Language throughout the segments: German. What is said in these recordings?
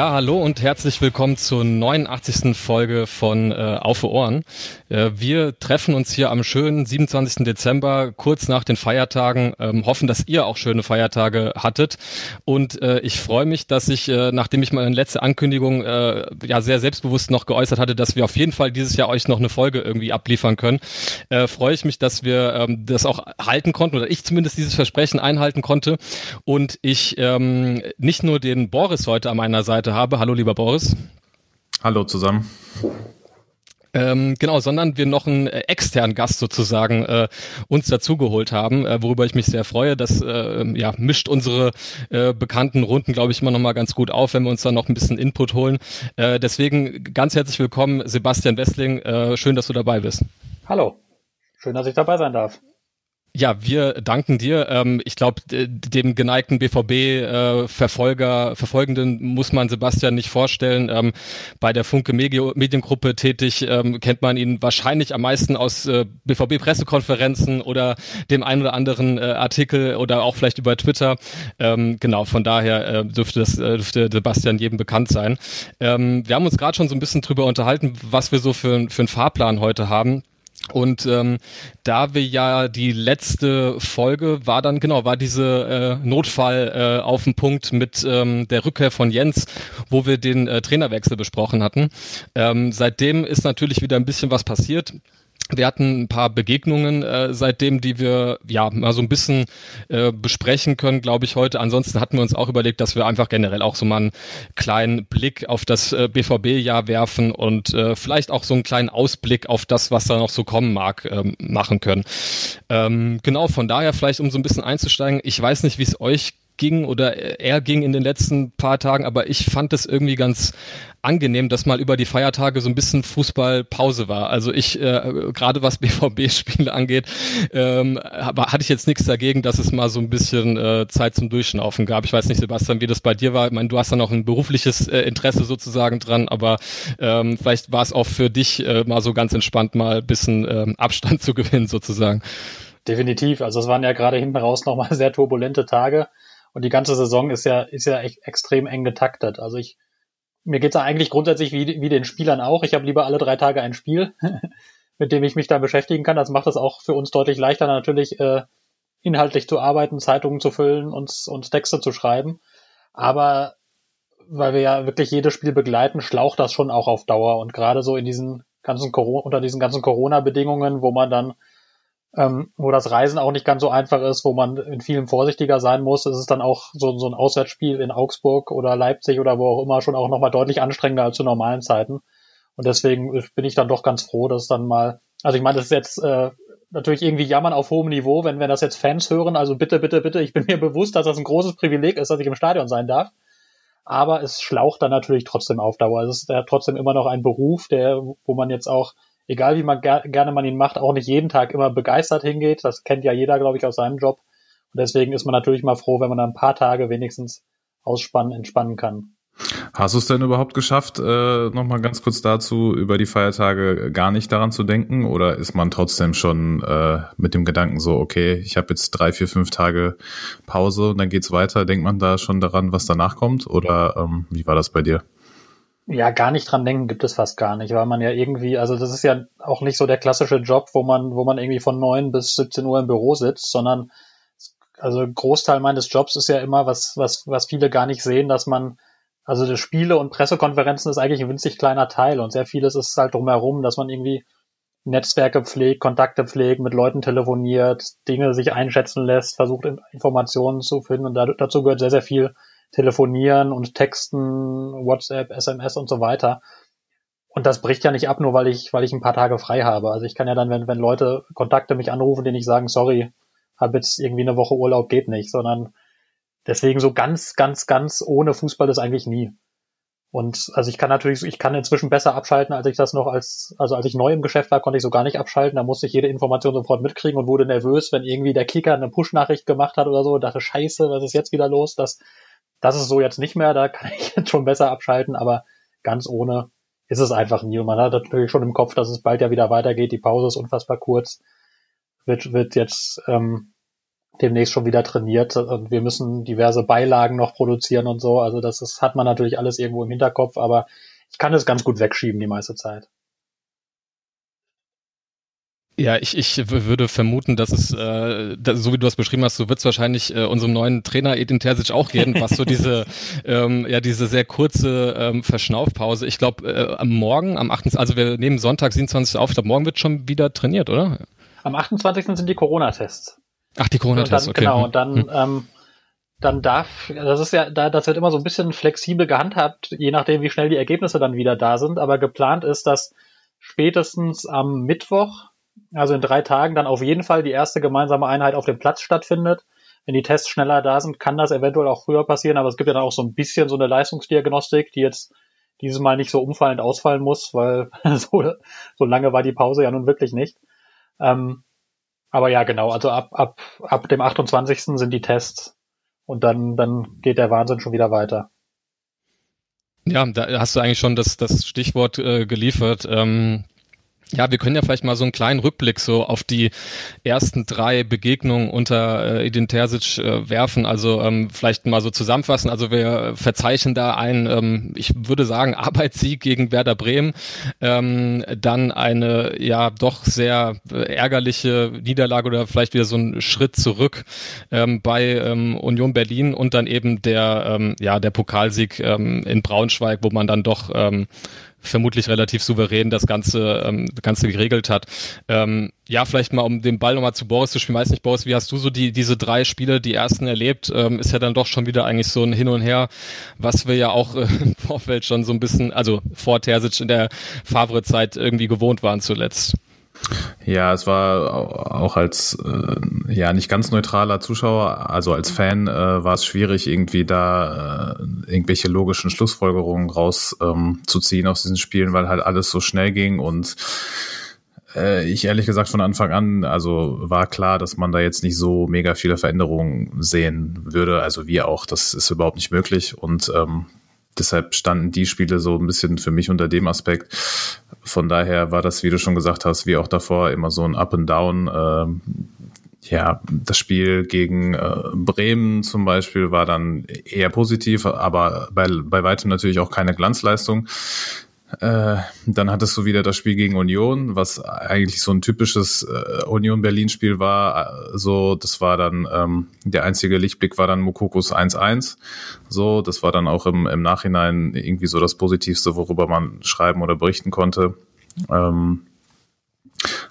Ja, hallo und herzlich willkommen zur 89. Folge von äh, Auf Ohren. Äh, wir treffen uns hier am schönen 27. Dezember, kurz nach den Feiertagen, ähm, hoffen, dass ihr auch schöne Feiertage hattet. Und äh, ich freue mich, dass ich, äh, nachdem ich meine letzte Ankündigung äh, ja sehr selbstbewusst noch geäußert hatte, dass wir auf jeden Fall dieses Jahr euch noch eine Folge irgendwie abliefern können, äh, freue ich mich, dass wir ähm, das auch halten konnten oder ich zumindest dieses Versprechen einhalten konnte. Und ich ähm, nicht nur den Boris heute an meiner Seite Seite habe. Hallo, lieber Boris. Hallo zusammen. Ähm, genau, sondern wir noch einen äh, externen Gast sozusagen äh, uns dazugeholt haben, äh, worüber ich mich sehr freue. Das äh, ja, mischt unsere äh, bekannten Runden, glaube ich, immer noch mal ganz gut auf, wenn wir uns dann noch ein bisschen Input holen. Äh, deswegen ganz herzlich willkommen, Sebastian Wessling. Äh, schön, dass du dabei bist. Hallo, schön, dass ich dabei sein darf. Ja, wir danken dir. Ähm, ich glaube, dem geneigten BVB-Verfolger, äh, Verfolgenden muss man Sebastian nicht vorstellen. Ähm, bei der Funke Mediengruppe tätig ähm, kennt man ihn wahrscheinlich am meisten aus äh, BVB-Pressekonferenzen oder dem einen oder anderen äh, Artikel oder auch vielleicht über Twitter. Genau, von daher dürfte das dürfte Sebastian jedem bekannt sein. Wir haben uns gerade schon so ein bisschen drüber unterhalten, was wir so für, für einen Fahrplan heute haben. Und ähm, da wir ja die letzte Folge war dann genau war diese äh, Notfall äh, auf dem Punkt mit ähm, der Rückkehr von Jens, wo wir den äh, Trainerwechsel besprochen hatten. Ähm, seitdem ist natürlich wieder ein bisschen was passiert. Wir hatten ein paar Begegnungen äh, seitdem, die wir ja mal so ein bisschen äh, besprechen können, glaube ich, heute. Ansonsten hatten wir uns auch überlegt, dass wir einfach generell auch so mal einen kleinen Blick auf das äh, BVB-Jahr werfen und äh, vielleicht auch so einen kleinen Ausblick auf das, was da noch so kommen mag, ähm, machen können. Ähm, genau, von daher vielleicht, um so ein bisschen einzusteigen, ich weiß nicht, wie es euch ging oder er ging in den letzten paar Tagen, aber ich fand es irgendwie ganz angenehm, dass mal über die Feiertage so ein bisschen Fußballpause war. Also ich, äh, gerade was BVB-Spiele angeht, ähm, hatte ich jetzt nichts dagegen, dass es mal so ein bisschen äh, Zeit zum Durchschnaufen gab. Ich weiß nicht, Sebastian, wie das bei dir war. Ich meine, du hast da noch ein berufliches äh, Interesse sozusagen dran, aber ähm, vielleicht war es auch für dich äh, mal so ganz entspannt, mal ein bisschen ähm, Abstand zu gewinnen sozusagen. Definitiv. Also es waren ja gerade hinten raus nochmal sehr turbulente Tage. Und die ganze Saison ist ja, ist ja echt extrem eng getaktet. Also ich, mir geht's ja eigentlich grundsätzlich wie, wie den Spielern auch. Ich habe lieber alle drei Tage ein Spiel, mit dem ich mich da beschäftigen kann. Das macht es auch für uns deutlich leichter, natürlich äh, inhaltlich zu arbeiten, Zeitungen zu füllen und, und Texte zu schreiben. Aber weil wir ja wirklich jedes Spiel begleiten, schlaucht das schon auch auf Dauer. Und gerade so in diesen ganzen Corona, unter diesen ganzen Corona-Bedingungen, wo man dann ähm, wo das Reisen auch nicht ganz so einfach ist, wo man in vielen vorsichtiger sein muss, ist es dann auch so, so ein Auswärtsspiel in Augsburg oder Leipzig oder wo auch immer schon auch nochmal deutlich anstrengender als zu normalen Zeiten. Und deswegen bin ich dann doch ganz froh, dass dann mal, also ich meine, das ist jetzt äh, natürlich irgendwie jammern auf hohem Niveau, wenn, wenn das jetzt Fans hören, also bitte, bitte, bitte, ich bin mir bewusst, dass das ein großes Privileg ist, dass ich im Stadion sein darf. Aber es schlaucht dann natürlich trotzdem auf Dauer. Es ist ja trotzdem immer noch ein Beruf, der, wo man jetzt auch egal wie man ger gerne man ihn macht, auch nicht jeden Tag immer begeistert hingeht. Das kennt ja jeder, glaube ich, aus seinem Job. Und deswegen ist man natürlich mal froh, wenn man dann ein paar Tage wenigstens ausspannen, entspannen kann. Hast du es denn überhaupt geschafft, äh, nochmal ganz kurz dazu, über die Feiertage gar nicht daran zu denken? Oder ist man trotzdem schon äh, mit dem Gedanken so, okay, ich habe jetzt drei, vier, fünf Tage Pause und dann geht's weiter? Denkt man da schon daran, was danach kommt? Oder ähm, wie war das bei dir? Ja, gar nicht dran denken gibt es fast gar nicht, weil man ja irgendwie, also das ist ja auch nicht so der klassische Job, wo man, wo man irgendwie von neun bis 17 Uhr im Büro sitzt, sondern also Großteil meines Jobs ist ja immer, was, was, was viele gar nicht sehen, dass man, also die Spiele und Pressekonferenzen ist eigentlich ein winzig kleiner Teil und sehr vieles ist halt drumherum, dass man irgendwie Netzwerke pflegt, Kontakte pflegt, mit Leuten telefoniert, Dinge sich einschätzen lässt, versucht Informationen zu finden und dazu gehört sehr, sehr viel Telefonieren und Texten, WhatsApp, SMS und so weiter. Und das bricht ja nicht ab, nur weil ich, weil ich ein paar Tage frei habe. Also ich kann ja dann, wenn, wenn Leute Kontakte mich anrufen, denen ich sagen, sorry, habe jetzt irgendwie eine Woche Urlaub, geht nicht, sondern deswegen so ganz, ganz, ganz ohne Fußball ist eigentlich nie. Und also ich kann natürlich, ich kann inzwischen besser abschalten, als ich das noch als, also als ich neu im Geschäft war, konnte ich so gar nicht abschalten. Da musste ich jede Information sofort mitkriegen und wurde nervös, wenn irgendwie der Kicker eine Push-Nachricht gemacht hat oder so und dachte, scheiße, was ist jetzt wieder los? Das, das ist so jetzt nicht mehr, da kann ich jetzt schon besser abschalten, aber ganz ohne ist es einfach nie. Und man hat natürlich schon im Kopf, dass es bald ja wieder weitergeht. Die Pause ist unfassbar kurz. Wird, wird jetzt ähm, demnächst schon wieder trainiert und wir müssen diverse Beilagen noch produzieren und so. Also das ist, hat man natürlich alles irgendwo im Hinterkopf, aber ich kann es ganz gut wegschieben die meiste Zeit. Ja, ich, ich würde vermuten, dass es, äh, dass, so wie du das beschrieben hast, so wird es wahrscheinlich äh, unserem neuen Trainer Edin Terzic auch gehen, was so diese, ähm, ja, diese sehr kurze ähm, Verschnaufpause. Ich glaube, äh, am Morgen, am 8., also wir nehmen Sonntag 27. auf, ich glaube, morgen wird schon wieder trainiert, oder? Am 28. sind die Corona-Tests. Ach, die Corona-Tests, okay. Genau, und dann, hm. ähm, dann darf, das ist ja, da, das wird immer so ein bisschen flexibel gehandhabt, je nachdem, wie schnell die Ergebnisse dann wieder da sind. Aber geplant ist, dass spätestens am Mittwoch, also in drei Tagen, dann auf jeden Fall die erste gemeinsame Einheit auf dem Platz stattfindet. Wenn die Tests schneller da sind, kann das eventuell auch früher passieren, aber es gibt ja dann auch so ein bisschen so eine Leistungsdiagnostik, die jetzt dieses Mal nicht so umfallend ausfallen muss, weil so, so lange war die Pause ja nun wirklich nicht. Ähm, aber ja, genau, also ab, ab, ab dem 28. sind die Tests und dann, dann geht der Wahnsinn schon wieder weiter. Ja, da hast du eigentlich schon das, das Stichwort äh, geliefert. Ähm, ja, wir können ja vielleicht mal so einen kleinen Rückblick so auf die ersten drei Begegnungen unter äh, Edin Terzic äh, werfen. Also ähm, vielleicht mal so zusammenfassen. Also wir verzeichnen da einen, ähm, ich würde sagen, Arbeitssieg gegen Werder Bremen. Ähm, dann eine ja doch sehr äh, ärgerliche Niederlage oder vielleicht wieder so ein Schritt zurück ähm, bei ähm, Union Berlin und dann eben der ähm, ja der Pokalsieg ähm, in Braunschweig, wo man dann doch ähm, vermutlich relativ souverän das Ganze, ähm, das Ganze geregelt hat. Ähm, ja, vielleicht mal, um den Ball nochmal zu Boris zu spielen. Weiß nicht, Boris, wie hast du so die, diese drei Spiele, die ersten erlebt? Ähm, ist ja dann doch schon wieder eigentlich so ein Hin und Her, was wir ja auch äh, im Vorfeld schon so ein bisschen, also vor Terzic in der Favre-Zeit irgendwie gewohnt waren zuletzt. Ja, es war auch als äh, ja nicht ganz neutraler Zuschauer, also als Fan äh, war es schwierig, irgendwie da äh, irgendwelche logischen Schlussfolgerungen rauszuziehen ähm, aus diesen Spielen, weil halt alles so schnell ging und äh, ich ehrlich gesagt von Anfang an, also war klar, dass man da jetzt nicht so mega viele Veränderungen sehen würde. Also wir auch, das ist überhaupt nicht möglich. Und ähm, deshalb standen die Spiele so ein bisschen für mich unter dem Aspekt. Von daher war das, wie du schon gesagt hast, wie auch davor immer so ein Up and Down. Ähm, ja, das Spiel gegen äh, Bremen zum Beispiel war dann eher positiv, aber bei, bei weitem natürlich auch keine Glanzleistung. Äh, dann hattest du wieder das Spiel gegen Union, was eigentlich so ein typisches äh, Union Berlin Spiel war. So, das war dann ähm, der einzige Lichtblick war dann Mokokos 1-1. So, das war dann auch im, im Nachhinein irgendwie so das Positivste, worüber man schreiben oder berichten konnte. Ähm,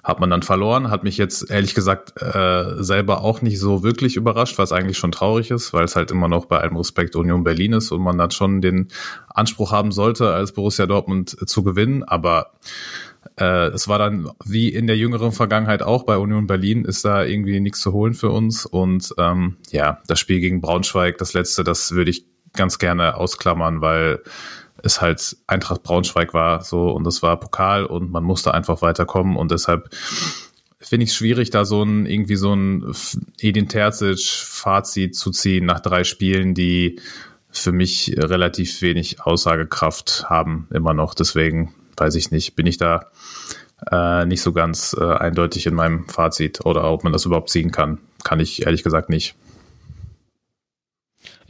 hat man dann verloren, hat mich jetzt ehrlich gesagt äh, selber auch nicht so wirklich überrascht, was eigentlich schon traurig ist, weil es halt immer noch bei allem Respekt Union Berlin ist und man dann schon den Anspruch haben sollte, als Borussia Dortmund zu gewinnen. Aber äh, es war dann wie in der jüngeren Vergangenheit auch bei Union Berlin, ist da irgendwie nichts zu holen für uns. Und ähm, ja, das Spiel gegen Braunschweig, das letzte, das würde ich ganz gerne ausklammern, weil es halt Eintracht Braunschweig war so und es war Pokal und man musste einfach weiterkommen und deshalb finde ich es schwierig, da so ein irgendwie so ein Edin Terzic Fazit zu ziehen nach drei Spielen, die für mich relativ wenig Aussagekraft haben immer noch. Deswegen weiß ich nicht, bin ich da äh, nicht so ganz äh, eindeutig in meinem Fazit oder ob man das überhaupt ziehen kann, kann ich ehrlich gesagt nicht.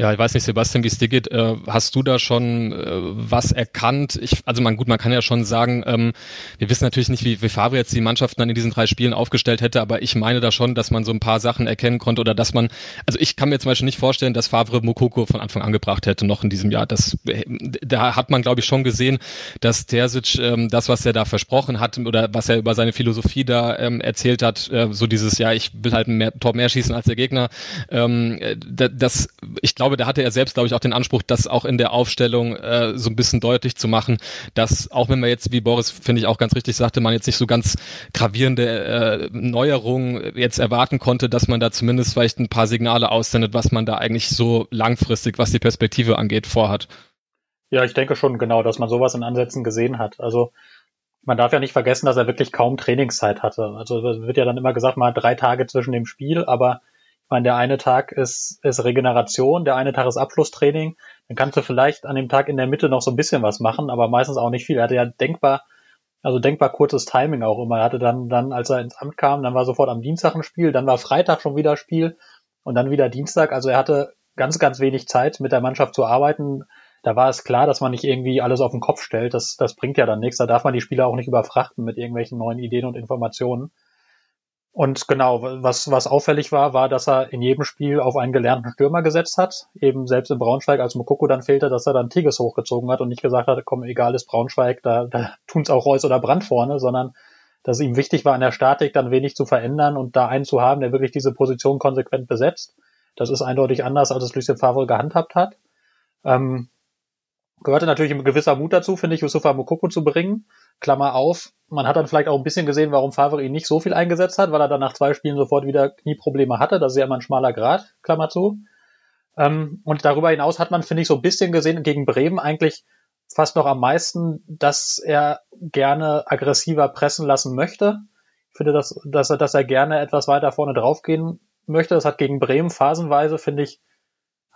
Ja, ich weiß nicht, Sebastian, wie es dir geht. Äh, hast du da schon äh, was erkannt? Ich, also man, gut, man kann ja schon sagen, ähm, wir wissen natürlich nicht, wie, wie Favre jetzt die Mannschaften dann in diesen drei Spielen aufgestellt hätte, aber ich meine da schon, dass man so ein paar Sachen erkennen konnte oder dass man, also ich kann mir zum Beispiel nicht vorstellen, dass Favre Mokoko von Anfang an gebracht hätte, noch in diesem Jahr. Das, da hat man, glaube ich, schon gesehen, dass Terzic ähm, das, was er da versprochen hat oder was er über seine Philosophie da ähm, erzählt hat, äh, so dieses, ja, ich will halt mehr Tor mehr schießen als der Gegner, ähm, das, ich glaube, glaube, da hatte er selbst, glaube ich, auch den Anspruch, das auch in der Aufstellung äh, so ein bisschen deutlich zu machen, dass auch wenn man jetzt, wie Boris, finde ich auch ganz richtig sagte, man jetzt nicht so ganz gravierende äh, Neuerungen jetzt erwarten konnte, dass man da zumindest vielleicht ein paar Signale aussendet, was man da eigentlich so langfristig, was die Perspektive angeht, vorhat. Ja, ich denke schon genau, dass man sowas in Ansätzen gesehen hat. Also man darf ja nicht vergessen, dass er wirklich kaum Trainingszeit hatte. Also wird ja dann immer gesagt, mal drei Tage zwischen dem Spiel, aber meine, der eine Tag ist, ist Regeneration, der eine Tag ist Abschlusstraining. Dann kannst du vielleicht an dem Tag in der Mitte noch so ein bisschen was machen, aber meistens auch nicht viel. Er hatte ja denkbar, also denkbar kurzes Timing auch immer. Er hatte dann, dann, als er ins Amt kam, dann war sofort am Dienstag ein Spiel, dann war Freitag schon wieder Spiel und dann wieder Dienstag. Also er hatte ganz, ganz wenig Zeit, mit der Mannschaft zu arbeiten da war es klar, dass man nicht irgendwie alles auf den Kopf stellt. Das, das bringt ja dann nichts. Da darf man die Spieler auch nicht überfrachten mit irgendwelchen neuen Ideen und Informationen. Und genau, was, was auffällig war, war, dass er in jedem Spiel auf einen gelernten Stürmer gesetzt hat. Eben selbst in Braunschweig, als Mokoko dann fehlte, dass er dann Tigges hochgezogen hat und nicht gesagt hat, komm, egal ist Braunschweig, da, da tun's auch Reus oder Brand vorne, sondern dass ihm wichtig war, an der Statik dann wenig zu verändern und da einen zu haben, der wirklich diese Position konsequent besetzt. Das ist eindeutig anders, als es Lucien Favre gehandhabt hat. Ähm, gehörte natürlich ein gewisser Mut dazu, finde ich, Yusufa Mukoko zu bringen. Klammer auf, man hat dann vielleicht auch ein bisschen gesehen, warum Favre ihn nicht so viel eingesetzt hat, weil er dann nach zwei Spielen sofort wieder Knieprobleme hatte. Das ist ja immer ein schmaler Grad, Klammer zu. Ähm, und darüber hinaus hat man, finde ich, so ein bisschen gesehen gegen Bremen eigentlich fast noch am meisten, dass er gerne aggressiver pressen lassen möchte. Ich finde, dass, dass, er, dass er gerne etwas weiter vorne draufgehen möchte. Das hat gegen Bremen phasenweise, finde ich,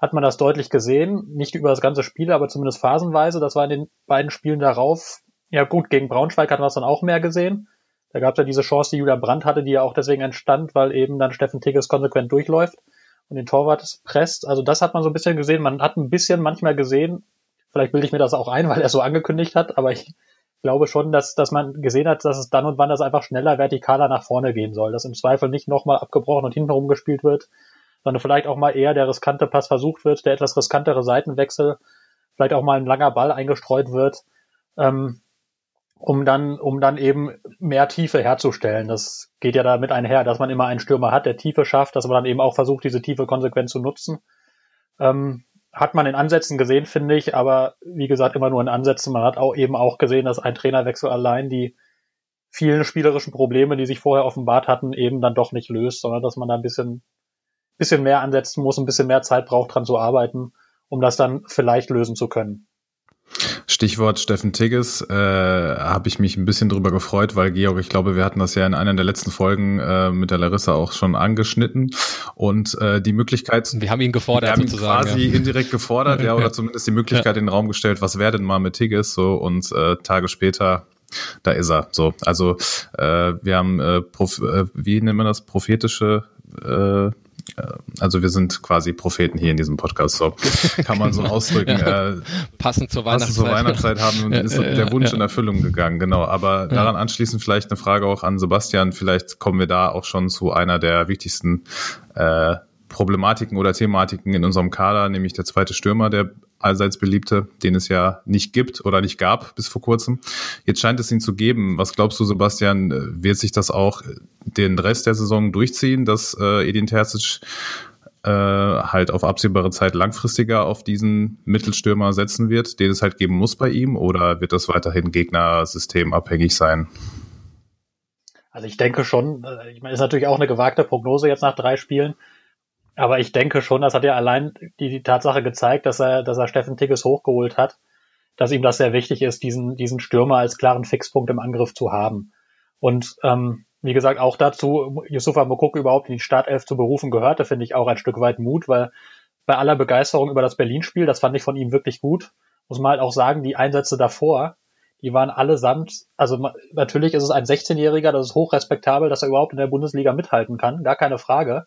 hat man das deutlich gesehen. Nicht über das ganze Spiel, aber zumindest phasenweise. Das war in den beiden Spielen darauf. Ja gut, gegen Braunschweig hat man es dann auch mehr gesehen. Da gab es ja diese Chance, die Julia Brandt hatte, die ja auch deswegen entstand, weil eben dann Steffen Tigges konsequent durchläuft und den Torwart presst. Also das hat man so ein bisschen gesehen. Man hat ein bisschen manchmal gesehen, vielleicht bilde ich mir das auch ein, weil er so angekündigt hat, aber ich glaube schon, dass, dass man gesehen hat, dass es dann und wann das einfach schneller vertikaler nach vorne gehen soll, dass im Zweifel nicht nochmal abgebrochen und hintenrum gespielt wird, sondern vielleicht auch mal eher der riskante Pass versucht wird, der etwas riskantere Seitenwechsel, vielleicht auch mal ein langer Ball eingestreut wird, ähm, um dann, um dann eben mehr Tiefe herzustellen. Das geht ja damit einher, dass man immer einen Stürmer hat, der Tiefe schafft, dass man dann eben auch versucht, diese Tiefe konsequent zu nutzen. Ähm, hat man in Ansätzen gesehen, finde ich, aber wie gesagt, immer nur in Ansätzen. Man hat auch eben auch gesehen, dass ein Trainerwechsel allein die vielen spielerischen Probleme, die sich vorher offenbart hatten, eben dann doch nicht löst, sondern dass man da ein bisschen bisschen mehr ansetzen muss, ein bisschen mehr Zeit braucht, dran zu arbeiten, um das dann vielleicht lösen zu können. Stichwort Steffen Tigges, äh, habe ich mich ein bisschen drüber gefreut, weil Georg, ich glaube, wir hatten das ja in einer der letzten Folgen äh, mit der Larissa auch schon angeschnitten und äh, die Möglichkeit. Wir haben ihn gefordert, wir haben ihn quasi ja. indirekt gefordert, ja, oder zumindest die Möglichkeit ja. in den Raum gestellt, was wäre denn mal mit Tigges so und äh, Tage später da ist er. So, also äh, wir haben äh, Prof, äh, wie nennt man das prophetische äh, äh, also wir sind quasi Propheten hier in diesem Podcast, so kann man so ausdrücken. ja. äh, passend zur Weihnachtszeit. Passend zur Weihnachtszeit haben ist der Wunsch in Erfüllung gegangen, genau. Aber daran anschließend vielleicht eine Frage auch an Sebastian. Vielleicht kommen wir da auch schon zu einer der wichtigsten äh, Problematiken oder Thematiken in unserem Kader, nämlich der zweite Stürmer, der allseits beliebte, den es ja nicht gibt oder nicht gab bis vor kurzem. Jetzt scheint es ihn zu geben. Was glaubst du, Sebastian, wird sich das auch den Rest der Saison durchziehen, dass äh, Edin Terzic äh, halt auf absehbare Zeit langfristiger auf diesen Mittelstürmer setzen wird, den es halt geben muss bei ihm, oder wird das weiterhin Gegnersystem abhängig sein? Also ich denke schon, äh, ich meine, ist natürlich auch eine gewagte Prognose jetzt nach drei Spielen, aber ich denke schon, das hat ja allein die, die Tatsache gezeigt, dass er, dass er Steffen Tigges hochgeholt hat, dass ihm das sehr wichtig ist, diesen, diesen Stürmer als klaren Fixpunkt im Angriff zu haben. Und ähm, wie gesagt, auch dazu, Yusufa Mokoko überhaupt in die Startelf zu berufen, gehörte, finde ich auch ein Stück weit Mut, weil bei aller Begeisterung über das Berlin-Spiel, das fand ich von ihm wirklich gut, muss man halt auch sagen, die Einsätze davor, die waren allesamt, also natürlich ist es ein 16-Jähriger, das ist hochrespektabel, dass er überhaupt in der Bundesliga mithalten kann, gar keine Frage.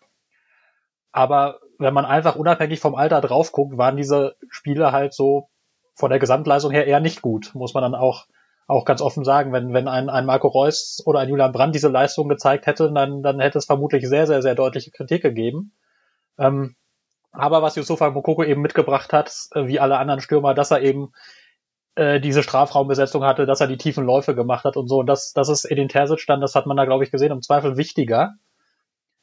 Aber wenn man einfach unabhängig vom Alter drauf guckt, waren diese Spiele halt so von der Gesamtleistung her eher nicht gut, muss man dann auch, auch ganz offen sagen. Wenn, wenn ein, ein Marco Reus oder ein Julian Brandt diese Leistung gezeigt hätte, dann, dann hätte es vermutlich sehr, sehr, sehr deutliche Kritik gegeben. Ähm, aber was Yusufa Mokoko eben mitgebracht hat, äh, wie alle anderen Stürmer, dass er eben äh, diese Strafraumbesetzung hatte, dass er die tiefen Läufe gemacht hat und so. Und das, das ist Edin Terzic dann, das hat man da, glaube ich, gesehen, im Zweifel wichtiger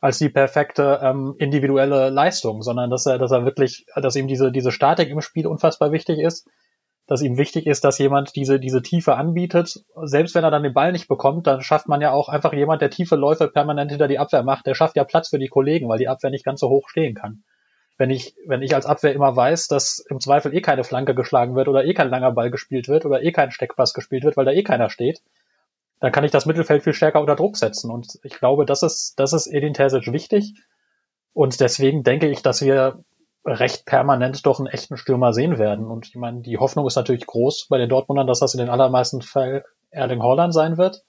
als die perfekte ähm, individuelle Leistung, sondern dass er, dass er wirklich, dass ihm diese, diese Statik im Spiel unfassbar wichtig ist, dass ihm wichtig ist, dass jemand diese, diese Tiefe anbietet. Selbst wenn er dann den Ball nicht bekommt, dann schafft man ja auch einfach jemand, der tiefe Läufe permanent hinter die Abwehr macht, der schafft ja Platz für die Kollegen, weil die Abwehr nicht ganz so hoch stehen kann. Wenn ich, wenn ich als Abwehr immer weiß, dass im Zweifel eh keine Flanke geschlagen wird oder eh kein langer Ball gespielt wird oder eh kein Steckpass gespielt wird, weil da eh keiner steht, dann kann ich das Mittelfeld viel stärker unter Druck setzen. Und ich glaube, das ist, das ist Edin Terzic wichtig. Und deswegen denke ich, dass wir recht permanent doch einen echten Stürmer sehen werden. Und ich meine, die Hoffnung ist natürlich groß bei den Dortmundern, dass das in den allermeisten Fällen Erling Haaland sein wird.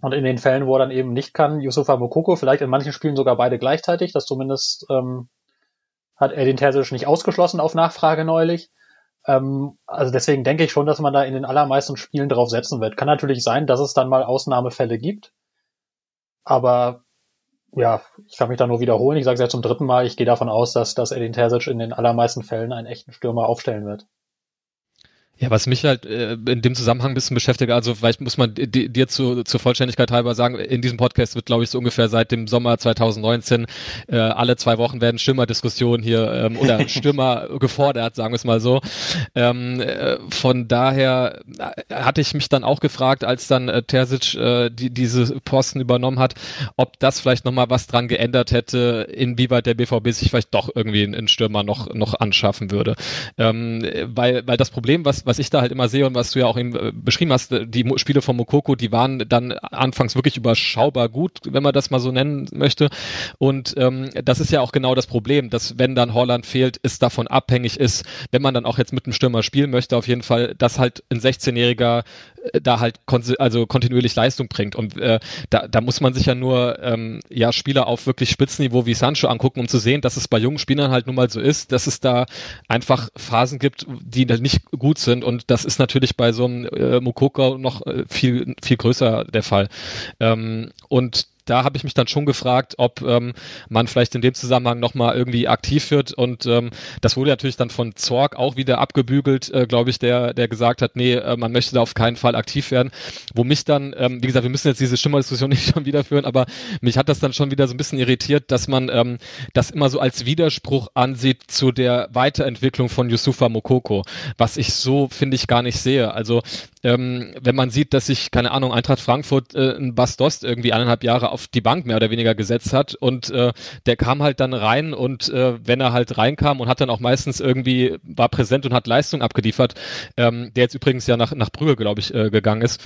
Und in den Fällen, wo er dann eben nicht kann, Yusufa Mokoko, vielleicht in manchen Spielen sogar beide gleichzeitig. Das zumindest ähm, hat Edin Terzic nicht ausgeschlossen auf Nachfrage neulich. Ähm, also deswegen denke ich schon, dass man da in den allermeisten Spielen drauf setzen wird. Kann natürlich sein, dass es dann mal Ausnahmefälle gibt. Aber ja, ich kann mich da nur wiederholen. Ich sage es ja zum dritten Mal. Ich gehe davon aus, dass, dass Edin Terzic in den allermeisten Fällen einen echten Stürmer aufstellen wird. Ja, was mich halt äh, in dem Zusammenhang ein bisschen beschäftigt, also vielleicht muss man dir zu, zur Vollständigkeit halber sagen, in diesem Podcast wird, glaube ich, so ungefähr seit dem Sommer 2019 äh, alle zwei Wochen werden Stürmerdiskussionen hier ähm, oder Stürmer gefordert, sagen wir es mal so. Ähm, äh, von daher äh, hatte ich mich dann auch gefragt, als dann äh, Terzic äh, die, diese Posten übernommen hat, ob das vielleicht nochmal was dran geändert hätte, inwieweit der BVB sich vielleicht doch irgendwie einen Stürmer noch, noch anschaffen würde. Ähm, weil, weil das Problem, was was ich da halt immer sehe und was du ja auch eben äh, beschrieben hast, äh, die Spiele von Mokoko, die waren dann anfangs wirklich überschaubar gut, wenn man das mal so nennen möchte. Und ähm, das ist ja auch genau das Problem, dass wenn dann Holland fehlt, es davon abhängig ist, wenn man dann auch jetzt mit einem Stürmer spielen möchte, auf jeden Fall, dass halt ein 16-Jähriger äh, da halt also kontinuierlich Leistung bringt. Und äh, da, da muss man sich ja nur ähm, ja Spieler auf wirklich Spitzenniveau wie Sancho angucken, um zu sehen, dass es bei jungen Spielern halt nun mal so ist, dass es da einfach Phasen gibt, die nicht gut sind sind. Und das ist natürlich bei so einem äh, Mukoko noch äh, viel, viel größer der Fall. Ähm, und da habe ich mich dann schon gefragt, ob ähm, man vielleicht in dem Zusammenhang nochmal irgendwie aktiv wird. Und ähm, das wurde natürlich dann von Zorg auch wieder abgebügelt, äh, glaube ich, der, der gesagt hat, nee, äh, man möchte da auf keinen Fall aktiv werden. Wo mich dann, ähm, wie gesagt, wir müssen jetzt diese Stimmerdiskussion nicht schon wieder führen, aber mich hat das dann schon wieder so ein bisschen irritiert, dass man ähm, das immer so als Widerspruch ansieht zu der Weiterentwicklung von Yusufa Mokoko, was ich so, finde ich, gar nicht sehe. Also ähm, wenn man sieht, dass sich, keine Ahnung, Eintracht Frankfurt äh, ein Bastost irgendwie eineinhalb Jahre auf die Bank mehr oder weniger gesetzt hat. Und äh, der kam halt dann rein und äh, wenn er halt reinkam und hat dann auch meistens irgendwie, war präsent und hat Leistung abgeliefert, ähm, der jetzt übrigens ja nach, nach Brügge, glaube ich, äh, gegangen ist,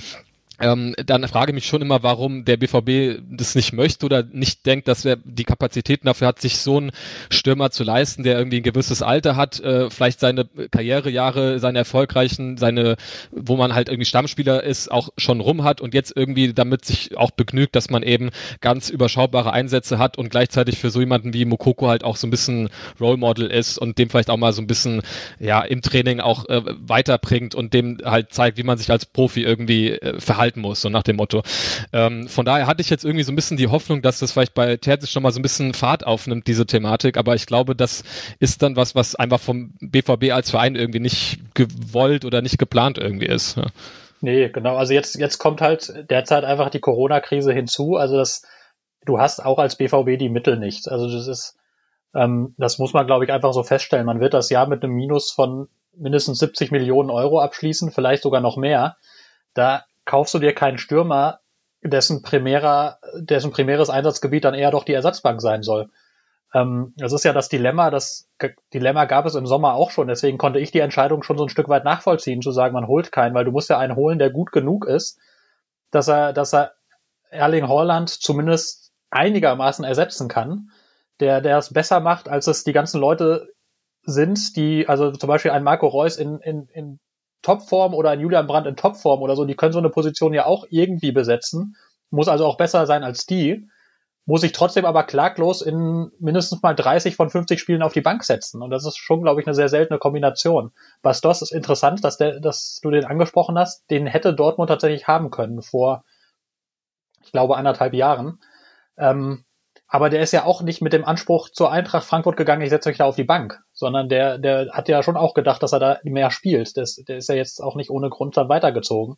ähm, dann frage ich mich schon immer, warum der BVB das nicht möchte oder nicht denkt, dass er die Kapazitäten dafür hat, sich so einen Stürmer zu leisten, der irgendwie ein gewisses Alter hat, äh, vielleicht seine Karrierejahre, seine erfolgreichen, seine, wo man halt irgendwie Stammspieler ist, auch schon rum hat und jetzt irgendwie damit sich auch begnügt, dass man eben ganz überschaubare Einsätze hat und gleichzeitig für so jemanden wie Mokoko halt auch so ein bisschen Role Model ist und dem vielleicht auch mal so ein bisschen ja im Training auch äh, weiterbringt und dem halt zeigt, wie man sich als Profi irgendwie äh, verhalten halten muss, so nach dem Motto. Ähm, von daher hatte ich jetzt irgendwie so ein bisschen die Hoffnung, dass das vielleicht bei Terzic schon mal so ein bisschen Fahrt aufnimmt, diese Thematik, aber ich glaube, das ist dann was, was einfach vom BVB als Verein irgendwie nicht gewollt oder nicht geplant irgendwie ist. Ja. Nee, genau. Also jetzt, jetzt kommt halt derzeit einfach die Corona-Krise hinzu. Also das, du hast auch als BVB die Mittel nicht. Also das ist, ähm, das muss man, glaube ich, einfach so feststellen. Man wird das Jahr mit einem Minus von mindestens 70 Millionen Euro abschließen, vielleicht sogar noch mehr. Da kaufst du dir keinen Stürmer, dessen primärer, dessen primäres Einsatzgebiet dann eher doch die Ersatzbank sein soll. Ähm, das ist ja das Dilemma, das Dilemma gab es im Sommer auch schon, deswegen konnte ich die Entscheidung schon so ein Stück weit nachvollziehen, zu sagen, man holt keinen, weil du musst ja einen holen, der gut genug ist, dass er, dass er Erling Haaland zumindest einigermaßen ersetzen kann, der, der es besser macht, als es die ganzen Leute sind, die, also zum Beispiel ein Marco Reus in, in, in Topform oder ein Julian Brandt in Topform oder so, die können so eine Position ja auch irgendwie besetzen, muss also auch besser sein als die, muss ich trotzdem aber klaglos in mindestens mal 30 von 50 Spielen auf die Bank setzen. Und das ist schon, glaube ich, eine sehr seltene Kombination. Bastos ist interessant, dass, der, dass du den angesprochen hast. Den hätte Dortmund tatsächlich haben können vor, ich glaube, anderthalb Jahren. Ähm, aber der ist ja auch nicht mit dem Anspruch zur Eintracht Frankfurt gegangen, ich setze euch da auf die Bank, sondern der, der hat ja schon auch gedacht, dass er da mehr spielt. Das, der ist ja jetzt auch nicht ohne Grund dann weitergezogen.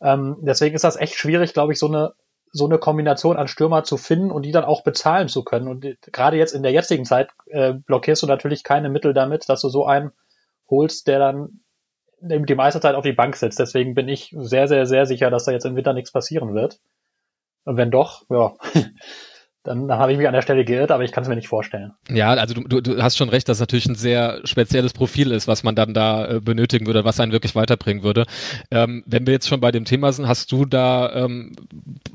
Ähm, deswegen ist das echt schwierig, glaube ich, so eine, so eine Kombination an Stürmer zu finden und die dann auch bezahlen zu können. Und gerade jetzt in der jetzigen Zeit äh, blockierst du natürlich keine Mittel damit, dass du so einen holst, der dann die meiste Zeit auf die Bank sitzt. Deswegen bin ich sehr, sehr, sehr sicher, dass da jetzt im Winter nichts passieren wird. Und wenn doch, ja, dann, dann habe ich mich an der Stelle geirrt, aber ich kann es mir nicht vorstellen. Ja, also du, du hast schon recht, dass natürlich ein sehr spezielles Profil ist, was man dann da äh, benötigen würde, was einen wirklich weiterbringen würde. Ähm, wenn wir jetzt schon bei dem Thema sind, hast du da ähm,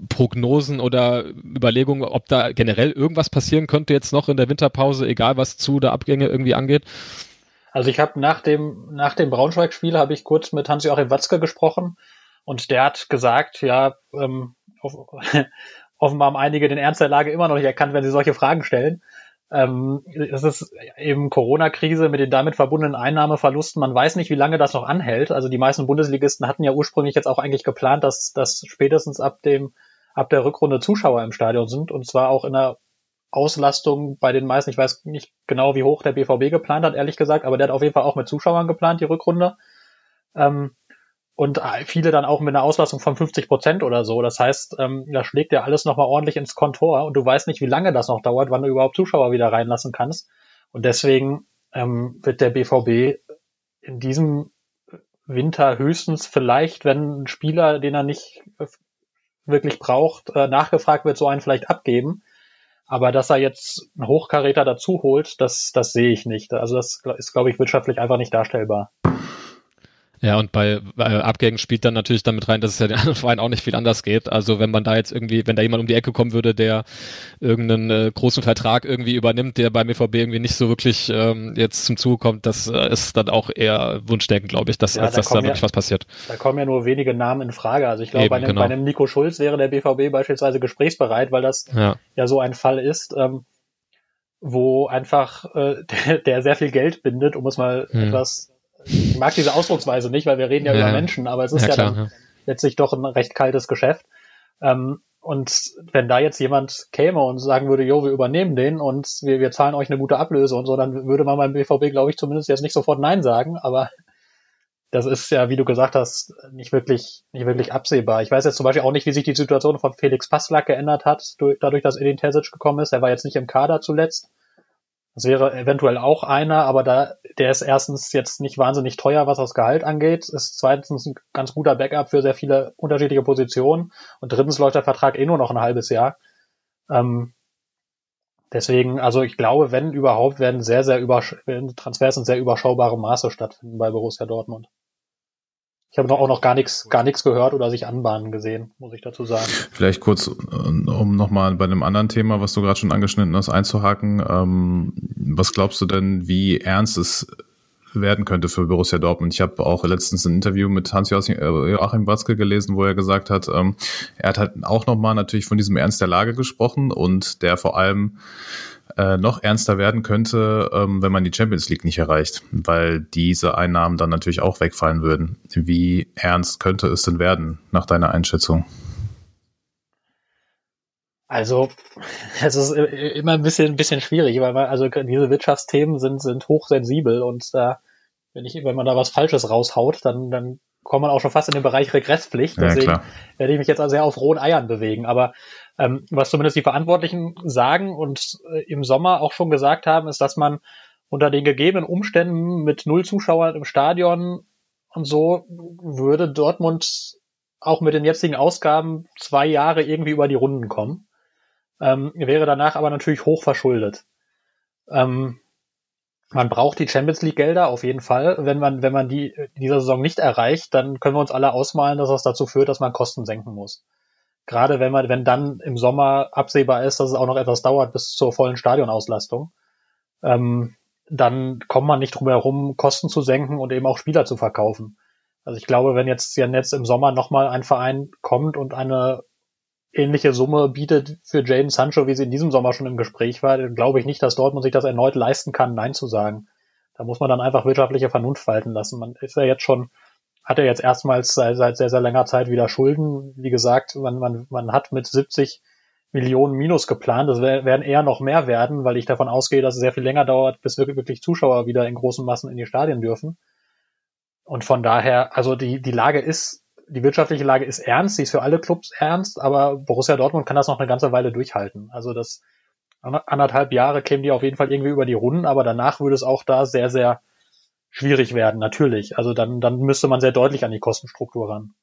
Prognosen oder Überlegungen, ob da generell irgendwas passieren könnte jetzt noch in der Winterpause, egal was zu der Abgänge irgendwie angeht? Also ich habe nach dem, nach dem Braunschweig-Spiel habe ich kurz mit Hans-Joachim Watzke gesprochen und der hat gesagt, ja, ähm, auf, offenbar haben einige den Ernst der Lage immer noch nicht erkannt, wenn sie solche Fragen stellen. Ähm, es ist eben Corona-Krise mit den damit verbundenen Einnahmeverlusten. Man weiß nicht, wie lange das noch anhält. Also die meisten Bundesligisten hatten ja ursprünglich jetzt auch eigentlich geplant, dass, dass spätestens ab dem, ab der Rückrunde Zuschauer im Stadion sind und zwar auch in einer Auslastung bei den meisten. Ich weiß nicht genau, wie hoch der BVB geplant hat, ehrlich gesagt, aber der hat auf jeden Fall auch mit Zuschauern geplant, die Rückrunde. Ähm, und viele dann auch mit einer Auslastung von 50 Prozent oder so. Das heißt, ähm, da schlägt ja alles nochmal ordentlich ins Kontor und du weißt nicht, wie lange das noch dauert, wann du überhaupt Zuschauer wieder reinlassen kannst. Und deswegen ähm, wird der BVB in diesem Winter höchstens vielleicht, wenn ein Spieler, den er nicht wirklich braucht, äh, nachgefragt wird, so einen vielleicht abgeben. Aber dass er jetzt einen Hochkaräter dazu holt, das, das sehe ich nicht. Also das ist, glaube ich, wirtschaftlich einfach nicht darstellbar. Ja, und bei, bei Abgängen spielt dann natürlich damit rein, dass es ja den anderen Vereinen auch nicht viel anders geht. Also wenn man da jetzt irgendwie, wenn da jemand um die Ecke kommen würde, der irgendeinen äh, großen Vertrag irgendwie übernimmt, der beim EVB irgendwie nicht so wirklich ähm, jetzt zum Zuge kommt, das äh, ist dann auch eher Wunschdenken, glaube ich, dass, ja, als da dass da wirklich ja, was passiert. Da kommen ja nur wenige Namen in Frage. Also ich glaube, bei, einem, genau. bei einem Nico Schulz wäre der BVB beispielsweise gesprächsbereit, weil das ja, ja so ein Fall ist. Ähm, wo einfach äh, der, der sehr viel Geld bindet, um es mal hm. etwas ich mag diese Ausdrucksweise nicht, weil wir reden ja, ja über Menschen, aber es ist ja, klar, dann ja. letztlich doch ein recht kaltes Geschäft. Ähm, und wenn da jetzt jemand käme und sagen würde, jo, wir übernehmen den und wir, wir zahlen euch eine gute Ablöse und so, dann würde man beim BVB, glaube ich, zumindest jetzt nicht sofort Nein sagen, aber das ist ja, wie du gesagt hast, nicht wirklich, nicht wirklich absehbar. Ich weiß jetzt zum Beispiel auch nicht, wie sich die Situation von Felix Passlack geändert hat, dadurch, dass Edin Terzic gekommen ist. Er war jetzt nicht im Kader zuletzt. Das wäre eventuell auch einer, aber da, der ist erstens jetzt nicht wahnsinnig teuer, was das Gehalt angeht, ist zweitens ein ganz guter Backup für sehr viele unterschiedliche Positionen und drittens läuft der Vertrag eh nur noch ein halbes Jahr. Ähm, deswegen, also ich glaube, wenn überhaupt, werden sehr, sehr übersch Transfers in sehr überschaubarem Maße stattfinden bei Borussia Dortmund. Ich habe auch noch gar nichts, gar nichts gehört oder sich anbahnen gesehen, muss ich dazu sagen. Vielleicht kurz, um nochmal bei einem anderen Thema, was du gerade schon angeschnitten hast, einzuhaken. Ähm, was glaubst du denn, wie ernst es werden könnte für Borussia Dortmund. Ich habe auch letztens ein Interview mit Hans-Joachim Watzke gelesen, wo er gesagt hat, ähm, er hat halt auch nochmal natürlich von diesem Ernst der Lage gesprochen und der vor allem äh, noch ernster werden könnte, ähm, wenn man die Champions League nicht erreicht, weil diese Einnahmen dann natürlich auch wegfallen würden. Wie ernst könnte es denn werden, nach deiner Einschätzung? Also, es ist immer ein bisschen, ein bisschen schwierig, weil man, also diese Wirtschaftsthemen sind, sind hochsensibel und da, wenn ich, wenn man da was Falsches raushaut, dann, dann kommt man auch schon fast in den Bereich Regresspflicht. Deswegen ja, werde ich mich jetzt also sehr auf rohen Eiern bewegen. Aber ähm, was zumindest die Verantwortlichen sagen und äh, im Sommer auch schon gesagt haben, ist, dass man unter den gegebenen Umständen mit null Zuschauern im Stadion und so würde Dortmund auch mit den jetzigen Ausgaben zwei Jahre irgendwie über die Runden kommen. Ähm, wäre danach aber natürlich hoch verschuldet. Ähm, man braucht die Champions League Gelder auf jeden Fall. Wenn man, wenn man die in dieser Saison nicht erreicht, dann können wir uns alle ausmalen, dass das dazu führt, dass man Kosten senken muss gerade wenn man, wenn dann im Sommer absehbar ist, dass es auch noch etwas dauert bis zur vollen Stadionauslastung, ähm, dann kommt man nicht drum herum, Kosten zu senken und eben auch Spieler zu verkaufen. Also ich glaube, wenn jetzt ja jetzt im Sommer nochmal ein Verein kommt und eine ähnliche Summe bietet für Jaden Sancho, wie sie in diesem Sommer schon im Gespräch war, glaube ich nicht, dass Dortmund sich das erneut leisten kann, Nein zu sagen. Da muss man dann einfach wirtschaftliche Vernunft walten lassen. Man ist ja jetzt schon hat er jetzt erstmals seit, seit sehr, sehr langer Zeit wieder Schulden. Wie gesagt, man, man, man hat mit 70 Millionen Minus geplant. Das werden eher noch mehr werden, weil ich davon ausgehe, dass es sehr viel länger dauert, bis wirklich, wirklich Zuschauer wieder in großen Massen in die Stadien dürfen. Und von daher, also die, die Lage ist die wirtschaftliche Lage ist ernst, sie ist für alle Clubs ernst, aber Borussia Dortmund kann das noch eine ganze Weile durchhalten. Also das anderthalb Jahre kämen die auf jeden Fall irgendwie über die Runden, aber danach würde es auch da sehr, sehr schwierig werden, natürlich. Also dann, dann müsste man sehr deutlich an die Kostenstruktur ran.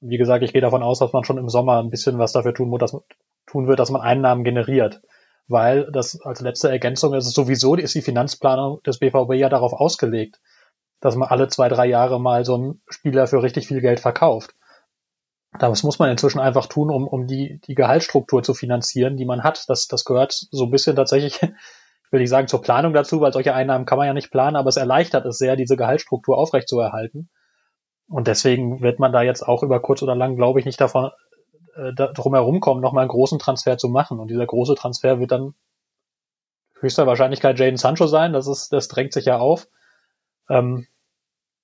Wie gesagt, ich gehe davon aus, dass man schon im Sommer ein bisschen was dafür tun, dass, tun wird, dass man Einnahmen generiert. Weil das als letzte Ergänzung ist es sowieso, ist die Finanzplanung des BVB ja darauf ausgelegt, dass man alle zwei, drei Jahre mal so einen Spieler für richtig viel Geld verkauft. Das muss man inzwischen einfach tun, um, um die, die Gehaltsstruktur zu finanzieren, die man hat. Das, das gehört so ein bisschen tatsächlich, ich will nicht sagen zur Planung dazu, weil solche Einnahmen kann man ja nicht planen, aber es erleichtert es sehr, diese Gehaltsstruktur aufrechtzuerhalten. Und deswegen wird man da jetzt auch über kurz oder lang, glaube ich, nicht davon äh, drum herum kommen, nochmal einen großen Transfer zu machen. Und dieser große Transfer wird dann höchster Wahrscheinlichkeit Jaden Sancho sein. Das ist, das drängt sich ja auf. Ähm,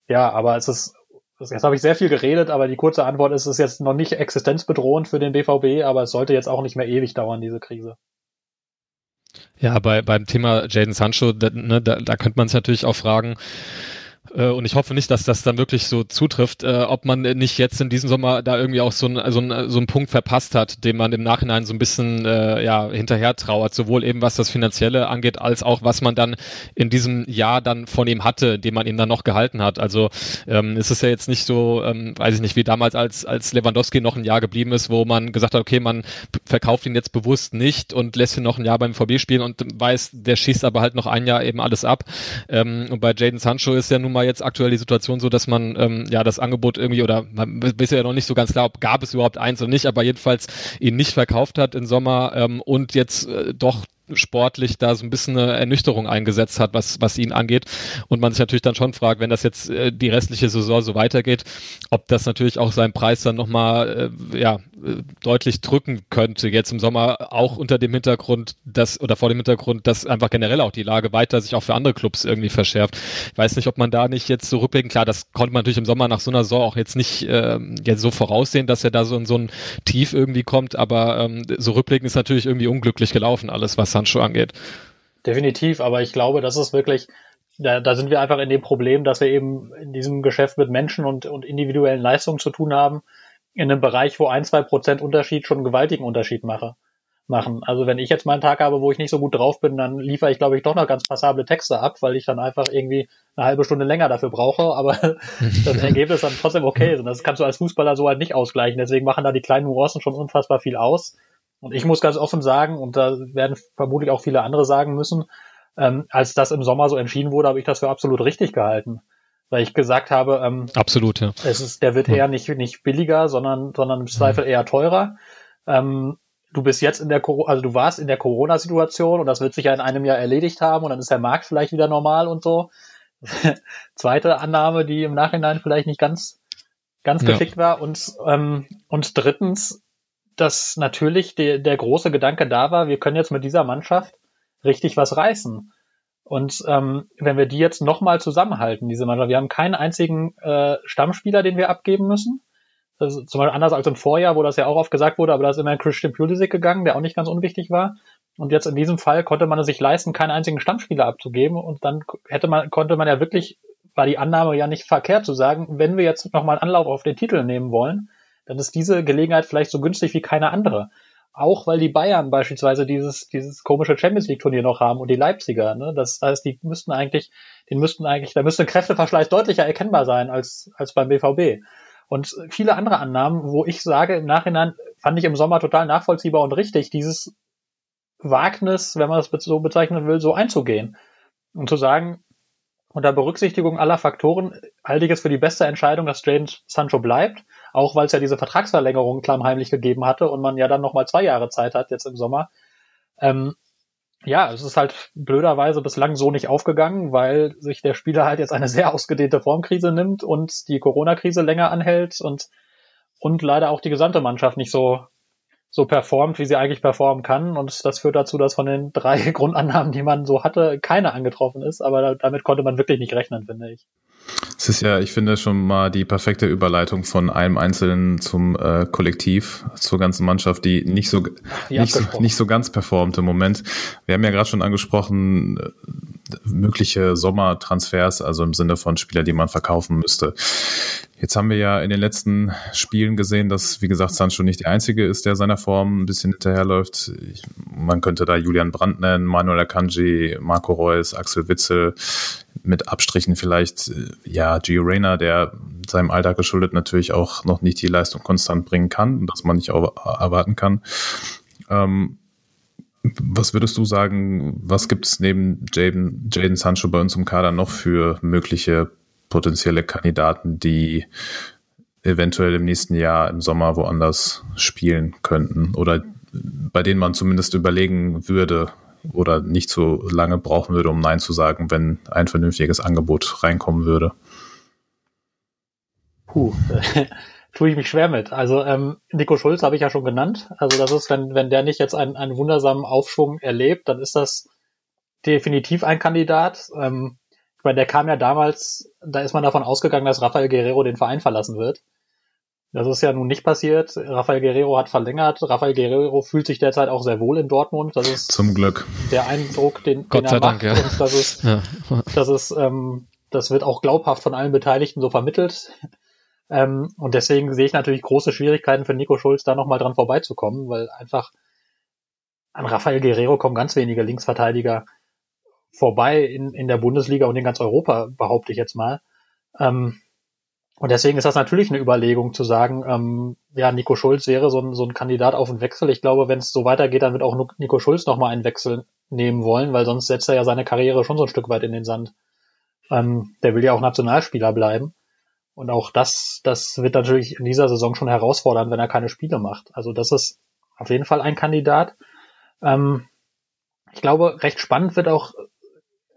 ja, aber es ist, jetzt habe ich sehr viel geredet, aber die kurze Antwort ist, es ist jetzt noch nicht existenzbedrohend für den BVB, aber es sollte jetzt auch nicht mehr ewig dauern, diese Krise. Ja, bei, beim Thema Jaden Sancho, da, ne, da, da könnte man sich natürlich auch fragen, äh, und ich hoffe nicht, dass das dann wirklich so zutrifft, äh, ob man nicht jetzt in diesem Sommer da irgendwie auch so, ein, so, ein, so einen Punkt verpasst hat, dem man im Nachhinein so ein bisschen äh, ja, hinterher trauert, sowohl eben was das Finanzielle angeht, als auch was man dann in diesem Jahr dann von ihm hatte, dem man ihn dann noch gehalten hat. Also ähm, ist es ja jetzt nicht so, ähm, weiß ich nicht, wie damals, als, als Lewandowski noch ein Jahr geblieben ist, wo man gesagt hat, okay, man verkauft ihn jetzt bewusst nicht und lässt ihn noch ein Jahr beim VB spielen und weiß, der schießt aber halt noch ein Jahr eben alles ab. Ähm, und bei Jaden Sancho ist ja nun mal jetzt aktuell die Situation so, dass man ähm, ja das Angebot irgendwie oder man bisher ja noch nicht so ganz klar, ob gab es überhaupt eins oder nicht, aber jedenfalls ihn nicht verkauft hat im Sommer ähm, und jetzt äh, doch sportlich da so ein bisschen eine Ernüchterung eingesetzt hat, was, was ihn angeht. Und man sich natürlich dann schon fragt, wenn das jetzt äh, die restliche Saison so weitergeht, ob das natürlich auch seinen Preis dann nochmal äh, ja, äh, deutlich drücken könnte. Jetzt im Sommer auch unter dem Hintergrund, dass, oder vor dem Hintergrund, dass einfach generell auch die Lage weiter sich auch für andere Clubs irgendwie verschärft. Ich weiß nicht, ob man da nicht jetzt so rückblicken, klar, das konnte man natürlich im Sommer nach so einer Saison auch jetzt nicht äh, jetzt so voraussehen, dass er da so in so ein Tief irgendwie kommt, aber ähm, so rückblicken ist natürlich irgendwie unglücklich gelaufen, alles, was Sancho angeht. Definitiv, aber ich glaube, das ist wirklich, da, da sind wir einfach in dem Problem, dass wir eben in diesem Geschäft mit Menschen und, und individuellen Leistungen zu tun haben, in einem Bereich, wo ein, zwei Prozent Unterschied schon einen gewaltigen Unterschied mache, machen. Also wenn ich jetzt mal einen Tag habe, wo ich nicht so gut drauf bin, dann liefere ich, glaube ich, doch noch ganz passable Texte ab, weil ich dann einfach irgendwie eine halbe Stunde länger dafür brauche, aber das Ergebnis dann trotzdem okay ist. Und das kannst du als Fußballer so halt nicht ausgleichen. Deswegen machen da die kleinen Nuancen schon unfassbar viel aus. Und ich muss ganz offen sagen, und da werden vermutlich auch viele andere sagen müssen, ähm, als das im Sommer so entschieden wurde, habe ich das für absolut richtig gehalten. Weil ich gesagt habe, ähm, absolut, ja. Es ist, der wird eher nicht, nicht billiger, sondern, sondern im Zweifel eher teurer. Ähm, du bist jetzt in der, also du warst in der Corona-Situation und das wird sich ja in einem Jahr erledigt haben und dann ist der Markt vielleicht wieder normal und so. Zweite Annahme, die im Nachhinein vielleicht nicht ganz, ganz geschickt ja. war. Und, ähm, und drittens, dass natürlich der, der große Gedanke da war, wir können jetzt mit dieser Mannschaft richtig was reißen. Und ähm, wenn wir die jetzt nochmal zusammenhalten, diese Mannschaft, wir haben keinen einzigen äh, Stammspieler, den wir abgeben müssen. Das ist zum Beispiel anders als im Vorjahr, wo das ja auch oft gesagt wurde, aber da ist immer ein Christian Pulisic gegangen, der auch nicht ganz unwichtig war. Und jetzt in diesem Fall konnte man es sich leisten, keinen einzigen Stammspieler abzugeben. Und dann hätte man, konnte man ja wirklich, war die Annahme ja nicht verkehrt zu sagen, wenn wir jetzt nochmal Anlauf auf den Titel nehmen wollen, dann ist diese Gelegenheit vielleicht so günstig wie keine andere. Auch weil die Bayern beispielsweise dieses, dieses komische Champions League Turnier noch haben und die Leipziger, ne? Das heißt, die müssten eigentlich, den müssten eigentlich, da müsste ein Kräfteverschleiß deutlicher erkennbar sein als, als beim BVB. Und viele andere Annahmen, wo ich sage, im Nachhinein fand ich im Sommer total nachvollziehbar und richtig, dieses Wagnis, wenn man es so bezeichnen will, so einzugehen. Und zu sagen, unter Berücksichtigung aller Faktoren halte ich es für die beste Entscheidung, dass Jane Sancho bleibt, auch weil es ja diese Vertragsverlängerung klammheimlich gegeben hatte und man ja dann nochmal zwei Jahre Zeit hat jetzt im Sommer. Ähm, ja, es ist halt blöderweise bislang so nicht aufgegangen, weil sich der Spieler halt jetzt eine sehr ausgedehnte Formkrise nimmt und die Corona-Krise länger anhält und, und leider auch die gesamte Mannschaft nicht so so performt, wie sie eigentlich performen kann. Und das führt dazu, dass von den drei Grundannahmen, die man so hatte, keine angetroffen ist. Aber damit konnte man wirklich nicht rechnen, finde ich. Es ist ja, ich finde schon mal die perfekte Überleitung von einem Einzelnen zum äh, Kollektiv, zur ganzen Mannschaft, die nicht so, nicht so, nicht so ganz performt im Moment. Wir haben ja gerade schon angesprochen, äh, mögliche Sommertransfers, also im Sinne von Spieler, die man verkaufen müsste. Jetzt haben wir ja in den letzten Spielen gesehen, dass, wie gesagt, Sancho nicht der Einzige ist, der seiner Form ein bisschen hinterherläuft. Ich, man könnte da Julian Brandt nennen, Manuel Akanji, Marco Reus, Axel Witzel, mit Abstrichen vielleicht, ja, Gio Reyna, der seinem Alter geschuldet natürlich auch noch nicht die Leistung konstant bringen kann und das man nicht erwarten kann. Ähm, was würdest du sagen, was gibt es neben Jaden, Jaden Sancho bei uns im Kader noch für mögliche potenzielle Kandidaten, die eventuell im nächsten Jahr im Sommer woanders spielen könnten oder bei denen man zumindest überlegen würde oder nicht so lange brauchen würde, um Nein zu sagen, wenn ein vernünftiges Angebot reinkommen würde? Puh, tue ich mich schwer mit. Also ähm, Nico Schulz habe ich ja schon genannt. Also das ist, wenn, wenn der nicht jetzt einen, einen wundersamen Aufschwung erlebt, dann ist das definitiv ein Kandidat. Ähm, ich meine, der kam ja damals, da ist man davon ausgegangen, dass Rafael Guerrero den Verein verlassen wird. Das ist ja nun nicht passiert. Rafael Guerrero hat verlängert. Rafael Guerrero fühlt sich derzeit auch sehr wohl in Dortmund. Das ist zum Glück der Eindruck, den, Gott den sei er Dank, macht. ja. Und das ist, ja. das ist, ähm, das wird auch glaubhaft von allen Beteiligten so vermittelt. Ähm, und deswegen sehe ich natürlich große Schwierigkeiten für Nico Schulz, da nochmal dran vorbeizukommen, weil einfach an Rafael Guerrero kommen ganz wenige Linksverteidiger vorbei in, in der Bundesliga und in ganz Europa, behaupte ich jetzt mal. Ähm, und deswegen ist das natürlich eine Überlegung zu sagen, ähm, ja, Nico Schulz wäre so ein, so ein Kandidat auf einen Wechsel. Ich glaube, wenn es so weitergeht, dann wird auch Nico Schulz nochmal einen Wechsel nehmen wollen, weil sonst setzt er ja seine Karriere schon so ein Stück weit in den Sand. Ähm, der will ja auch Nationalspieler bleiben. Und auch das, das wird natürlich in dieser Saison schon herausfordernd, wenn er keine Spiele macht. Also das ist auf jeden Fall ein Kandidat. Ähm, ich glaube, recht spannend wird auch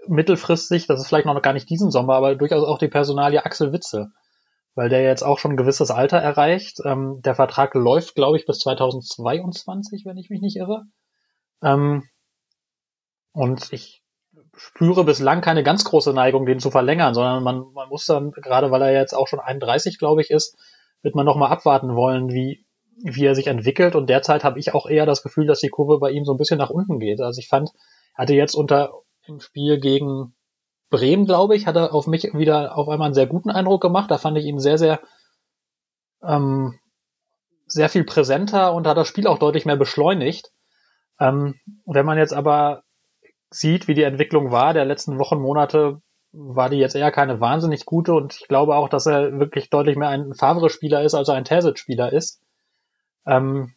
mittelfristig, das ist vielleicht noch gar nicht diesen Sommer, aber durchaus auch die Personalie Axel Witzel, weil der jetzt auch schon ein gewisses Alter erreicht. Ähm, der Vertrag läuft, glaube ich, bis 2022, wenn ich mich nicht irre. Ähm, und ich spüre bislang keine ganz große Neigung, den zu verlängern, sondern man, man muss dann, gerade weil er jetzt auch schon 31, glaube ich, ist, wird man nochmal abwarten wollen, wie, wie er sich entwickelt. Und derzeit habe ich auch eher das Gefühl, dass die Kurve bei ihm so ein bisschen nach unten geht. Also ich fand, er hatte jetzt unter im Spiel gegen Bremen, glaube ich, hat er auf mich wieder auf einmal einen sehr guten Eindruck gemacht. Da fand ich ihn sehr, sehr, ähm, sehr viel präsenter und hat das Spiel auch deutlich mehr beschleunigt. Ähm, wenn man jetzt aber sieht, wie die Entwicklung war der letzten Wochen, Monate, war die jetzt eher keine wahnsinnig gute und ich glaube auch, dass er wirklich deutlich mehr ein Favre-Spieler ist, als er ein Terzic-Spieler ist. Ähm,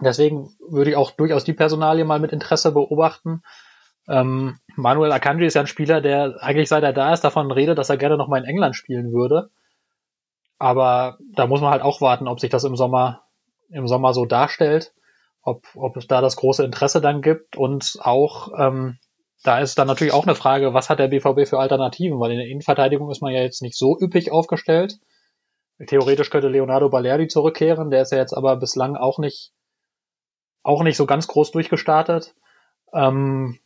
deswegen würde ich auch durchaus die Personalie mal mit Interesse beobachten. Ähm, Manuel Akanji ist ja ein Spieler, der eigentlich seit er da ist davon redet, dass er gerne noch mal in England spielen würde. Aber da muss man halt auch warten, ob sich das im Sommer, im Sommer so darstellt ob, ob es da das große Interesse dann gibt und auch ähm, da ist dann natürlich auch eine Frage, was hat der BVB für Alternativen, weil in der Innenverteidigung ist man ja jetzt nicht so üppig aufgestellt. Theoretisch könnte Leonardo Balerdi zurückkehren, der ist ja jetzt aber bislang auch nicht auch nicht so ganz groß durchgestartet. Ähm,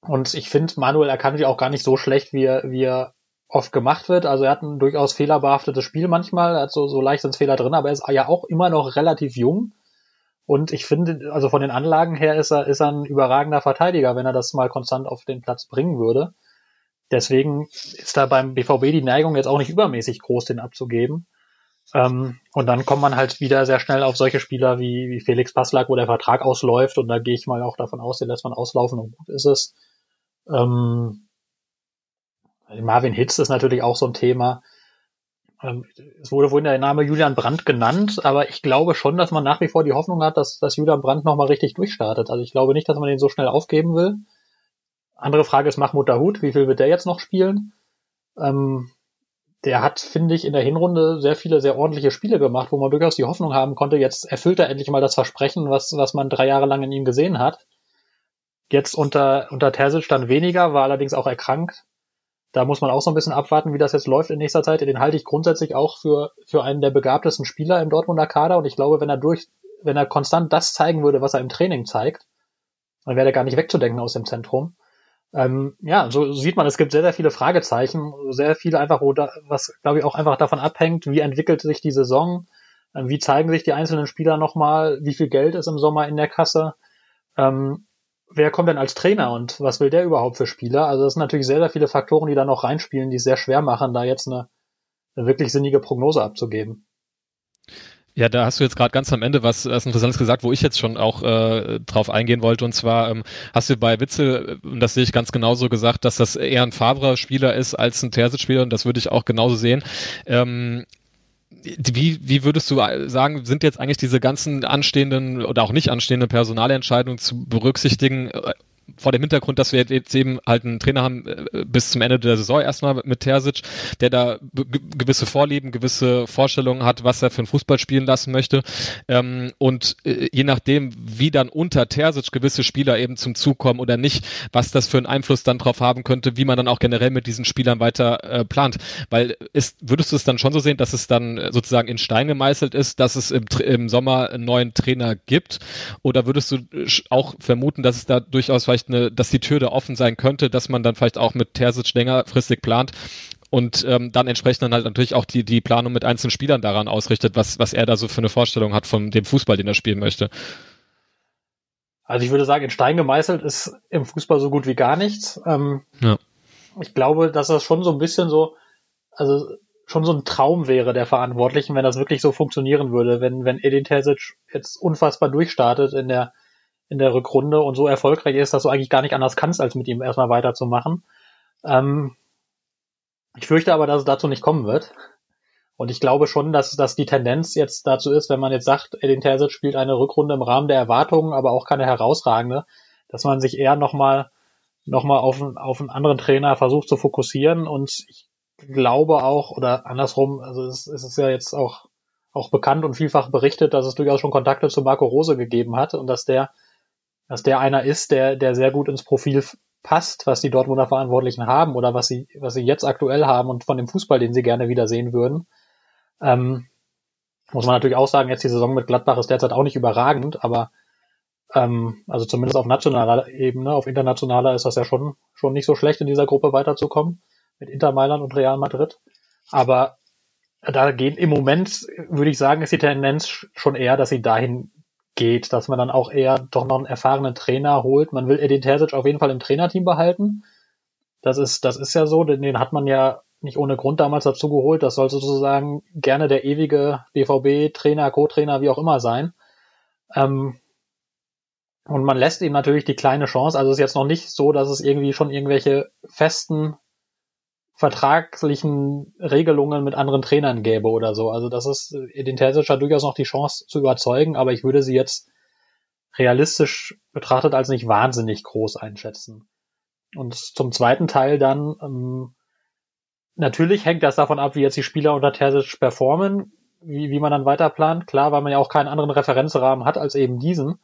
und ich finde Manuel Akanji auch gar nicht so schlecht, wie er, wie er oft gemacht wird. Also er hat ein durchaus fehlerbehaftetes Spiel manchmal, er hat so, so leicht ins Fehler drin, aber er ist ja auch immer noch relativ jung. Und ich finde, also von den Anlagen her ist er, ist er ein überragender Verteidiger, wenn er das mal konstant auf den Platz bringen würde. Deswegen ist da beim BVB die Neigung jetzt auch nicht übermäßig groß, den abzugeben. Ähm, und dann kommt man halt wieder sehr schnell auf solche Spieler wie, wie Felix Passlack, wo der Vertrag ausläuft. Und da gehe ich mal auch davon aus, den lässt man auslaufen und gut ist es. Ähm, Marvin Hitz ist natürlich auch so ein Thema. Ähm, es wurde wohl der Name Julian Brandt genannt, aber ich glaube schon, dass man nach wie vor die Hoffnung hat, dass, dass Julian Brandt nochmal richtig durchstartet. Also ich glaube nicht, dass man den so schnell aufgeben will. Andere Frage ist Mahmoud Dahoud, wie viel wird der jetzt noch spielen? Ähm, der hat, finde ich, in der Hinrunde sehr viele, sehr ordentliche Spiele gemacht, wo man durchaus die Hoffnung haben konnte, jetzt erfüllt er endlich mal das Versprechen, was, was man drei Jahre lang in ihm gesehen hat. Jetzt unter, unter Terzic dann weniger, war allerdings auch erkrankt. Da muss man auch so ein bisschen abwarten, wie das jetzt läuft in nächster Zeit. Den halte ich grundsätzlich auch für, für einen der begabtesten Spieler im Dortmunder Kader. Und ich glaube, wenn er durch, wenn er konstant das zeigen würde, was er im Training zeigt, dann wäre er gar nicht wegzudenken aus dem Zentrum. Ähm, ja, so sieht man, es gibt sehr, sehr viele Fragezeichen, sehr viel einfach, wo da, was glaube ich auch einfach davon abhängt, wie entwickelt sich die Saison, äh, wie zeigen sich die einzelnen Spieler nochmal, wie viel Geld ist im Sommer in der Kasse, ähm, wer kommt denn als Trainer und was will der überhaupt für Spieler? Also das sind natürlich sehr, sehr viele Faktoren, die da noch reinspielen, die es sehr schwer machen, da jetzt eine, eine wirklich sinnige Prognose abzugeben. Ja, da hast du jetzt gerade ganz am Ende was, was Interessantes gesagt, wo ich jetzt schon auch äh, drauf eingehen wollte. Und zwar ähm, hast du bei Witzel, und das sehe ich ganz genauso gesagt, dass das eher ein Favre-Spieler ist als ein Terzic-Spieler. Und das würde ich auch genauso sehen. Ähm, wie, wie würdest du sagen, sind jetzt eigentlich diese ganzen anstehenden oder auch nicht anstehenden Personalentscheidungen zu berücksichtigen äh, vor dem Hintergrund, dass wir jetzt eben halt einen Trainer haben äh, bis zum Ende der Saison erstmal mit Terzic, der da gewisse Vorlieben, gewisse Vorstellungen hat, was er für einen Fußball spielen lassen möchte. Ähm, und äh, je nachdem, wie dann unter Terzic gewisse Spieler eben zum Zug kommen oder nicht, was das für einen Einfluss dann drauf haben könnte, wie man dann auch generell mit diesen Spielern weiter äh, plant. Weil ist, würdest du es dann schon so sehen, dass es dann sozusagen in Stein gemeißelt ist, dass es im, im Sommer einen neuen Trainer gibt? Oder würdest du auch vermuten, dass es da durchaus vielleicht vielleicht eine, dass die Tür da offen sein könnte, dass man dann vielleicht auch mit Terzic längerfristig plant und ähm, dann entsprechend dann halt natürlich auch die, die Planung mit einzelnen Spielern daran ausrichtet, was, was er da so für eine Vorstellung hat von dem Fußball, den er spielen möchte. Also ich würde sagen, in Stein gemeißelt ist im Fußball so gut wie gar nichts. Ähm, ja. Ich glaube, dass das schon so ein bisschen so, also schon so ein Traum wäre der Verantwortlichen, wenn das wirklich so funktionieren würde, wenn, wenn Edin Terzic jetzt unfassbar durchstartet in der in der Rückrunde und so erfolgreich ist, dass du eigentlich gar nicht anders kannst, als mit ihm erstmal weiterzumachen. Ähm, ich fürchte aber, dass es dazu nicht kommen wird. Und ich glaube schon, dass, dass die Tendenz jetzt dazu ist, wenn man jetzt sagt, Edin Terzic spielt eine Rückrunde im Rahmen der Erwartungen, aber auch keine herausragende, dass man sich eher nochmal noch mal auf, auf einen anderen Trainer versucht zu fokussieren. Und ich glaube auch, oder andersrum, also es, es ist ja jetzt auch, auch bekannt und vielfach berichtet, dass es durchaus schon Kontakte zu Marco Rose gegeben hat und dass der dass der einer ist, der, der sehr gut ins Profil passt, was die Dortmunder Verantwortlichen haben oder was sie, was sie jetzt aktuell haben und von dem Fußball, den sie gerne wieder sehen würden. Ähm, muss man natürlich auch sagen, jetzt die Saison mit Gladbach ist derzeit auch nicht überragend, aber ähm, also zumindest auf nationaler Ebene, auf internationaler ist das ja schon, schon nicht so schlecht in dieser Gruppe weiterzukommen mit Inter Mailand und Real Madrid. Aber da gehen im Moment, würde ich sagen, ist die Tendenz schon eher, dass sie dahin geht, dass man dann auch eher doch noch einen erfahrenen Trainer holt. Man will Edin Terzic auf jeden Fall im Trainerteam behalten. Das ist, das ist ja so, denn den hat man ja nicht ohne Grund damals dazu geholt. Das soll sozusagen gerne der ewige BVB-Trainer, Co-Trainer, wie auch immer sein. Ähm, und man lässt ihm natürlich die kleine Chance. Also es ist jetzt noch nicht so, dass es irgendwie schon irgendwelche festen vertraglichen Regelungen mit anderen Trainern gäbe oder so. Also das ist den Terzic hat durchaus noch die Chance zu überzeugen, aber ich würde sie jetzt realistisch betrachtet als nicht wahnsinnig groß einschätzen. Und zum zweiten Teil dann, ähm, natürlich hängt das davon ab, wie jetzt die Spieler unter Terzic performen, wie, wie man dann weiter plant. Klar, weil man ja auch keinen anderen Referenzrahmen hat als eben diesen.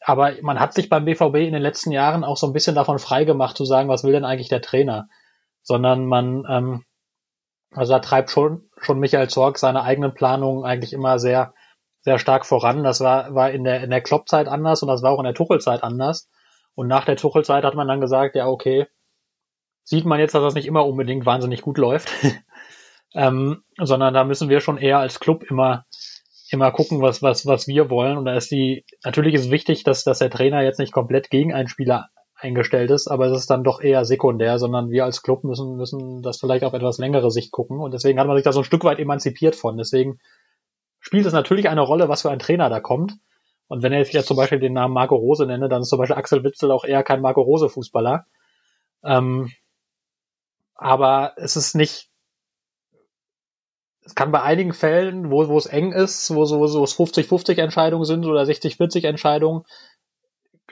Aber man hat sich beim BVB in den letzten Jahren auch so ein bisschen davon freigemacht zu sagen, was will denn eigentlich der Trainer? Sondern man, ähm, also da treibt schon, schon Michael Zorg seine eigenen Planungen eigentlich immer sehr, sehr stark voran. Das war, war in der, in der Kloppzeit anders und das war auch in der Tuchelzeit anders. Und nach der Tuchelzeit hat man dann gesagt, ja, okay, sieht man jetzt, dass das nicht immer unbedingt wahnsinnig gut läuft. ähm, sondern da müssen wir schon eher als Club immer, immer gucken, was, was, was wir wollen. Und da ist die, natürlich ist wichtig, dass, dass der Trainer jetzt nicht komplett gegen einen Spieler eingestellt ist, aber es ist dann doch eher sekundär, sondern wir als Club müssen, müssen das vielleicht auf etwas längere Sicht gucken und deswegen hat man sich da so ein Stück weit emanzipiert von. Deswegen spielt es natürlich eine Rolle, was für ein Trainer da kommt. Und wenn ich jetzt zum Beispiel den Namen Marco Rose nenne, dann ist zum Beispiel Axel Witzel auch eher kein Marco Rose Fußballer. Ähm, aber es ist nicht, es kann bei einigen Fällen, wo, wo es eng ist, wo so, so 50-50 Entscheidungen sind oder 60-40 Entscheidungen,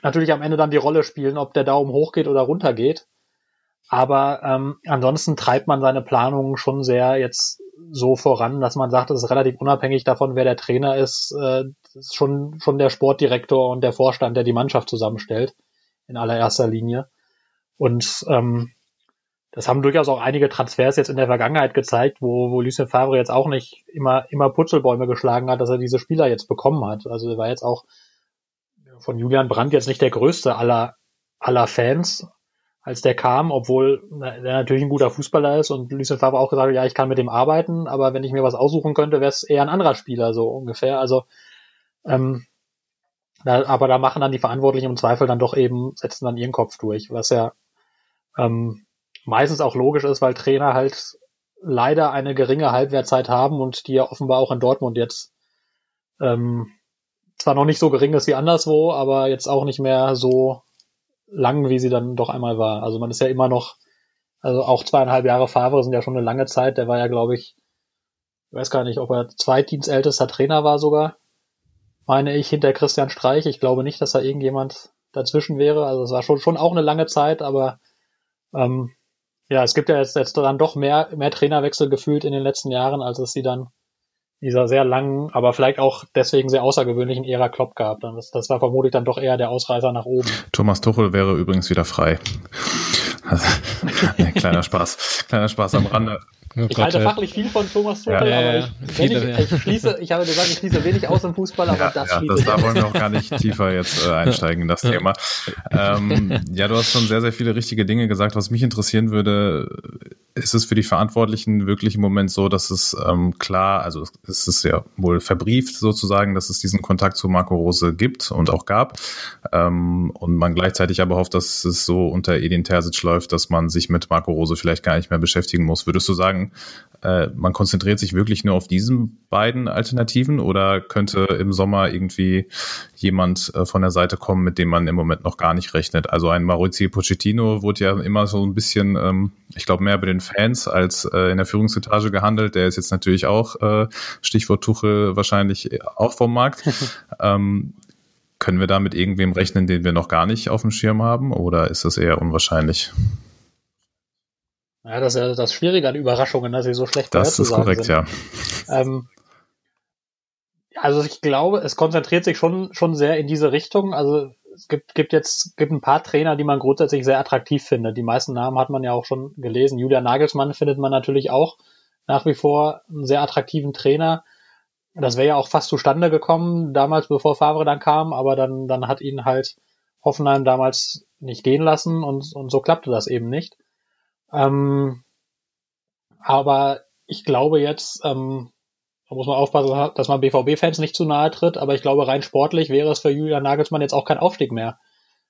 natürlich am Ende dann die Rolle spielen, ob der Daumen hoch geht oder runter geht. Aber ähm, ansonsten treibt man seine Planungen schon sehr jetzt so voran, dass man sagt, es ist relativ unabhängig davon, wer der Trainer ist. Äh, ist schon, schon der Sportdirektor und der Vorstand, der die Mannschaft zusammenstellt, in allererster Linie. Und ähm, das haben durchaus auch einige Transfers jetzt in der Vergangenheit gezeigt, wo, wo Lucien Favre jetzt auch nicht immer, immer Putzelbäume geschlagen hat, dass er diese Spieler jetzt bekommen hat. Also er war jetzt auch von Julian Brandt jetzt nicht der größte aller, aller Fans. als der kam, obwohl der natürlich ein guter Fußballer ist und Lucien Favre auch gesagt hat, ja, ich kann mit dem arbeiten, aber wenn ich mir was aussuchen könnte, wäre es eher ein anderer Spieler, so ungefähr. Also, ähm, da, aber da machen dann die Verantwortlichen im Zweifel dann doch eben, setzen dann ihren Kopf durch, was ja ähm, meistens auch logisch ist, weil Trainer halt leider eine geringe Halbwertzeit haben und die ja offenbar auch in Dortmund jetzt ähm, zwar noch nicht so gering ist wie anderswo, aber jetzt auch nicht mehr so lang, wie sie dann doch einmal war. Also man ist ja immer noch, also auch zweieinhalb Jahre Favre sind ja schon eine lange Zeit. Der war ja, glaube ich, ich weiß gar nicht, ob er zweitdienstältester Trainer war sogar, meine ich, hinter Christian Streich. Ich glaube nicht, dass da irgendjemand dazwischen wäre. Also es war schon, schon auch eine lange Zeit, aber ähm, ja, es gibt ja jetzt, jetzt dann doch mehr, mehr Trainerwechsel gefühlt in den letzten Jahren, als es sie dann dieser sehr langen, aber vielleicht auch deswegen sehr außergewöhnlichen Ära Klopp gab. Das, das war vermutlich dann doch eher der Ausreißer nach oben. Thomas Tuchel wäre übrigens wieder frei. Kleiner Spaß, kleiner Spaß am Rande. Oh ich halte fachlich viel von Thomas Tuchel, ja, aber ich, viele, ich, ich, schließe, ich habe gesagt, ich schließe wenig aus im Fußball, aber ja, das ja, schließe das, Da wollen wir auch gar nicht tiefer jetzt äh, einsteigen in das Thema. Ähm, ja, du hast schon sehr, sehr viele richtige Dinge gesagt. Was mich interessieren würde, ist es für die Verantwortlichen wirklich im Moment so, dass es ähm, klar, also es ist ja wohl verbrieft sozusagen, dass es diesen Kontakt zu Marco Rose gibt und auch gab. Ähm, und man gleichzeitig aber hofft, dass es so unter Edin Terzic läuft, dass man sich mit Marco Rose vielleicht gar nicht mehr beschäftigen muss. Würdest du sagen, äh, man konzentriert sich wirklich nur auf diesen beiden Alternativen oder könnte im Sommer irgendwie jemand äh, von der Seite kommen, mit dem man im Moment noch gar nicht rechnet? Also ein Maurizio Pochettino wurde ja immer so ein bisschen, ähm, ich glaube, mehr bei den Fans als äh, in der Führungsetage gehandelt. Der ist jetzt natürlich auch, äh, Stichwort Tuchel, wahrscheinlich auch vom Markt. ähm, können wir da mit irgendwem rechnen, den wir noch gar nicht auf dem Schirm haben oder ist das eher unwahrscheinlich? Ja, das ist ja das Schwierige an Überraschungen, dass sie so schlecht Das ist korrekt, sind. ja. Ähm, also ich glaube, es konzentriert sich schon, schon sehr in diese Richtung. Also es gibt, gibt jetzt gibt ein paar Trainer, die man grundsätzlich sehr attraktiv findet. Die meisten Namen hat man ja auch schon gelesen. Julia Nagelsmann findet man natürlich auch nach wie vor einen sehr attraktiven Trainer. Das wäre ja auch fast zustande gekommen, damals bevor Favre dann kam, aber dann, dann hat ihn halt Hoffenheim damals nicht gehen lassen und, und so klappte das eben nicht. Ähm, aber ich glaube jetzt, ähm, da muss man aufpassen, dass man BVB-Fans nicht zu nahe tritt, aber ich glaube, rein sportlich wäre es für Julian Nagelsmann jetzt auch kein Aufstieg mehr,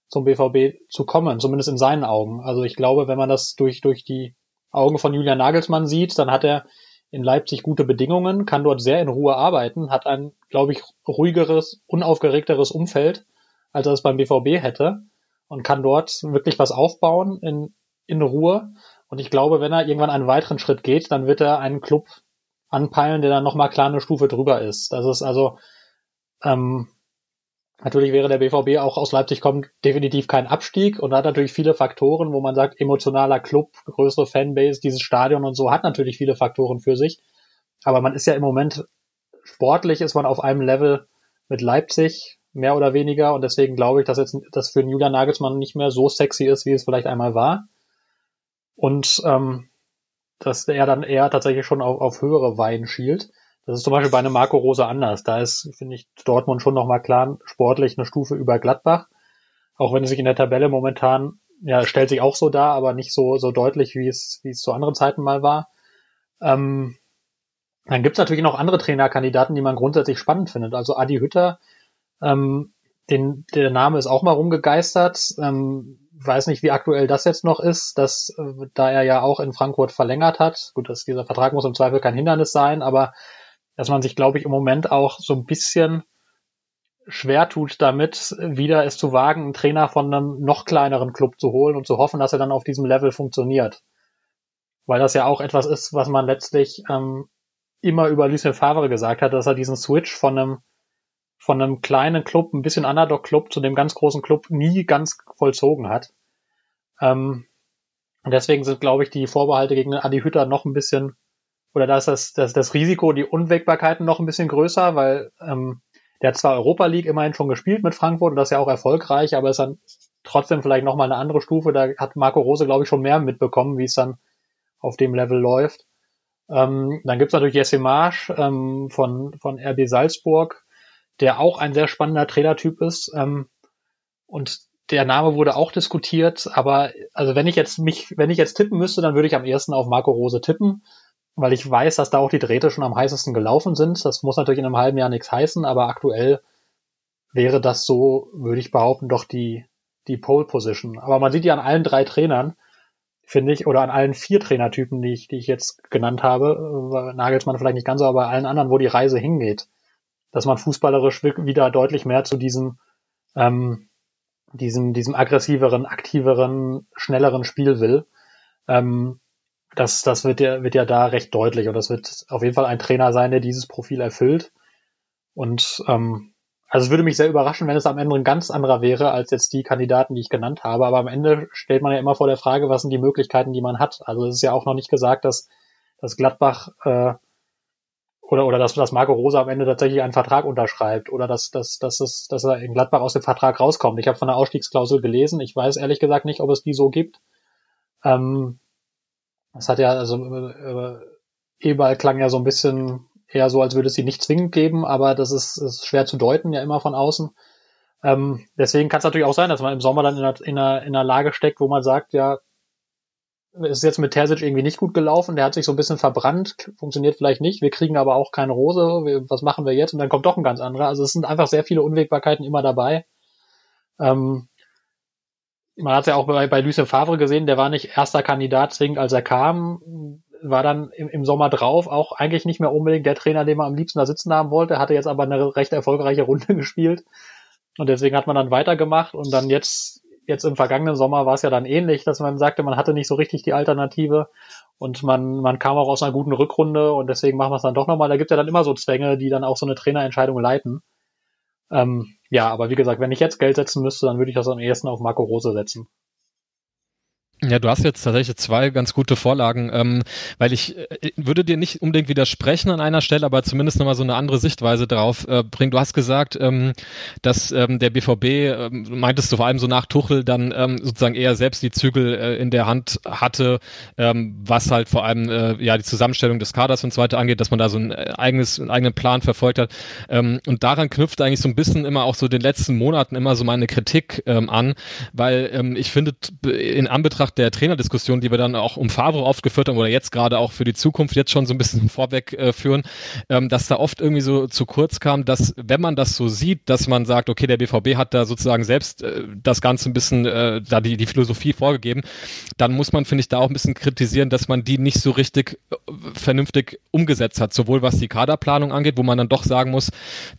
zum BVB zu kommen, zumindest in seinen Augen. Also ich glaube, wenn man das durch, durch die Augen von Julian Nagelsmann sieht, dann hat er in Leipzig gute Bedingungen, kann dort sehr in Ruhe arbeiten, hat ein, glaube ich, ruhigeres, unaufgeregteres Umfeld, als er es beim BVB hätte und kann dort wirklich was aufbauen in, in Ruhe und ich glaube, wenn er irgendwann einen weiteren Schritt geht, dann wird er einen Club anpeilen, der dann nochmal klar eine Stufe drüber ist. Das ist also, ähm, natürlich wäre der BVB auch aus Leipzig kommt definitiv kein Abstieg und hat natürlich viele Faktoren, wo man sagt, emotionaler Club, größere Fanbase, dieses Stadion und so hat natürlich viele Faktoren für sich. Aber man ist ja im Moment sportlich ist man auf einem Level mit Leipzig, mehr oder weniger. Und deswegen glaube ich, dass jetzt das für Julian Nagelsmann nicht mehr so sexy ist, wie es vielleicht einmal war und ähm, dass er dann eher tatsächlich schon auf, auf höhere Wein schielt. Das ist zum Beispiel bei einem Marco Rose anders. Da ist, finde ich, Dortmund schon nochmal klar sportlich eine Stufe über Gladbach. Auch wenn es sich in der Tabelle momentan, ja, stellt sich auch so dar, aber nicht so, so deutlich, wie es, wie es zu anderen Zeiten mal war. Ähm, dann gibt es natürlich noch andere Trainerkandidaten, die man grundsätzlich spannend findet. Also Adi Hütter, ähm, den, der Name ist auch mal rumgegeistert. Ähm, weiß nicht, wie aktuell das jetzt noch ist, dass äh, da er ja auch in Frankfurt verlängert hat. Gut, dass dieser Vertrag muss im Zweifel kein Hindernis sein, aber dass man sich, glaube ich, im Moment auch so ein bisschen schwer tut damit, wieder es zu wagen, einen Trainer von einem noch kleineren Club zu holen und zu hoffen, dass er dann auf diesem Level funktioniert. Weil das ja auch etwas ist, was man letztlich ähm, immer über Lucien Favre gesagt hat, dass er diesen Switch von einem von einem kleinen Club, ein bisschen Underdog-Club zu dem ganz großen Club nie ganz vollzogen hat. Ähm, und deswegen sind, glaube ich, die Vorbehalte gegen Adi Hütter noch ein bisschen, oder da ist das, das, das Risiko, die Unwägbarkeiten noch ein bisschen größer, weil ähm, der hat zwar Europa League immerhin schon gespielt mit Frankfurt und das ist ja auch erfolgreich, aber ist dann trotzdem vielleicht nochmal eine andere Stufe. Da hat Marco Rose, glaube ich, schon mehr mitbekommen, wie es dann auf dem Level läuft. Ähm, dann gibt's natürlich Jesse Marsch ähm, von, von RB Salzburg, der auch ein sehr spannender Trainertyp ist. Ähm, und der Name wurde auch diskutiert, aber also wenn ich jetzt mich, wenn ich jetzt tippen müsste, dann würde ich am ersten auf Marco Rose tippen, weil ich weiß, dass da auch die Drähte schon am heißesten gelaufen sind. Das muss natürlich in einem halben Jahr nichts heißen, aber aktuell wäre das so, würde ich behaupten, doch die, die Pole Position. Aber man sieht ja an allen drei Trainern, finde ich, oder an allen vier Trainertypen, die ich, die ich jetzt genannt habe, Nagelsmann vielleicht nicht ganz so, aber allen anderen, wo die Reise hingeht, dass man fußballerisch wieder deutlich mehr zu diesem, ähm, diesem, diesem aggressiveren, aktiveren, schnelleren Spiel will. Ähm, das, das wird ja, wird ja da recht deutlich und das wird auf jeden Fall ein Trainer sein, der dieses Profil erfüllt. Und ähm, also es würde mich sehr überraschen, wenn es am Ende ein ganz anderer wäre als jetzt die Kandidaten, die ich genannt habe. Aber am Ende stellt man ja immer vor der Frage, was sind die Möglichkeiten, die man hat. Also es ist ja auch noch nicht gesagt, dass, dass Gladbach äh, oder, oder dass, dass Marco Rosa am Ende tatsächlich einen Vertrag unterschreibt oder dass, dass, dass, es, dass er in Gladbach aus dem Vertrag rauskommt. Ich habe von der Ausstiegsklausel gelesen. Ich weiß ehrlich gesagt nicht, ob es die so gibt. Ähm, das hat ja, also äh, Eberl klang ja so ein bisschen eher so, als würde es sie nicht zwingend geben, aber das ist, ist schwer zu deuten, ja immer von außen. Ähm, deswegen kann es natürlich auch sein, dass man im Sommer dann in einer, in, einer, in einer Lage steckt, wo man sagt, ja, ist jetzt mit Terzic irgendwie nicht gut gelaufen, der hat sich so ein bisschen verbrannt, funktioniert vielleicht nicht, wir kriegen aber auch keine Rose, wir, was machen wir jetzt? Und dann kommt doch ein ganz anderer. Also es sind einfach sehr viele Unwägbarkeiten immer dabei. Ähm, man hat es ja auch bei, bei Lucien Favre gesehen, der war nicht erster Kandidat zwingend, als er kam, war dann im, im Sommer drauf, auch eigentlich nicht mehr unbedingt der Trainer, den man am liebsten da sitzen haben wollte, hatte jetzt aber eine recht erfolgreiche Runde gespielt. Und deswegen hat man dann weitergemacht und dann jetzt, jetzt im vergangenen Sommer war es ja dann ähnlich, dass man sagte, man hatte nicht so richtig die Alternative und man, man kam auch aus einer guten Rückrunde und deswegen machen wir es dann doch nochmal. Da gibt es ja dann immer so Zwänge, die dann auch so eine Trainerentscheidung leiten. Ähm, ja, aber wie gesagt, wenn ich jetzt Geld setzen müsste, dann würde ich das am ehesten auf Marco Rose setzen. Ja, du hast jetzt tatsächlich zwei ganz gute Vorlagen, ähm, weil ich äh, würde dir nicht unbedingt widersprechen an einer Stelle, aber zumindest nochmal so eine andere Sichtweise darauf äh, bringen. Du hast gesagt, ähm, dass ähm, der BVB, ähm, meintest du vor allem so nach Tuchel, dann ähm, sozusagen eher selbst die Zügel äh, in der Hand hatte, ähm, was halt vor allem äh, ja die Zusammenstellung des Kaders und so weiter angeht, dass man da so ein äh, eigenes, einen eigenen Plan verfolgt hat. Ähm, und daran knüpft eigentlich so ein bisschen immer auch so den letzten Monaten immer so meine Kritik ähm, an, weil ähm, ich finde, in Anbetracht der Trainerdiskussion, die wir dann auch um Favre aufgeführt haben oder jetzt gerade auch für die Zukunft jetzt schon so ein bisschen vorweg äh, führen, ähm, dass da oft irgendwie so zu kurz kam, dass wenn man das so sieht, dass man sagt, okay, der BVB hat da sozusagen selbst äh, das Ganze ein bisschen, äh, da die, die Philosophie vorgegeben, dann muss man, finde ich, da auch ein bisschen kritisieren, dass man die nicht so richtig äh, vernünftig umgesetzt hat, sowohl was die Kaderplanung angeht, wo man dann doch sagen muss,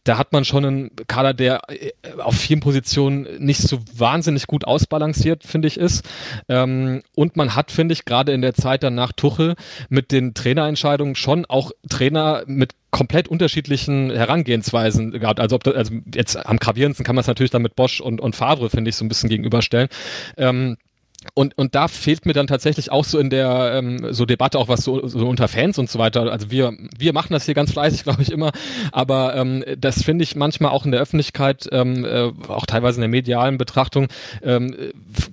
da hat man schon einen Kader, der äh, auf vielen Positionen nicht so wahnsinnig gut ausbalanciert, finde ich, ist. Ähm, und man hat, finde ich, gerade in der Zeit danach Tuchel mit den Trainerentscheidungen schon auch Trainer mit komplett unterschiedlichen Herangehensweisen gehabt. Also, ob das, also jetzt am gravierendsten kann man es natürlich dann mit Bosch und, und Favre, finde ich, so ein bisschen gegenüberstellen. Ähm, und, und da fehlt mir dann tatsächlich auch so in der ähm, so Debatte auch was so, so unter Fans und so weiter. Also wir wir machen das hier ganz fleißig, glaube ich immer, aber ähm, das finde ich manchmal auch in der Öffentlichkeit, ähm, äh, auch teilweise in der medialen Betrachtung ähm,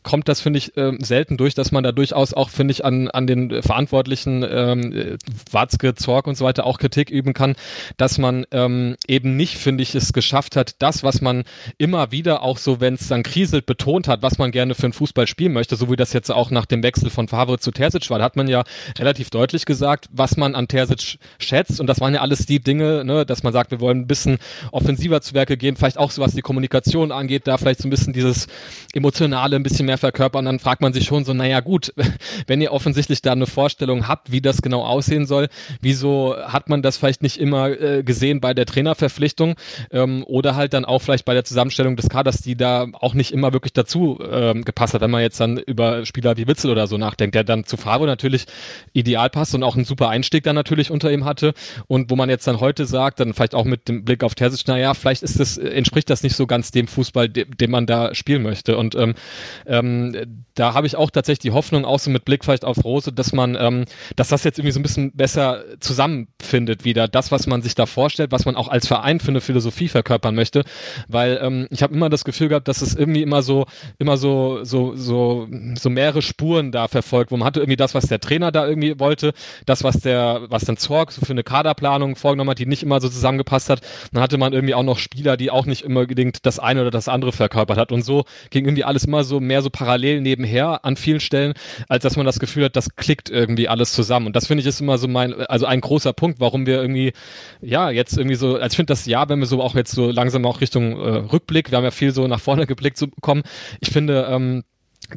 kommt das finde ich äh, selten durch, dass man da durchaus auch finde ich an an den Verantwortlichen ähm, Watzke, Zorg und so weiter auch Kritik üben kann, dass man ähm, eben nicht finde ich es geschafft hat, das was man immer wieder auch so wenn es dann kriselt betont hat, was man gerne für einen Fußball spielen möchte so wie das jetzt auch nach dem Wechsel von Favre zu Terzic war, da hat man ja relativ deutlich gesagt, was man an Terzic schätzt. Und das waren ja alles die Dinge, ne, dass man sagt, wir wollen ein bisschen offensiver zu Werke gehen, vielleicht auch so was die Kommunikation angeht, da vielleicht so ein bisschen dieses emotionale ein bisschen mehr verkörpern, dann fragt man sich schon so, naja gut, wenn ihr offensichtlich da eine Vorstellung habt, wie das genau aussehen soll, wieso hat man das vielleicht nicht immer äh, gesehen bei der Trainerverpflichtung ähm, oder halt dann auch vielleicht bei der Zusammenstellung des Kaders, die da auch nicht immer wirklich dazu ähm, gepasst hat, wenn man jetzt dann über Spieler wie Witzel oder so nachdenkt, der dann zu Favre natürlich ideal passt und auch einen super Einstieg dann natürlich unter ihm hatte. Und wo man jetzt dann heute sagt, dann vielleicht auch mit dem Blick auf Terzic, naja, vielleicht ist das, entspricht das nicht so ganz dem Fußball, de, den man da spielen möchte. Und ähm, ähm, da habe ich auch tatsächlich die Hoffnung, auch so mit Blick vielleicht auf Rose, dass man, ähm, dass das jetzt irgendwie so ein bisschen besser zusammenfindet wieder, das, was man sich da vorstellt, was man auch als Verein für eine Philosophie verkörpern möchte, weil ähm, ich habe immer das Gefühl gehabt, dass es irgendwie immer so, immer so, so, so so mehrere Spuren da verfolgt, wo man hatte irgendwie das, was der Trainer da irgendwie wollte, das, was der, was dann Zorg so für eine Kaderplanung vorgenommen hat, die nicht immer so zusammengepasst hat. Dann hatte man irgendwie auch noch Spieler, die auch nicht immer unbedingt das eine oder das andere verkörpert hat. Und so ging irgendwie alles immer so mehr so parallel nebenher an vielen Stellen, als dass man das Gefühl hat, das klickt irgendwie alles zusammen. Und das finde ich ist immer so mein, also ein großer Punkt, warum wir irgendwie, ja, jetzt irgendwie so, also ich finde das Jahr, wenn wir so auch jetzt so langsam auch Richtung äh, Rückblick, wir haben ja viel so nach vorne geblickt zu bekommen. Ich finde, ähm,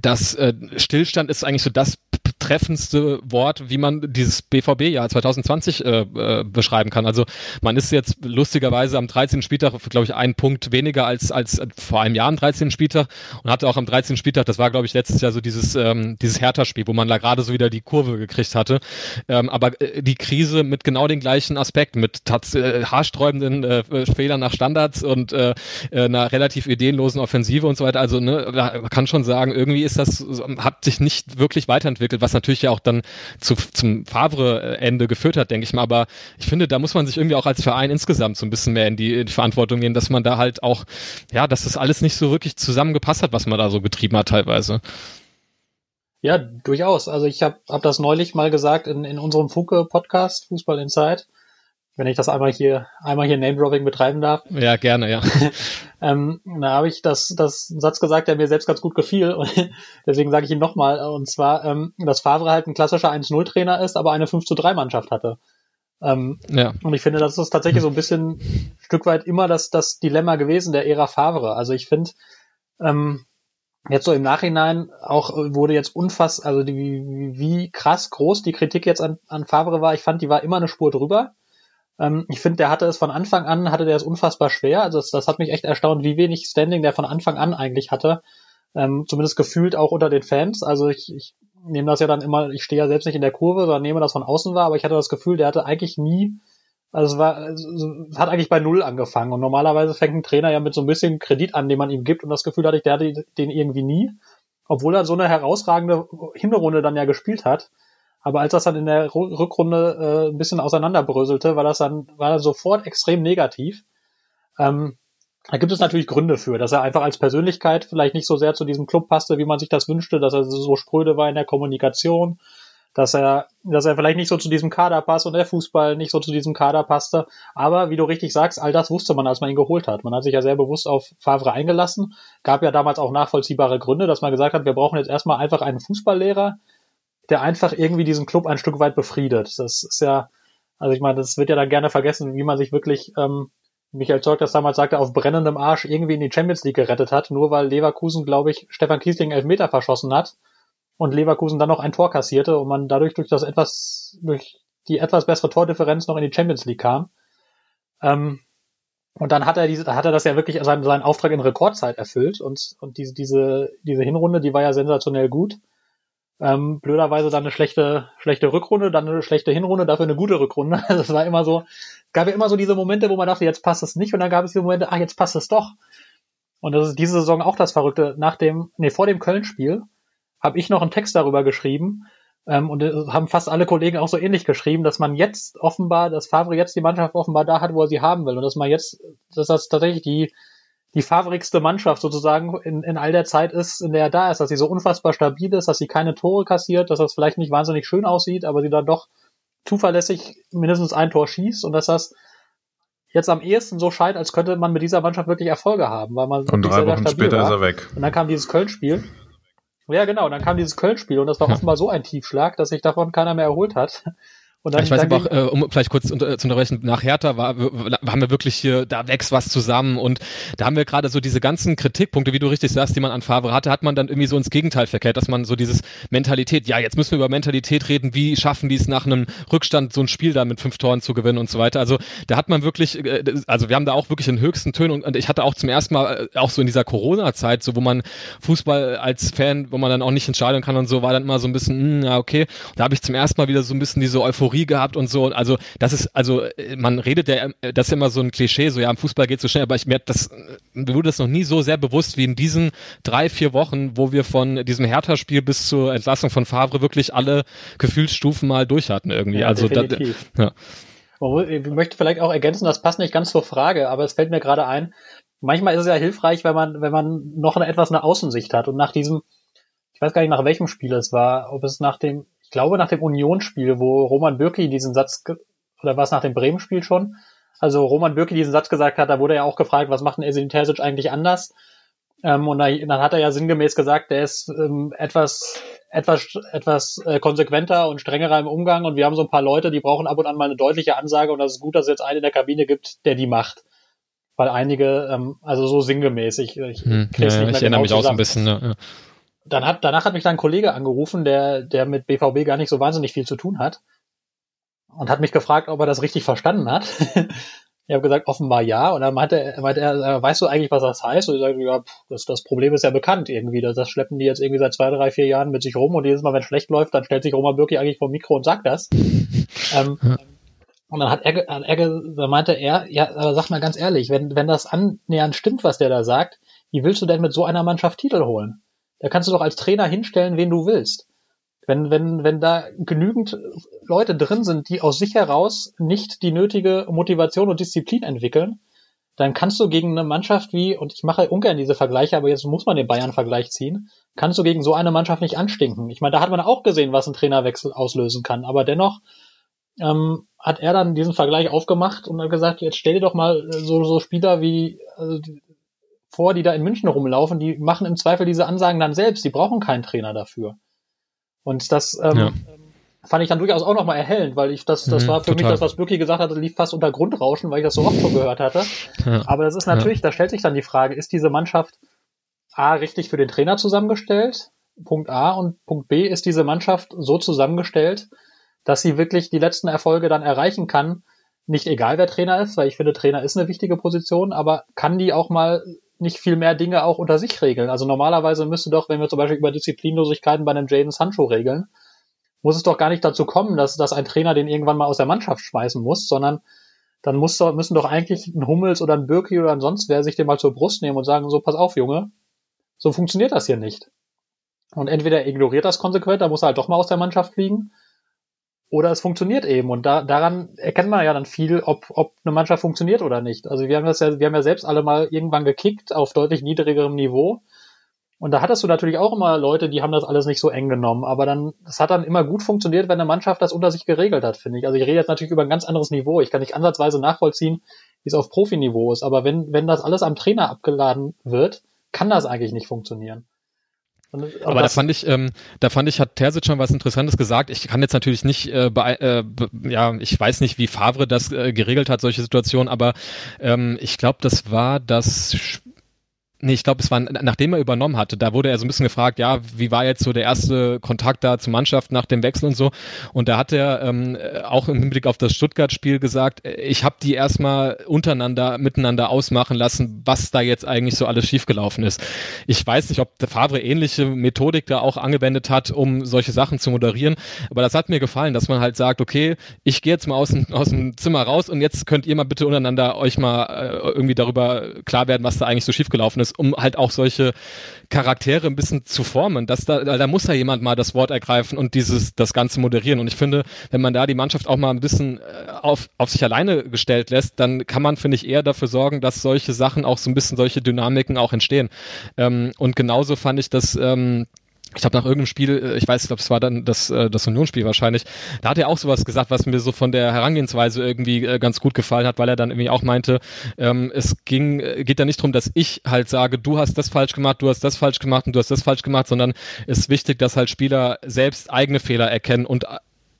dass äh, Stillstand ist eigentlich so das treffendste Wort, wie man dieses BVB-Jahr 2020 äh, äh, beschreiben kann. Also man ist jetzt lustigerweise am 13. Spieltag, glaube ich, einen Punkt weniger als, als vor einem Jahr am 13. Spieltag und hatte auch am 13. Spieltag, das war, glaube ich, letztes Jahr so dieses, ähm, dieses Hertha-Spiel, wo man da gerade so wieder die Kurve gekriegt hatte. Ähm, aber äh, die Krise mit genau den gleichen Aspekten, mit tats äh, haarsträubenden äh, Fehlern nach Standards und äh, äh, einer relativ ideenlosen Offensive und so weiter. Also ne, man kann schon sagen, irgendwie ist das, hat sich nicht wirklich weiterentwickelt, was natürlich ja auch dann zu, zum Favre-Ende geführt hat, denke ich mal. Aber ich finde, da muss man sich irgendwie auch als Verein insgesamt so ein bisschen mehr in die, in die Verantwortung gehen, dass man da halt auch, ja, dass das alles nicht so wirklich zusammengepasst hat, was man da so getrieben hat teilweise. Ja, durchaus. Also ich habe hab das neulich mal gesagt in, in unserem Funke-Podcast, Fußball Inside wenn ich das einmal hier, einmal hier Name-Dropping betreiben darf. Ja, gerne, ja. ähm, da habe ich das, das einen Satz gesagt, der mir selbst ganz gut gefiel. Und deswegen sage ich ihn nochmal. Und zwar, ähm, dass Favre halt ein klassischer 1-0-Trainer ist, aber eine 5 zu 3 Mannschaft hatte. Ähm, ja. Und ich finde, das ist tatsächlich so ein bisschen ein Stück weit immer das, das Dilemma gewesen der Ära Favre. Also ich finde, ähm, jetzt so im Nachhinein auch wurde jetzt unfassbar, also die, wie, wie krass groß die Kritik jetzt an, an Favre war. Ich fand, die war immer eine Spur drüber. Ähm, ich finde, der hatte es von Anfang an, hatte der es unfassbar schwer. Also das, das hat mich echt erstaunt, wie wenig Standing der von Anfang an eigentlich hatte. Ähm, zumindest gefühlt auch unter den Fans. Also ich, ich nehme das ja dann immer, ich stehe ja selbst nicht in der Kurve, sondern nehme das von außen wahr, aber ich hatte das Gefühl, der hatte eigentlich nie, also es war, es hat eigentlich bei Null angefangen. Und normalerweise fängt ein Trainer ja mit so ein bisschen Kredit an, den man ihm gibt. Und das Gefühl hatte ich, der hatte den irgendwie nie. Obwohl er so eine herausragende Hinterrunde dann ja gespielt hat. Aber als das dann in der Rückrunde äh, ein bisschen auseinanderbröselte, war das dann, war er sofort extrem negativ. Ähm, da gibt es natürlich Gründe für, dass er einfach als Persönlichkeit vielleicht nicht so sehr zu diesem Club passte, wie man sich das wünschte, dass er so spröde war in der Kommunikation, dass er, dass er vielleicht nicht so zu diesem Kader passt und der Fußball nicht so zu diesem Kader passte. Aber wie du richtig sagst, all das wusste man, als man ihn geholt hat. Man hat sich ja sehr bewusst auf Favre eingelassen. Gab ja damals auch nachvollziehbare Gründe, dass man gesagt hat, wir brauchen jetzt erstmal einfach einen Fußballlehrer, der einfach irgendwie diesen Club ein Stück weit befriedet. Das ist ja, also ich meine, das wird ja dann gerne vergessen, wie man sich wirklich, ähm, Michael Zorg das damals sagte, auf brennendem Arsch irgendwie in die Champions League gerettet hat, nur weil Leverkusen, glaube ich, Stefan Kiesling elf Meter verschossen hat und Leverkusen dann noch ein Tor kassierte und man dadurch durch das etwas, durch die etwas bessere Tordifferenz noch in die Champions League kam. Ähm, und dann hat er diese, hat er das ja wirklich seinen, seinen Auftrag in Rekordzeit erfüllt und, und diese, diese, diese Hinrunde, die war ja sensationell gut. Ähm, blöderweise dann eine schlechte, schlechte Rückrunde, dann eine schlechte Hinrunde, dafür eine gute Rückrunde. Also es war immer so, gab ja immer so diese Momente, wo man dachte, jetzt passt es nicht, und dann gab es diese Momente, ach, jetzt passt es doch. Und das ist diese Saison auch das Verrückte. Nach dem, nee, vor dem Köln-Spiel habe ich noch einen Text darüber geschrieben, ähm, und haben fast alle Kollegen auch so ähnlich geschrieben, dass man jetzt offenbar, dass Favre jetzt die Mannschaft offenbar da hat, wo er sie haben will. Und dass man jetzt, dass das tatsächlich die, die favorigste Mannschaft sozusagen in, in all der Zeit ist, in der er da ist, dass sie so unfassbar stabil ist, dass sie keine Tore kassiert, dass das vielleicht nicht wahnsinnig schön aussieht, aber sie dann doch zuverlässig mindestens ein Tor schießt und dass das jetzt am ehesten so scheint, als könnte man mit dieser Mannschaft wirklich Erfolge haben, weil man und drei Wochen später war. ist er weg. Und dann kam dieses Köln-Spiel. Ja, genau, dann kam dieses Köln-Spiel und das war offenbar so ein Tiefschlag, dass sich davon keiner mehr erholt hat. Und dann, ich weiß aber auch, äh, um vielleicht kurz unter, zu unterbrechen, nach Hertha war, haben wir wirklich hier, da wächst was zusammen und da haben wir gerade so diese ganzen Kritikpunkte, wie du richtig sagst, die man an Favre hatte, hat man dann irgendwie so ins Gegenteil verkehrt, dass man so dieses Mentalität, ja, jetzt müssen wir über Mentalität reden, wie schaffen die es nach einem Rückstand so ein Spiel da mit fünf Toren zu gewinnen und so weiter. Also da hat man wirklich, äh, also wir haben da auch wirklich in höchsten Tönen und ich hatte auch zum ersten Mal, äh, auch so in dieser Corona-Zeit, so wo man Fußball als Fan, wo man dann auch nicht entscheiden kann und so, war dann immer so ein bisschen, mh, hm, ja, okay, da habe ich zum ersten Mal wieder so ein bisschen diese Euphorie Euphorie gehabt und so. Also das ist, also man redet ja, das ist immer so ein Klischee, so ja, im Fußball geht so schnell, aber ich mir das, mir wurde das noch nie so sehr bewusst wie in diesen drei, vier Wochen, wo wir von diesem Hertha-Spiel bis zur Entlassung von Favre wirklich alle Gefühlsstufen mal durch hatten irgendwie. Ja, also da, ja. Ich möchte vielleicht auch ergänzen, das passt nicht ganz zur Frage, aber es fällt mir gerade ein, manchmal ist es ja hilfreich, wenn man, wenn man noch eine etwas eine Außensicht hat und nach diesem weiß gar nicht nach welchem Spiel es war, ob es nach dem, ich glaube nach dem Unionsspiel, wo Roman Bürki diesen Satz, oder war es nach dem Bremen-Spiel schon? Also Roman Bürki diesen Satz gesagt hat, da wurde er auch gefragt, was macht denn Edin Terzic eigentlich anders? Ähm, und dann, hat er ja sinngemäß gesagt, der ist ähm, etwas, etwas, etwas äh, konsequenter und strengerer im Umgang und wir haben so ein paar Leute, die brauchen ab und an mal eine deutliche Ansage und das ist gut, dass es jetzt einen in der Kabine gibt, der die macht. Weil einige, ähm, also so sinngemäß, ich, ich, hm, ja, ich erinnere genau mich zusammen. auch so ein bisschen. Ja. Dann hat, danach hat mich dann ein Kollege angerufen, der, der mit BVB gar nicht so wahnsinnig viel zu tun hat und hat mich gefragt, ob er das richtig verstanden hat. Ich habe gesagt, offenbar ja. Und dann meinte er, meinte er, weißt du eigentlich, was das heißt? Und ich sage, ja, das, das Problem ist ja bekannt irgendwie. Das, das schleppen die jetzt irgendwie seit zwei, drei, vier Jahren mit sich rum und jedes Mal, wenn es schlecht läuft, dann stellt sich Roman Birki eigentlich vor Mikro und sagt das. ähm, und dann hat er, hat er, dann meinte er, ja, aber sag mal ganz ehrlich, wenn, wenn das annähernd stimmt, was der da sagt, wie willst du denn mit so einer Mannschaft Titel holen? Da kannst du doch als Trainer hinstellen, wen du willst. Wenn, wenn, wenn da genügend Leute drin sind, die aus sich heraus nicht die nötige Motivation und Disziplin entwickeln, dann kannst du gegen eine Mannschaft wie, und ich mache ungern diese Vergleiche, aber jetzt muss man den Bayern-Vergleich ziehen, kannst du gegen so eine Mannschaft nicht anstinken. Ich meine, da hat man auch gesehen, was ein Trainerwechsel auslösen kann, aber dennoch ähm, hat er dann diesen Vergleich aufgemacht und hat gesagt, jetzt stell dir doch mal so, so Spieler wie also vor, die da in München rumlaufen, die machen im Zweifel diese Ansagen dann selbst, die brauchen keinen Trainer dafür. Und das ähm, ja. fand ich dann durchaus auch nochmal erhellend, weil ich das, das mhm, war für total. mich das, was Birki gesagt hat, lief fast unter Grundrauschen, weil ich das so oft schon gehört hatte. Ja. Aber das ist natürlich, ja. da stellt sich dann die Frage, ist diese Mannschaft A richtig für den Trainer zusammengestellt? Punkt A und Punkt B ist diese Mannschaft so zusammengestellt, dass sie wirklich die letzten Erfolge dann erreichen kann. Nicht egal, wer Trainer ist, weil ich finde, Trainer ist eine wichtige Position, aber kann die auch mal nicht viel mehr Dinge auch unter sich regeln. Also normalerweise müsste doch, wenn wir zum Beispiel über Disziplinlosigkeiten bei einem Jaden Sancho regeln, muss es doch gar nicht dazu kommen, dass, dass ein Trainer den irgendwann mal aus der Mannschaft schmeißen muss, sondern dann muss müssen doch eigentlich ein Hummels oder ein Birki oder ein sonst wer sich den mal zur Brust nehmen und sagen, so, pass auf, Junge, so funktioniert das hier nicht. Und entweder ignoriert das konsequent, da muss er halt doch mal aus der Mannschaft fliegen, oder es funktioniert eben. Und da, daran erkennt man ja dann viel, ob, ob eine Mannschaft funktioniert oder nicht. Also wir haben das ja, wir haben ja selbst alle mal irgendwann gekickt auf deutlich niedrigerem Niveau. Und da hattest du natürlich auch immer Leute, die haben das alles nicht so eng genommen. Aber dann, das hat dann immer gut funktioniert, wenn eine Mannschaft das unter sich geregelt hat, finde ich. Also ich rede jetzt natürlich über ein ganz anderes Niveau. Ich kann nicht ansatzweise nachvollziehen, wie es auf Profiniveau ist. Aber wenn, wenn das alles am Trainer abgeladen wird, kann das eigentlich nicht funktionieren. Aber da fand ich, ähm, da fand ich, hat Terzic schon was Interessantes gesagt. Ich kann jetzt natürlich nicht, äh, äh, ja, ich weiß nicht, wie Favre das äh, geregelt hat, solche Situationen, aber ähm, ich glaube, das war das Nee, ich glaube, es war nachdem er übernommen hatte, da wurde er so ein bisschen gefragt, ja, wie war jetzt so der erste Kontakt da zur Mannschaft nach dem Wechsel und so. Und da hat er ähm, auch im Hinblick auf das Stuttgart-Spiel gesagt, äh, ich habe die erstmal untereinander, miteinander ausmachen lassen, was da jetzt eigentlich so alles schiefgelaufen ist. Ich weiß nicht, ob der Favre ähnliche Methodik da auch angewendet hat, um solche Sachen zu moderieren, aber das hat mir gefallen, dass man halt sagt, okay, ich gehe jetzt mal aus dem, aus dem Zimmer raus und jetzt könnt ihr mal bitte untereinander euch mal äh, irgendwie darüber klar werden, was da eigentlich so schiefgelaufen ist um halt auch solche Charaktere ein bisschen zu formen. Dass da, da muss ja jemand mal das Wort ergreifen und dieses, das Ganze moderieren. Und ich finde, wenn man da die Mannschaft auch mal ein bisschen äh, auf, auf sich alleine gestellt lässt, dann kann man, finde ich, eher dafür sorgen, dass solche Sachen auch so ein bisschen solche Dynamiken auch entstehen. Ähm, und genauso fand ich das, ähm, ich glaube nach irgendeinem Spiel, äh, ich weiß, ich glaube, es war dann das, äh, das Unionsspiel wahrscheinlich, da hat er auch sowas gesagt, was mir so von der Herangehensweise irgendwie äh, ganz gut gefallen hat, weil er dann irgendwie auch meinte, ähm, es ging, geht da nicht darum, dass ich halt sage, du hast das falsch gemacht, du hast das falsch gemacht und du hast das falsch gemacht, sondern es ist wichtig, dass halt Spieler selbst eigene Fehler erkennen und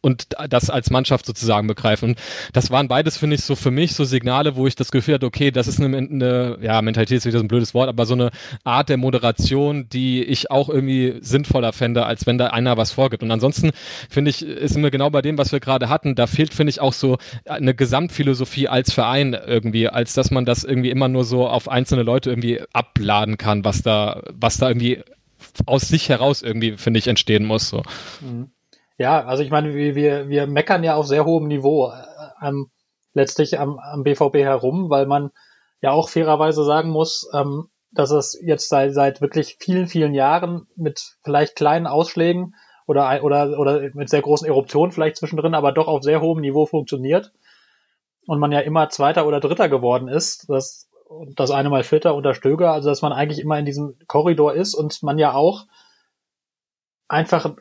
und das als Mannschaft sozusagen begreifen. Und das waren beides, finde ich, so für mich so Signale, wo ich das Gefühl hatte, okay, das ist eine, eine ja, Mentalität ist wieder so ein blödes Wort, aber so eine Art der Moderation, die ich auch irgendwie sinnvoller fände, als wenn da einer was vorgibt. Und ansonsten finde ich, ist immer genau bei dem, was wir gerade hatten, da fehlt, finde ich, auch so eine Gesamtphilosophie als Verein irgendwie, als dass man das irgendwie immer nur so auf einzelne Leute irgendwie abladen kann, was da, was da irgendwie aus sich heraus irgendwie, finde ich, entstehen muss. So. Mhm. Ja, also ich meine, wir, wir, meckern ja auf sehr hohem Niveau äh, ähm, letztlich am, am BVB herum, weil man ja auch fairerweise sagen muss, ähm, dass es jetzt seit, seit wirklich vielen, vielen Jahren mit vielleicht kleinen Ausschlägen oder, oder, oder mit sehr großen Eruptionen vielleicht zwischendrin, aber doch auf sehr hohem Niveau funktioniert. Und man ja immer Zweiter oder Dritter geworden ist. Das, das eine Mal Vierter unter Stöger, also dass man eigentlich immer in diesem Korridor ist und man ja auch einfach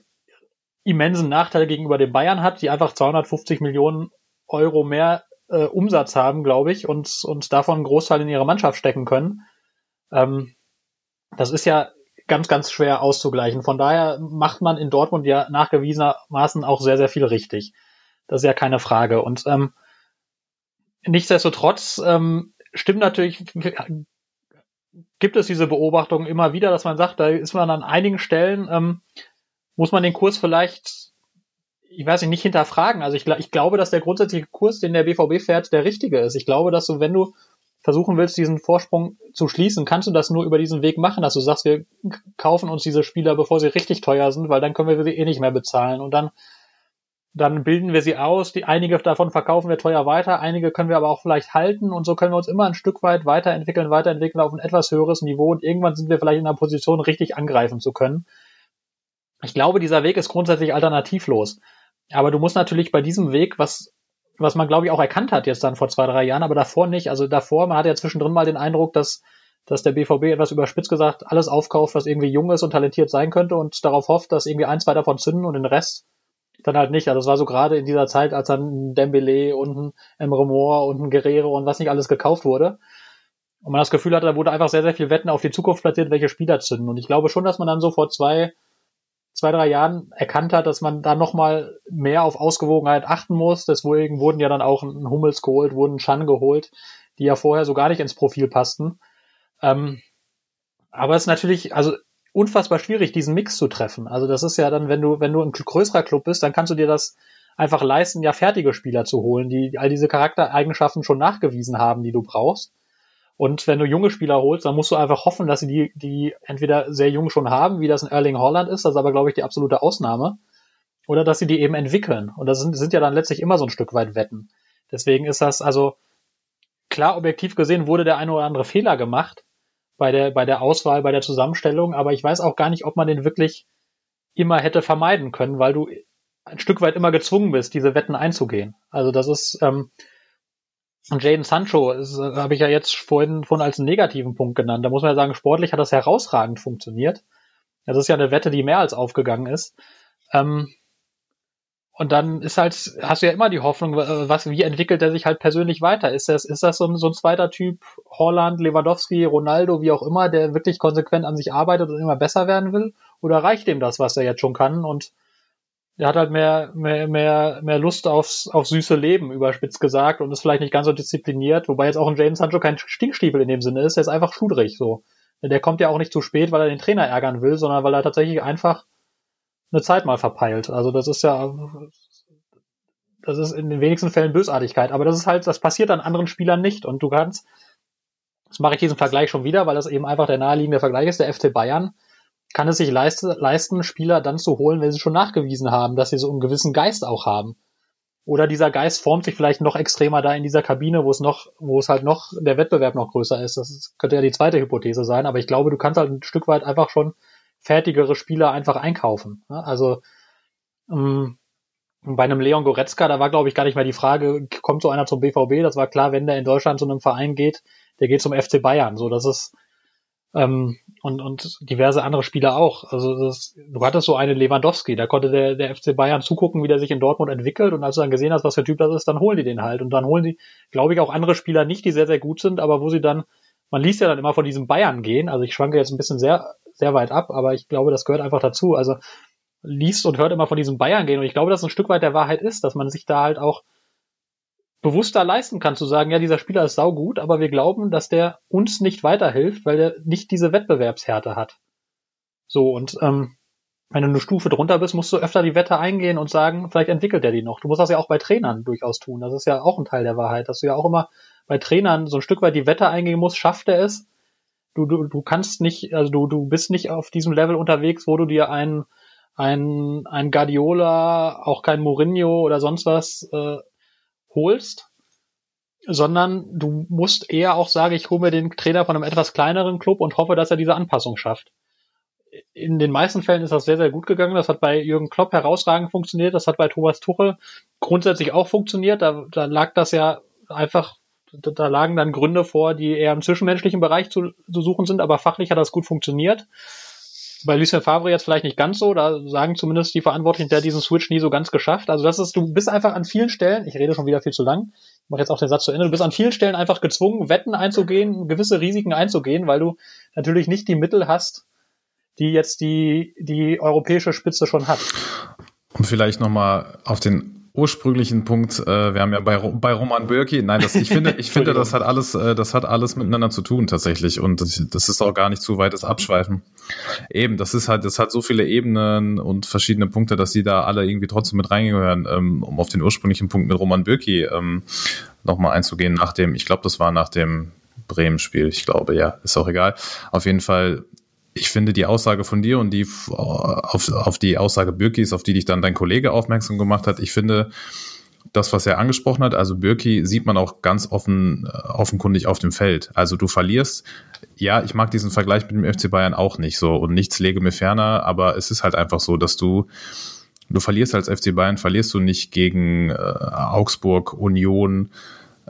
immensen Nachteil gegenüber den Bayern hat, die einfach 250 Millionen Euro mehr äh, Umsatz haben, glaube ich, und, und davon einen Großteil in ihre Mannschaft stecken können. Ähm, das ist ja ganz, ganz schwer auszugleichen. Von daher macht man in Dortmund ja nachgewiesenermaßen auch sehr, sehr viel richtig. Das ist ja keine Frage. Und ähm, nichtsdestotrotz ähm, stimmt natürlich, gibt es diese Beobachtung immer wieder, dass man sagt, da ist man an einigen Stellen, ähm, muss man den Kurs vielleicht, ich weiß nicht, nicht hinterfragen. Also ich, ich glaube, dass der grundsätzliche Kurs, den der BVB fährt, der richtige ist. Ich glaube, dass du, wenn du versuchen willst, diesen Vorsprung zu schließen, kannst du das nur über diesen Weg machen, dass du sagst, wir kaufen uns diese Spieler, bevor sie richtig teuer sind, weil dann können wir sie eh nicht mehr bezahlen. Und dann, dann bilden wir sie aus. Die, einige davon verkaufen wir teuer weiter, einige können wir aber auch vielleicht halten und so können wir uns immer ein Stück weit weiterentwickeln, weiterentwickeln auf ein etwas höheres Niveau und irgendwann sind wir vielleicht in einer Position, richtig angreifen zu können. Ich glaube, dieser Weg ist grundsätzlich alternativlos. Aber du musst natürlich bei diesem Weg, was was man, glaube ich, auch erkannt hat jetzt dann vor zwei, drei Jahren, aber davor nicht. Also davor, man hatte ja zwischendrin mal den Eindruck, dass, dass der BVB etwas überspitzt gesagt alles aufkauft, was irgendwie jung ist und talentiert sein könnte und darauf hofft, dass irgendwie ein, zwei davon zünden und den Rest dann halt nicht. Also es war so gerade in dieser Zeit, als dann ein Dembele und ein Emre Moore und ein Guerrero und was nicht alles gekauft wurde. Und man das Gefühl hatte, da wurde einfach sehr, sehr viel Wetten auf die Zukunft platziert, welche Spieler zünden. Und ich glaube schon, dass man dann so vor zwei, zwei, drei Jahren erkannt hat, dass man da nochmal mehr auf Ausgewogenheit achten muss. Deswegen wurden ja dann auch ein Hummels geholt, wurden Schan geholt, die ja vorher so gar nicht ins Profil passten. Ähm, aber es ist natürlich, also unfassbar schwierig, diesen Mix zu treffen. Also das ist ja dann, wenn du, wenn du ein größerer Club bist, dann kannst du dir das einfach leisten, ja fertige Spieler zu holen, die all diese Charaktereigenschaften schon nachgewiesen haben, die du brauchst. Und wenn du junge Spieler holst, dann musst du einfach hoffen, dass sie die, die entweder sehr jung schon haben, wie das in Erling Holland ist, das ist aber, glaube ich, die absolute Ausnahme, oder dass sie die eben entwickeln. Und das sind, sind ja dann letztlich immer so ein Stück weit Wetten. Deswegen ist das also klar objektiv gesehen wurde der eine oder andere Fehler gemacht bei der, bei der Auswahl, bei der Zusammenstellung, aber ich weiß auch gar nicht, ob man den wirklich immer hätte vermeiden können, weil du ein Stück weit immer gezwungen bist, diese Wetten einzugehen. Also das ist, ähm, und Jaden Sancho äh, habe ich ja jetzt vorhin von als negativen Punkt genannt. Da muss man ja sagen, sportlich hat das herausragend funktioniert. Das ist ja eine Wette, die mehr als aufgegangen ist. Ähm, und dann ist halt, hast du ja immer die Hoffnung, was, wie entwickelt er sich halt persönlich weiter? Ist das, ist das so ein, so ein zweiter Typ, Holland, Lewandowski, Ronaldo, wie auch immer, der wirklich konsequent an sich arbeitet und immer besser werden will? Oder reicht ihm das, was er jetzt schon kann? Und der hat halt mehr, mehr, mehr, mehr Lust aufs, aufs süße Leben, überspitzt gesagt, und ist vielleicht nicht ganz so diszipliniert, wobei jetzt auch ein James Sancho kein Stinkstiefel in dem Sinne ist, der ist einfach schludrig, so. Der kommt ja auch nicht zu spät, weil er den Trainer ärgern will, sondern weil er tatsächlich einfach eine Zeit mal verpeilt. Also das ist ja, das ist in den wenigsten Fällen Bösartigkeit, aber das ist halt, das passiert an anderen Spielern nicht und du kannst, das mache ich diesen Vergleich schon wieder, weil das eben einfach der naheliegende Vergleich ist, der FC Bayern kann es sich leiste, leisten, Spieler dann zu holen, wenn sie schon nachgewiesen haben, dass sie so einen gewissen Geist auch haben. Oder dieser Geist formt sich vielleicht noch extremer da in dieser Kabine, wo es noch, wo es halt noch, der Wettbewerb noch größer ist. Das ist, könnte ja die zweite Hypothese sein, aber ich glaube, du kannst halt ein Stück weit einfach schon fertigere Spieler einfach einkaufen. Also ähm, bei einem Leon Goretzka, da war glaube ich gar nicht mehr die Frage, kommt so einer zum BVB? Das war klar, wenn der in Deutschland zu einem Verein geht, der geht zum FC Bayern. So, das ist ähm, und, und diverse andere Spieler auch. Also das, du hattest so einen Lewandowski, da konnte der, der FC Bayern zugucken, wie der sich in Dortmund entwickelt und als du dann gesehen hast, was für Typ das ist, dann holen die den halt. Und dann holen die, glaube ich, auch andere Spieler nicht, die sehr, sehr gut sind, aber wo sie dann, man liest ja dann immer von diesem Bayern gehen, also ich schwanke jetzt ein bisschen sehr, sehr weit ab, aber ich glaube, das gehört einfach dazu. Also liest und hört immer von diesem Bayern gehen und ich glaube, dass ein Stück weit der Wahrheit ist, dass man sich da halt auch bewusster leisten kann, zu sagen, ja, dieser Spieler ist saugut, aber wir glauben, dass der uns nicht weiterhilft, weil der nicht diese Wettbewerbshärte hat. So, und ähm, wenn du eine Stufe drunter bist, musst du öfter die Wette eingehen und sagen, vielleicht entwickelt er die noch. Du musst das ja auch bei Trainern durchaus tun. Das ist ja auch ein Teil der Wahrheit, dass du ja auch immer bei Trainern so ein Stück weit die Wette eingehen musst, schafft er es? Du, du, du kannst nicht, also du, du bist nicht auf diesem Level unterwegs, wo du dir einen, ein, ein Guardiola, auch kein Mourinho oder sonst was äh, holst, sondern du musst eher auch sagen, ich hole mir den Trainer von einem etwas kleineren Club und hoffe, dass er diese Anpassung schafft. In den meisten Fällen ist das sehr, sehr gut gegangen. Das hat bei Jürgen Klopp herausragend funktioniert. Das hat bei Thomas Tuchel grundsätzlich auch funktioniert. Da, da lag das ja einfach, da lagen dann Gründe vor, die eher im zwischenmenschlichen Bereich zu, zu suchen sind, aber fachlich hat das gut funktioniert. Bei Lucien Favre jetzt vielleicht nicht ganz so, da sagen zumindest die Verantwortlichen, der diesen Switch nie so ganz geschafft. Also das ist, du bist einfach an vielen Stellen, ich rede schon wieder viel zu lang, ich mache jetzt auch den Satz zu Ende, du bist an vielen Stellen einfach gezwungen, Wetten einzugehen, gewisse Risiken einzugehen, weil du natürlich nicht die Mittel hast, die jetzt die, die europäische Spitze schon hat. Um vielleicht nochmal auf den ursprünglichen Punkt, äh, wir haben ja bei, bei Roman Bürki, nein, das, ich finde, ich finde, das hat alles, äh, das hat alles miteinander zu tun tatsächlich und das, das ist auch gar nicht zu weites Abschweifen. Eben, das ist halt, das hat so viele Ebenen und verschiedene Punkte, dass die da alle irgendwie trotzdem mit reingehören, ähm, um auf den ursprünglichen Punkt mit Roman Bürki ähm, nochmal einzugehen, nach dem, ich glaube, das war nach dem Bremen-Spiel, ich glaube, ja, ist auch egal. Auf jeden Fall ich finde die Aussage von dir und die auf, auf die Aussage Birkis, auf die dich dann dein Kollege aufmerksam gemacht hat, ich finde das, was er angesprochen hat, also Birki sieht man auch ganz offen, äh, offenkundig auf dem Feld. Also du verlierst, ja, ich mag diesen Vergleich mit dem FC Bayern auch nicht so und nichts lege mir ferner, aber es ist halt einfach so, dass du du verlierst als FC Bayern, verlierst du nicht gegen äh, Augsburg, Union,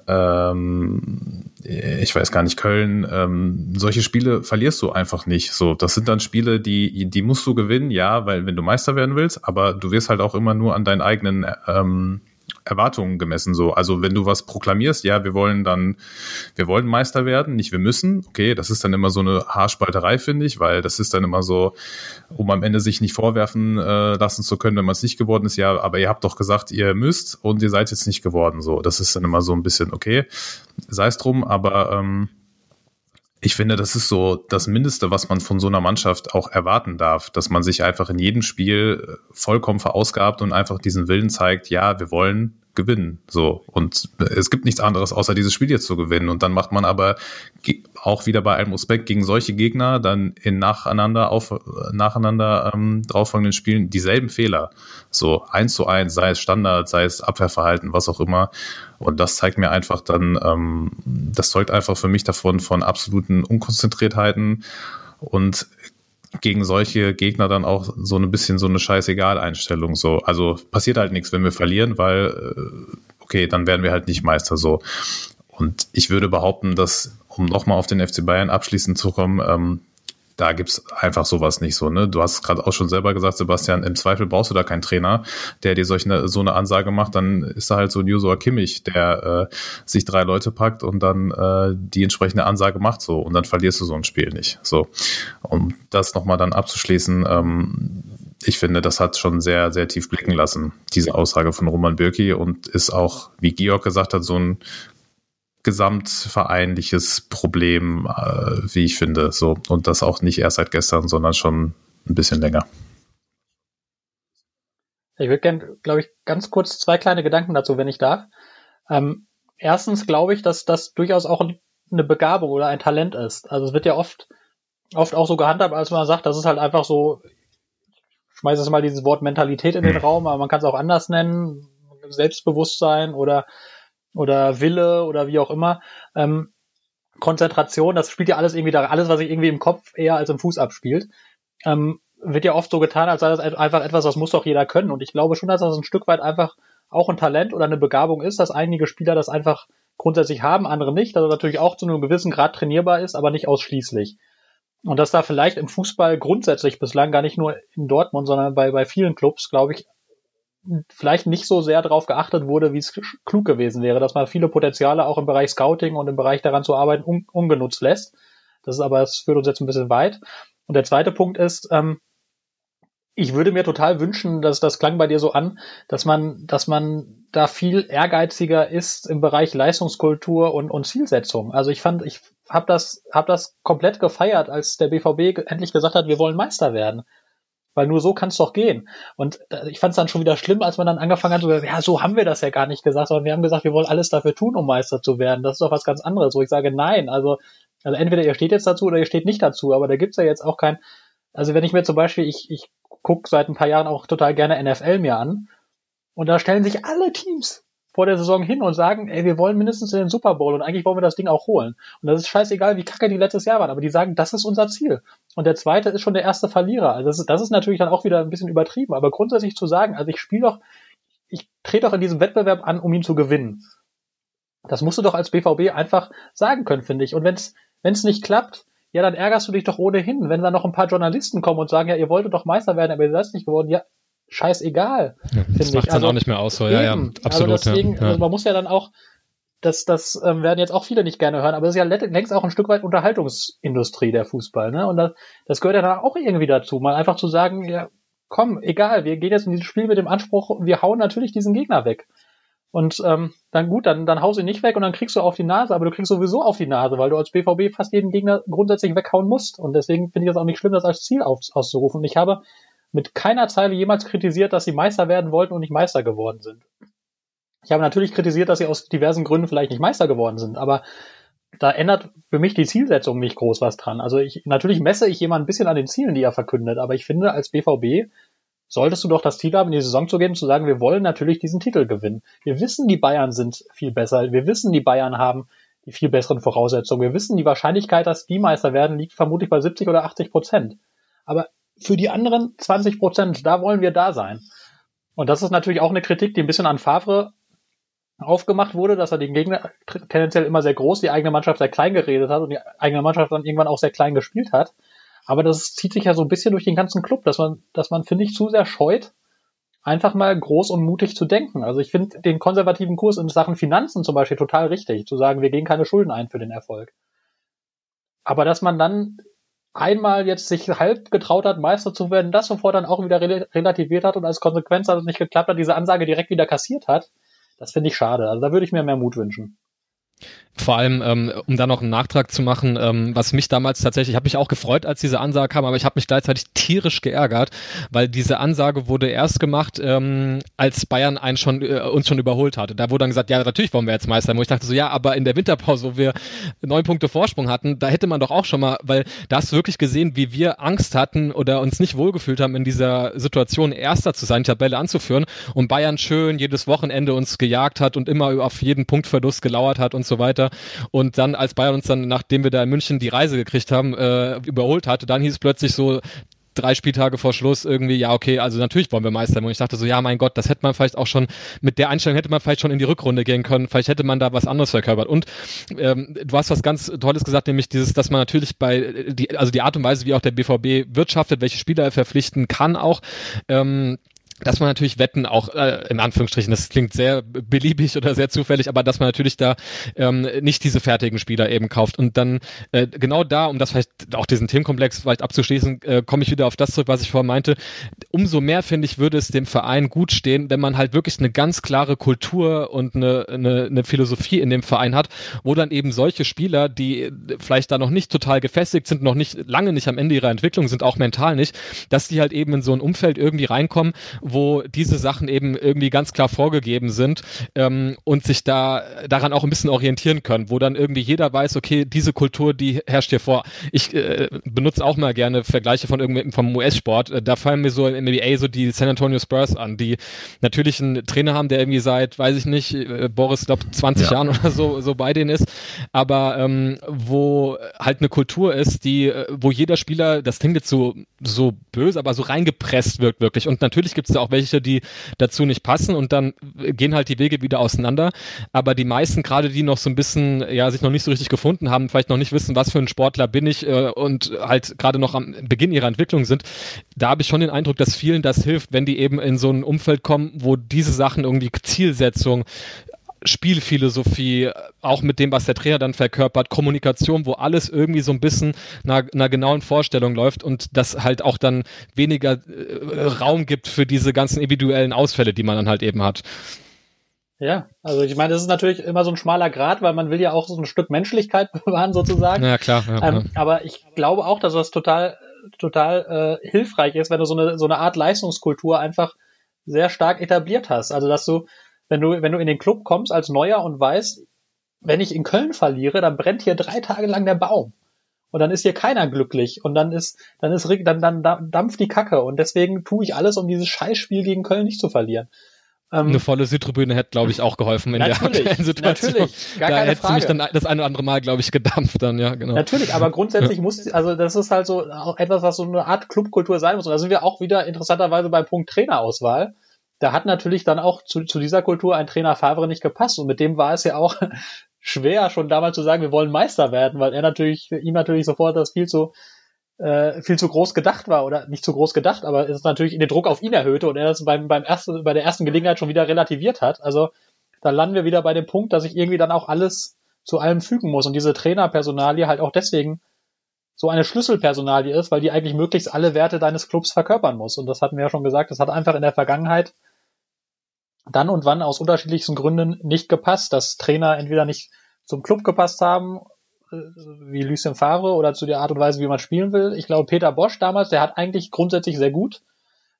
ähm, ich weiß gar nicht, Köln, ähm, solche Spiele verlierst du einfach nicht. So, das sind dann Spiele, die, die musst du gewinnen, ja, weil wenn du Meister werden willst, aber du wirst halt auch immer nur an deinen eigenen ähm, Erwartungen gemessen so. Also wenn du was proklamierst, ja, wir wollen dann, wir wollen Meister werden, nicht wir müssen, okay, das ist dann immer so eine Haarspalterei, finde ich, weil das ist dann immer so, um am Ende sich nicht vorwerfen äh, lassen zu können, wenn man es nicht geworden ist, ja, aber ihr habt doch gesagt, ihr müsst und ihr seid jetzt nicht geworden, so. Das ist dann immer so ein bisschen, okay, sei es drum, aber ähm, ich finde, das ist so das Mindeste, was man von so einer Mannschaft auch erwarten darf, dass man sich einfach in jedem Spiel äh, vollkommen verausgabt und einfach diesen Willen zeigt, ja, wir wollen gewinnen. So. Und es gibt nichts anderes, außer dieses Spiel jetzt zu gewinnen. Und dann macht man aber auch wieder bei allem Respekt gegen solche Gegner dann in nacheinander auf, nacheinander ähm, drauffolgenden Spielen dieselben Fehler. So eins zu eins, sei es Standard, sei es Abwehrverhalten, was auch immer. Und das zeigt mir einfach dann, ähm, das zeugt einfach für mich davon von absoluten Unkonzentriertheiten und gegen solche Gegner dann auch so ein bisschen so eine Scheißegal-Einstellung. So, also passiert halt nichts, wenn wir verlieren, weil äh, okay, dann werden wir halt nicht Meister so. Und ich würde behaupten, dass, um nochmal auf den FC Bayern abschließend zu kommen, ähm, da gibt's einfach sowas nicht so. Ne? Du hast gerade auch schon selber gesagt, Sebastian, im Zweifel brauchst du da keinen Trainer, der dir solch so eine Ansage macht. Dann ist da halt so ein User Kimmich, der äh, sich drei Leute packt und dann äh, die entsprechende Ansage macht so. Und dann verlierst du so ein Spiel nicht. So. Um das nochmal dann abzuschließen, ähm, ich finde, das hat schon sehr, sehr tief blicken lassen, diese Aussage von Roman Birki und ist auch, wie Georg gesagt hat, so ein gesamtvereinliches Problem, äh, wie ich finde. So. Und das auch nicht erst seit gestern, sondern schon ein bisschen länger. Ich würde gerne, glaube ich, ganz kurz zwei kleine Gedanken dazu, wenn ich darf. Ähm, erstens glaube ich, dass das durchaus auch eine Begabung oder ein Talent ist. Also es wird ja oft, oft auch so gehandhabt, als man sagt, das ist halt einfach so, ich schmeiße jetzt mal dieses Wort Mentalität in den hm. Raum, aber man kann es auch anders nennen, Selbstbewusstsein oder oder Wille oder wie auch immer. Ähm, Konzentration, das spielt ja alles irgendwie da, alles, was sich irgendwie im Kopf eher als im Fuß abspielt, ähm, wird ja oft so getan, als sei das einfach etwas, das muss doch jeder können. Und ich glaube schon, dass das ein Stück weit einfach auch ein Talent oder eine Begabung ist, dass einige Spieler das einfach grundsätzlich haben, andere nicht, dass er natürlich auch zu einem gewissen Grad trainierbar ist, aber nicht ausschließlich. Und dass da vielleicht im Fußball grundsätzlich bislang gar nicht nur in Dortmund, sondern bei, bei vielen Clubs, glaube ich, vielleicht nicht so sehr darauf geachtet wurde, wie es klug gewesen wäre, dass man viele Potenziale auch im Bereich Scouting und im Bereich daran zu arbeiten un ungenutzt lässt. Das ist aber, es führt uns jetzt ein bisschen weit. Und der zweite Punkt ist, ähm, ich würde mir total wünschen, dass das klang bei dir so an, dass man, dass man da viel ehrgeiziger ist im Bereich Leistungskultur und, und Zielsetzung. Also ich fand, ich habe das, hab das komplett gefeiert, als der BVB endlich gesagt hat, wir wollen Meister werden. Weil nur so kann es doch gehen. Und äh, ich fand es dann schon wieder schlimm, als man dann angefangen hat, so, ja, so haben wir das ja gar nicht gesagt, sondern wir haben gesagt, wir wollen alles dafür tun, um Meister zu werden. Das ist doch was ganz anderes, wo ich sage, nein, also, also entweder ihr steht jetzt dazu oder ihr steht nicht dazu, aber da gibt's ja jetzt auch kein, also wenn ich mir zum Beispiel, ich, ich gucke seit ein paar Jahren auch total gerne NFL mir an, und da stellen sich alle Teams vor der Saison hin und sagen, ey, wir wollen mindestens in den Super Bowl und eigentlich wollen wir das Ding auch holen. Und das ist scheißegal, wie kacke die letztes Jahr waren, aber die sagen, das ist unser Ziel. Und der zweite ist schon der erste Verlierer. Also das ist, das ist natürlich dann auch wieder ein bisschen übertrieben, aber grundsätzlich zu sagen, also ich spiele doch, ich trete doch in diesem Wettbewerb an, um ihn zu gewinnen. Das musst du doch als BVB einfach sagen können, finde ich. Und wenn es nicht klappt, ja, dann ärgerst du dich doch ohnehin, wenn dann noch ein paar Journalisten kommen und sagen, ja, ihr wolltet doch Meister werden, aber ihr seid nicht geworden. Ja, scheißegal. Ja, das macht dann also, auch nicht mehr aus, so. Ja, ja, also absolut. Also deswegen, ja. Also man muss ja dann auch, das, das ähm, werden jetzt auch viele nicht gerne hören, aber es ist ja längst auch ein Stück weit Unterhaltungsindustrie, der Fußball. Ne? Und das, das gehört ja dann auch irgendwie dazu, mal einfach zu sagen, ja, komm, egal, wir gehen jetzt in dieses Spiel mit dem Anspruch, wir hauen natürlich diesen Gegner weg. Und ähm, dann gut, dann, dann hau sie nicht weg und dann kriegst du auf die Nase, aber du kriegst sowieso auf die Nase, weil du als BVB fast jeden Gegner grundsätzlich weghauen musst. Und deswegen finde ich das auch nicht schlimm, das als Ziel auf, auszurufen. Und ich habe mit keiner Zeile jemals kritisiert, dass sie Meister werden wollten und nicht Meister geworden sind. Ich habe natürlich kritisiert, dass sie aus diversen Gründen vielleicht nicht Meister geworden sind, aber da ändert für mich die Zielsetzung nicht groß was dran. Also ich, natürlich messe ich jemand ein bisschen an den Zielen, die er verkündet, aber ich finde, als BVB solltest du doch das Ziel haben, in die Saison zu gehen, zu sagen, wir wollen natürlich diesen Titel gewinnen. Wir wissen, die Bayern sind viel besser. Wir wissen, die Bayern haben die viel besseren Voraussetzungen. Wir wissen, die Wahrscheinlichkeit, dass die Meister werden, liegt vermutlich bei 70 oder 80 Prozent. Aber für die anderen 20 Prozent, da wollen wir da sein. Und das ist natürlich auch eine Kritik, die ein bisschen an Favre aufgemacht wurde, dass er den Gegner tendenziell immer sehr groß, die eigene Mannschaft sehr klein geredet hat und die eigene Mannschaft dann irgendwann auch sehr klein gespielt hat. Aber das zieht sich ja so ein bisschen durch den ganzen Club, dass man, dass man, finde ich, zu sehr scheut, einfach mal groß und mutig zu denken. Also ich finde den konservativen Kurs in Sachen Finanzen zum Beispiel total richtig, zu sagen, wir gehen keine Schulden ein für den Erfolg. Aber dass man dann einmal jetzt sich halb getraut hat, Meister zu werden, das sofort dann auch wieder relativiert hat und als Konsequenz, dass es nicht geklappt hat, diese Ansage direkt wieder kassiert hat, das finde ich schade. Also da würde ich mir mehr Mut wünschen. Vor allem, ähm, um da noch einen Nachtrag zu machen, ähm, was mich damals tatsächlich, ich habe mich auch gefreut, als diese Ansage kam, aber ich habe mich gleichzeitig tierisch geärgert, weil diese Ansage wurde erst gemacht, ähm, als Bayern einen schon, äh, uns schon überholt hatte. Da wurde dann gesagt, ja, natürlich wollen wir jetzt Meister. Wo ich dachte so, ja, aber in der Winterpause, wo wir neun Punkte Vorsprung hatten, da hätte man doch auch schon mal, weil da hast du wirklich gesehen, wie wir Angst hatten oder uns nicht wohlgefühlt haben, in dieser Situation Erster zu sein, Tabelle anzuführen und Bayern schön jedes Wochenende uns gejagt hat und immer auf jeden Punktverlust gelauert hat und so weiter weiter. Und dann, als Bayern uns dann, nachdem wir da in München die Reise gekriegt haben, äh, überholt hatte, dann hieß es plötzlich so, drei Spieltage vor Schluss irgendwie, ja, okay, also natürlich wollen wir Meister. Und ich dachte so, ja, mein Gott, das hätte man vielleicht auch schon, mit der Einstellung hätte man vielleicht schon in die Rückrunde gehen können. Vielleicht hätte man da was anderes verkörpert. Und ähm, du hast was ganz Tolles gesagt, nämlich dieses, dass man natürlich bei, die, also die Art und Weise, wie auch der BVB wirtschaftet, welche Spieler er verpflichten kann auch, ähm, dass man natürlich Wetten auch äh, in Anführungsstrichen, das klingt sehr beliebig oder sehr zufällig, aber dass man natürlich da ähm, nicht diese fertigen Spieler eben kauft und dann äh, genau da, um das vielleicht auch diesen Themenkomplex vielleicht abzuschließen, äh, komme ich wieder auf das zurück, was ich vorhin meinte. Umso mehr finde ich, würde es dem Verein gut stehen, wenn man halt wirklich eine ganz klare Kultur und eine, eine, eine Philosophie in dem Verein hat, wo dann eben solche Spieler, die vielleicht da noch nicht total gefestigt sind, noch nicht lange nicht am Ende ihrer Entwicklung sind, auch mental nicht, dass die halt eben in so ein Umfeld irgendwie reinkommen, wo diese Sachen eben irgendwie ganz klar vorgegeben sind ähm, und sich da daran auch ein bisschen orientieren können, wo dann irgendwie jeder weiß, okay, diese Kultur, die herrscht hier vor. Ich äh, benutze auch mal gerne Vergleiche von irgendwelchen vom US-Sport. Äh, da fallen mir so im NBA so die San Antonio Spurs an, die natürlich einen Trainer haben, der irgendwie seit, weiß ich nicht, äh, Boris, glaube 20 ja. Jahren oder so so bei denen ist, aber ähm, wo halt eine Kultur ist, die, äh, wo jeder Spieler, das klingt jetzt so so böse, aber so reingepresst wirkt wirklich. Und natürlich gibt es da auch welche, die dazu nicht passen und dann gehen halt die Wege wieder auseinander. Aber die meisten, gerade die noch so ein bisschen, ja, sich noch nicht so richtig gefunden haben, vielleicht noch nicht wissen, was für ein Sportler bin ich äh, und halt gerade noch am Beginn ihrer Entwicklung sind, da habe ich schon den Eindruck, dass vielen das hilft, wenn die eben in so ein Umfeld kommen, wo diese Sachen irgendwie Zielsetzung, Spielphilosophie, auch mit dem, was der Trainer dann verkörpert, Kommunikation, wo alles irgendwie so ein bisschen einer, einer genauen Vorstellung läuft und das halt auch dann weniger äh, Raum gibt für diese ganzen individuellen Ausfälle, die man dann halt eben hat. Ja, also ich meine, das ist natürlich immer so ein schmaler Grad, weil man will ja auch so ein Stück Menschlichkeit bewahren sozusagen. Ja, klar. Ja, ähm, ja. Aber ich glaube auch, dass das total, total äh, hilfreich ist, wenn du so eine, so eine Art Leistungskultur einfach sehr stark etabliert hast. Also dass du wenn du, wenn du in den Club kommst als Neuer und weißt, wenn ich in Köln verliere, dann brennt hier drei Tage lang der Baum. Und dann ist hier keiner glücklich. Und dann ist, dann ist, dann, dann dampft die Kacke. Und deswegen tue ich alles, um dieses Scheißspiel gegen Köln nicht zu verlieren. Ähm, Eine volle Südtribüne hätte, glaube ich, auch geholfen in der aktuellen Situation. Natürlich, gar da keine hätte Frage. mich dann das eine oder andere Mal, glaube ich, gedampft dann, ja, genau. Natürlich, aber grundsätzlich ja. muss, also das ist halt so auch etwas, was so eine Art Clubkultur sein muss. Und da sind wir auch wieder interessanterweise beim Punkt Trainerauswahl da hat natürlich dann auch zu, zu dieser Kultur ein Trainer Favre nicht gepasst. Und mit dem war es ja auch schwer, schon damals zu sagen, wir wollen Meister werden, weil er natürlich, ihn natürlich sofort das viel zu, äh, viel zu groß gedacht war oder nicht zu groß gedacht, aber es ist natürlich den Druck auf ihn erhöhte und er das beim, beim ersten, bei der ersten Gelegenheit schon wieder relativiert hat. Also da landen wir wieder bei dem Punkt, dass sich irgendwie dann auch alles zu allem fügen muss und diese Trainerpersonalie halt auch deswegen so eine Schlüsselpersonalie ist, weil die eigentlich möglichst alle Werte deines Clubs verkörpern muss. Und das hatten wir ja schon gesagt, das hat einfach in der Vergangenheit dann und wann aus unterschiedlichsten Gründen nicht gepasst, dass Trainer entweder nicht zum Club gepasst haben, äh, wie Lucien Favre, oder zu der Art und Weise, wie man spielen will. Ich glaube, Peter Bosch damals, der hat eigentlich grundsätzlich sehr gut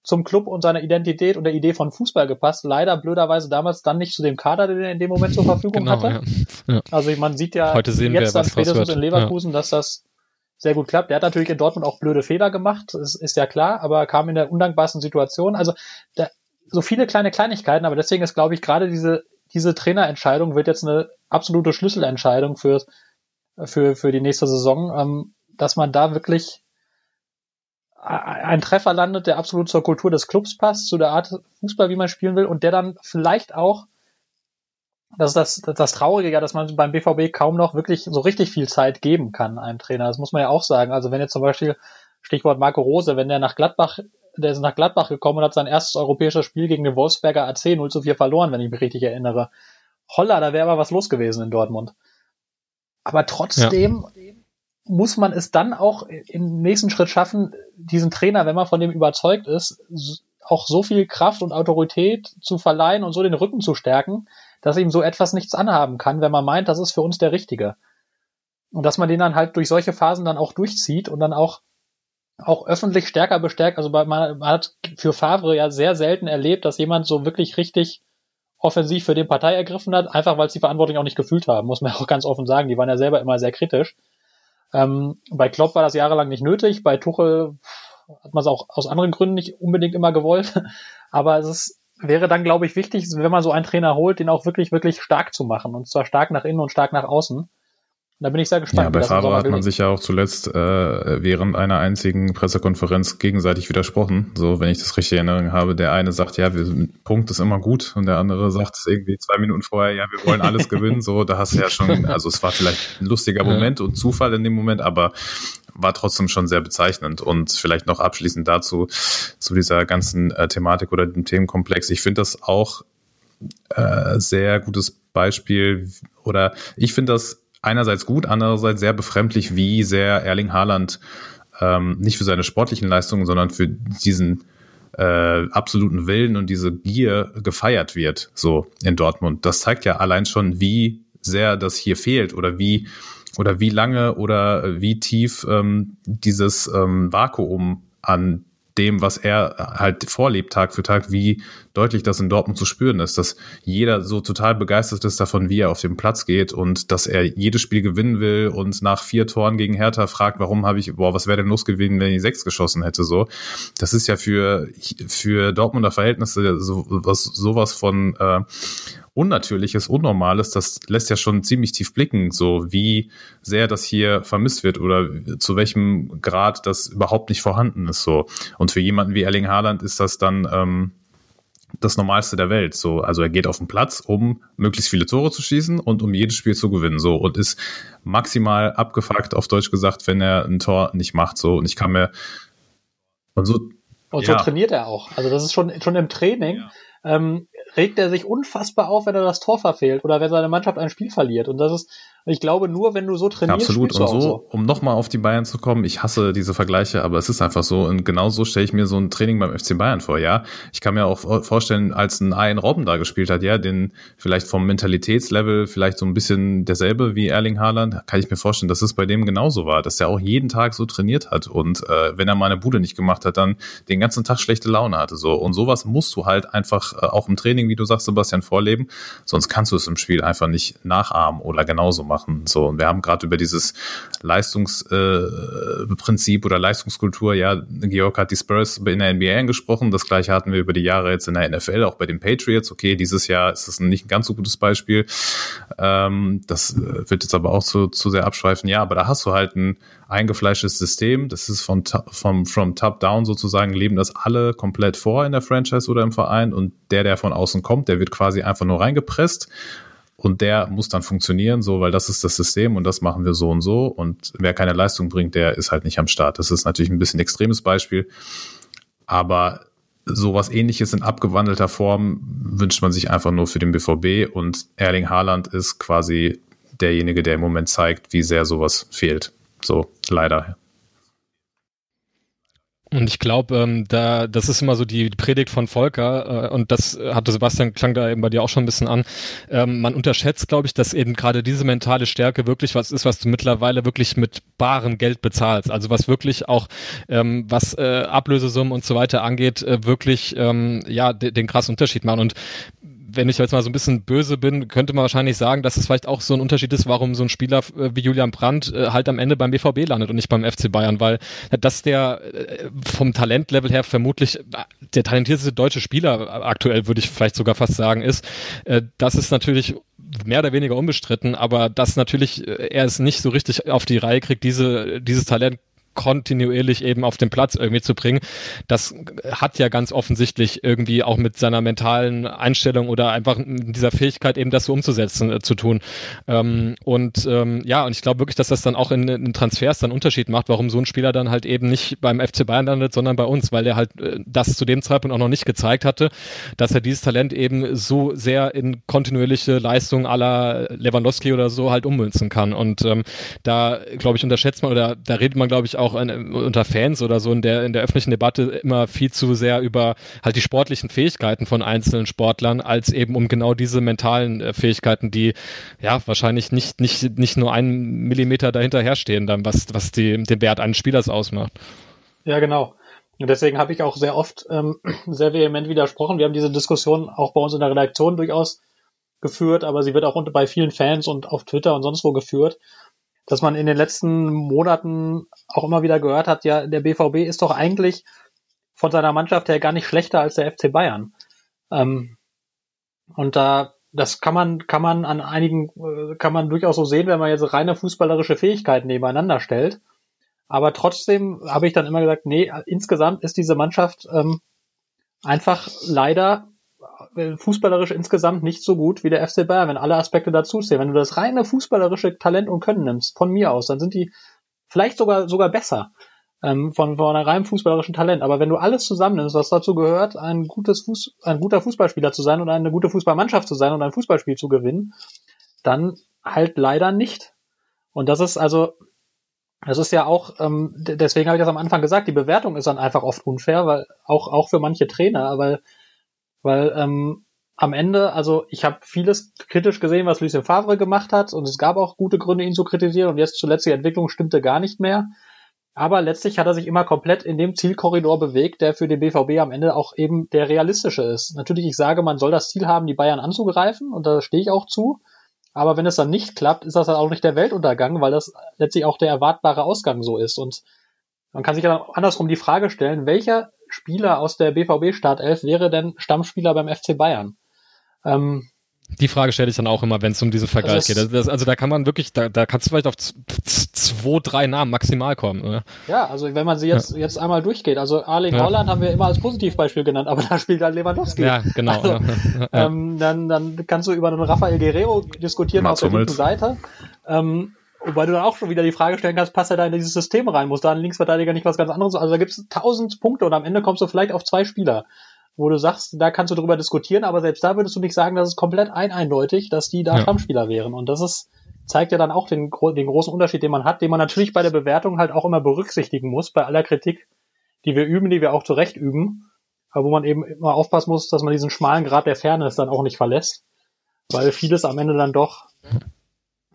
zum Club und seiner Identität und der Idee von Fußball gepasst. Leider blöderweise damals dann nicht zu dem Kader, den er in dem Moment zur Verfügung genau, hatte. Ja. Ja. Also man sieht ja Heute sehen jetzt wir, dann spätestens in Leverkusen, ja. dass das sehr gut klappt. Der hat natürlich in Dortmund auch blöde Fehler gemacht, ist, ist ja klar, aber kam in der undankbarsten Situation. Also da, so viele kleine Kleinigkeiten, aber deswegen ist, glaube ich, gerade diese, diese Trainerentscheidung wird jetzt eine absolute Schlüsselentscheidung für, für, für die nächste Saison, ähm, dass man da wirklich ein Treffer landet, der absolut zur Kultur des Clubs passt, zu der Art Fußball, wie man spielen will und der dann vielleicht auch, das ist das, das, das Traurige dass man beim BVB kaum noch wirklich so richtig viel Zeit geben kann, einem Trainer. Das muss man ja auch sagen. Also wenn jetzt zum Beispiel, Stichwort Marco Rose, wenn der nach Gladbach, der ist nach Gladbach gekommen und hat sein erstes europäisches Spiel gegen den Wolfsberger AC 0 zu 4 verloren, wenn ich mich richtig erinnere. Holla, da wäre aber was los gewesen in Dortmund. Aber trotzdem, ja muss man es dann auch im nächsten Schritt schaffen, diesen Trainer, wenn man von dem überzeugt ist, auch so viel Kraft und Autorität zu verleihen und so den Rücken zu stärken, dass ihm so etwas nichts anhaben kann, wenn man meint, das ist für uns der Richtige. Und dass man den dann halt durch solche Phasen dann auch durchzieht und dann auch, auch öffentlich stärker bestärkt. Also man, man hat für Favre ja sehr selten erlebt, dass jemand so wirklich richtig offensiv für den Partei ergriffen hat, einfach weil es die Verantwortung auch nicht gefühlt haben, muss man auch ganz offen sagen. Die waren ja selber immer sehr kritisch. Ähm, bei Klopp war das jahrelang nicht nötig, bei Tuchel hat man es auch aus anderen Gründen nicht unbedingt immer gewollt. Aber es ist, wäre dann, glaube ich, wichtig, wenn man so einen Trainer holt, den auch wirklich, wirklich stark zu machen. Und zwar stark nach innen und stark nach außen. Da bin ich sehr gespannt. Ja, bei Favre hat man sich ja auch zuletzt äh, während einer einzigen Pressekonferenz gegenseitig widersprochen. So, wenn ich das richtig in Erinnerung habe, der eine sagt, ja, wir, Punkt ist immer gut und der andere sagt irgendwie zwei Minuten vorher, ja, wir wollen alles gewinnen. So, da hast du ja schon, also es war vielleicht ein lustiger Moment und Zufall in dem Moment, aber war trotzdem schon sehr bezeichnend. Und vielleicht noch abschließend dazu, zu dieser ganzen äh, Thematik oder dem Themenkomplex. Ich finde das auch äh, sehr gutes Beispiel oder ich finde das einerseits gut, andererseits sehr befremdlich, wie sehr Erling Haaland ähm, nicht für seine sportlichen Leistungen, sondern für diesen äh, absoluten Willen und diese Gier gefeiert wird, so in Dortmund. Das zeigt ja allein schon, wie sehr das hier fehlt oder wie oder wie lange oder wie tief ähm, dieses ähm, Vakuum an dem, was er halt vorlebt Tag für Tag, wie deutlich das in Dortmund zu spüren ist, dass jeder so total begeistert ist davon, wie er auf den Platz geht und dass er jedes Spiel gewinnen will und nach vier Toren gegen Hertha fragt, warum habe ich, boah, was wäre denn los gewesen, wenn ich sechs geschossen hätte, so. Das ist ja für, für Dortmunder Verhältnisse so, was, sowas von, äh, Unnatürliches, Unnormales, das lässt ja schon ziemlich tief blicken, so wie sehr das hier vermisst wird oder zu welchem Grad das überhaupt nicht vorhanden ist. So. Und für jemanden wie Erling Haaland ist das dann ähm, das Normalste der Welt. So, also er geht auf den Platz, um möglichst viele Tore zu schießen und um jedes Spiel zu gewinnen. So und ist maximal abgefuckt, auf Deutsch gesagt, wenn er ein Tor nicht macht. So und ich kann mir und so und so ja. trainiert er auch. Also das ist schon schon im Training. Ja. Ähm, regt er sich unfassbar auf, wenn er das Tor verfehlt oder wenn seine Mannschaft ein Spiel verliert. Und das ist, ich glaube, nur wenn du so trainierst. Absolut. Und so, so, um nochmal auf die Bayern zu kommen, ich hasse diese Vergleiche, aber es ist einfach so. Und genau so stelle ich mir so ein Training beim FC Bayern vor, ja. Ich kann mir auch vorstellen, als ein Ian Robben da gespielt hat, ja, den vielleicht vom Mentalitätslevel vielleicht so ein bisschen derselbe wie Erling Haaland, kann ich mir vorstellen, dass es bei dem genauso war, dass er auch jeden Tag so trainiert hat. Und äh, wenn er mal eine Bude nicht gemacht hat, dann den ganzen Tag schlechte Laune hatte. So. Und sowas musst du halt einfach äh, auch im Training, wie du sagst, Sebastian, vorleben. Sonst kannst du es im Spiel einfach nicht nachahmen oder genauso machen. So, und wir haben gerade über dieses Leistungsprinzip äh, oder Leistungskultur, ja, Georg hat die Spurs in der NBA angesprochen. Das gleiche hatten wir über die Jahre jetzt in der NFL, auch bei den Patriots. Okay, dieses Jahr ist es nicht ein ganz so gutes Beispiel. Ähm, das äh, wird jetzt aber auch zu, zu sehr abschweifen. Ja, aber da hast du halt ein eingefleischtes System. Das ist von, vom, from top down sozusagen, leben das alle komplett vor in der Franchise oder im Verein und der, der von außen kommt, der wird quasi einfach nur reingepresst und der muss dann funktionieren, so, weil das ist das System und das machen wir so und so. Und wer keine Leistung bringt, der ist halt nicht am Start. Das ist natürlich ein bisschen ein extremes Beispiel, aber sowas ähnliches in abgewandelter Form wünscht man sich einfach nur für den BVB und Erling Haaland ist quasi derjenige, der im Moment zeigt, wie sehr sowas fehlt. So, leider. Und ich glaube, ähm, da das ist immer so die Predigt von Volker äh, und das hatte Sebastian klang da eben bei dir auch schon ein bisschen an. Ähm, man unterschätzt, glaube ich, dass eben gerade diese mentale Stärke wirklich was ist, was du mittlerweile wirklich mit barem Geld bezahlst. Also was wirklich auch ähm, was äh, Ablösesummen und so weiter angeht, äh, wirklich ähm, ja den krassen Unterschied machen. Und wenn ich jetzt mal so ein bisschen böse bin, könnte man wahrscheinlich sagen, dass es vielleicht auch so ein Unterschied ist, warum so ein Spieler äh, wie Julian Brandt äh, halt am Ende beim BVB landet und nicht beim FC Bayern, weil das der äh, vom Talentlevel her vermutlich der talentierteste deutsche Spieler aktuell, würde ich vielleicht sogar fast sagen, ist. Das ist natürlich mehr oder weniger unbestritten, aber dass natürlich er es nicht so richtig auf die Reihe kriegt, diese, dieses Talent kontinuierlich eben auf den Platz irgendwie zu bringen. Das hat ja ganz offensichtlich irgendwie auch mit seiner mentalen Einstellung oder einfach dieser Fähigkeit eben das so umzusetzen äh, zu tun. Ähm, und ähm, ja, und ich glaube wirklich, dass das dann auch in, in Transfers dann Unterschied macht, warum so ein Spieler dann halt eben nicht beim FC Bayern landet, sondern bei uns, weil er halt äh, das zu dem Zeitpunkt auch noch nicht gezeigt hatte, dass er dieses Talent eben so sehr in kontinuierliche Leistung aller Lewandowski oder so halt ummünzen kann. Und ähm, da, glaube ich, unterschätzt man oder da redet man, glaube ich, auch in, unter Fans oder so in der, in der öffentlichen Debatte immer viel zu sehr über halt die sportlichen Fähigkeiten von einzelnen Sportlern, als eben um genau diese mentalen äh, Fähigkeiten, die ja wahrscheinlich nicht, nicht, nicht nur einen Millimeter dahinter herstehen, dann was, was die, den Wert eines Spielers ausmacht. Ja, genau. Und deswegen habe ich auch sehr oft ähm, sehr vehement widersprochen. Wir haben diese Diskussion auch bei uns in der Redaktion durchaus geführt, aber sie wird auch bei vielen Fans und auf Twitter und sonst wo geführt dass man in den letzten Monaten auch immer wieder gehört hat, ja, der BVB ist doch eigentlich von seiner Mannschaft her gar nicht schlechter als der FC Bayern. Ähm, und da, das kann man, kann man an einigen, äh, kann man durchaus so sehen, wenn man jetzt reine fußballerische Fähigkeiten nebeneinander stellt. Aber trotzdem habe ich dann immer gesagt, nee, insgesamt ist diese Mannschaft ähm, einfach leider fußballerisch insgesamt nicht so gut wie der FC Bayern, wenn alle Aspekte dazu zählen. Wenn du das reine fußballerische Talent und Können nimmst, von mir aus, dann sind die vielleicht sogar sogar besser ähm, von, von einem rein fußballerischen Talent. Aber wenn du alles zusammennimmst, was dazu gehört, ein gutes Fuß, ein guter Fußballspieler zu sein und eine gute Fußballmannschaft zu sein und ein Fußballspiel zu gewinnen, dann halt leider nicht. Und das ist also das ist ja auch, ähm, deswegen habe ich das am Anfang gesagt, die Bewertung ist dann einfach oft unfair, weil auch, auch für manche Trainer, weil weil ähm, am Ende, also ich habe vieles kritisch gesehen, was Lucien Favre gemacht hat und es gab auch gute Gründe, ihn zu kritisieren und jetzt zuletzt die Entwicklung stimmte gar nicht mehr. Aber letztlich hat er sich immer komplett in dem Zielkorridor bewegt, der für den BVB am Ende auch eben der realistische ist. Natürlich, ich sage, man soll das Ziel haben, die Bayern anzugreifen und da stehe ich auch zu. Aber wenn es dann nicht klappt, ist das dann auch nicht der Weltuntergang, weil das letztlich auch der erwartbare Ausgang so ist. Und man kann sich ja andersrum die Frage stellen, welcher Spieler aus der BVB-Startelf wäre denn Stammspieler beim FC Bayern? Ähm, die Frage stelle ich dann auch immer, wenn es um diesen Vergleich also geht. Das, das, also da kann man wirklich, da, da kannst du vielleicht auf zwei, drei Namen maximal kommen. Oder? Ja, also wenn man sie jetzt, ja. jetzt einmal durchgeht. Also Erling ja. Holland haben wir immer als Positivbeispiel genannt, aber da spielt dann Lewandowski. Ja, genau. Also, ja. Ähm, dann, dann kannst du über einen Rafael Guerrero diskutieren Mats auf der linken Seite. Ähm, Wobei du dann auch schon wieder die Frage stellen kannst, passt er da in dieses System rein? Muss da ein Linksverteidiger nicht was ganz anderes? Also da gibt es tausend Punkte und am Ende kommst du vielleicht auf zwei Spieler, wo du sagst, da kannst du drüber diskutieren, aber selbst da würdest du nicht sagen, dass es komplett ein eindeutig, dass die da ja. Stammspieler wären. Und das ist, zeigt ja dann auch den, den großen Unterschied, den man hat, den man natürlich bei der Bewertung halt auch immer berücksichtigen muss, bei aller Kritik, die wir üben, die wir auch zurecht üben, aber wo man eben immer aufpassen muss, dass man diesen schmalen Grad der Fairness dann auch nicht verlässt, weil vieles am Ende dann doch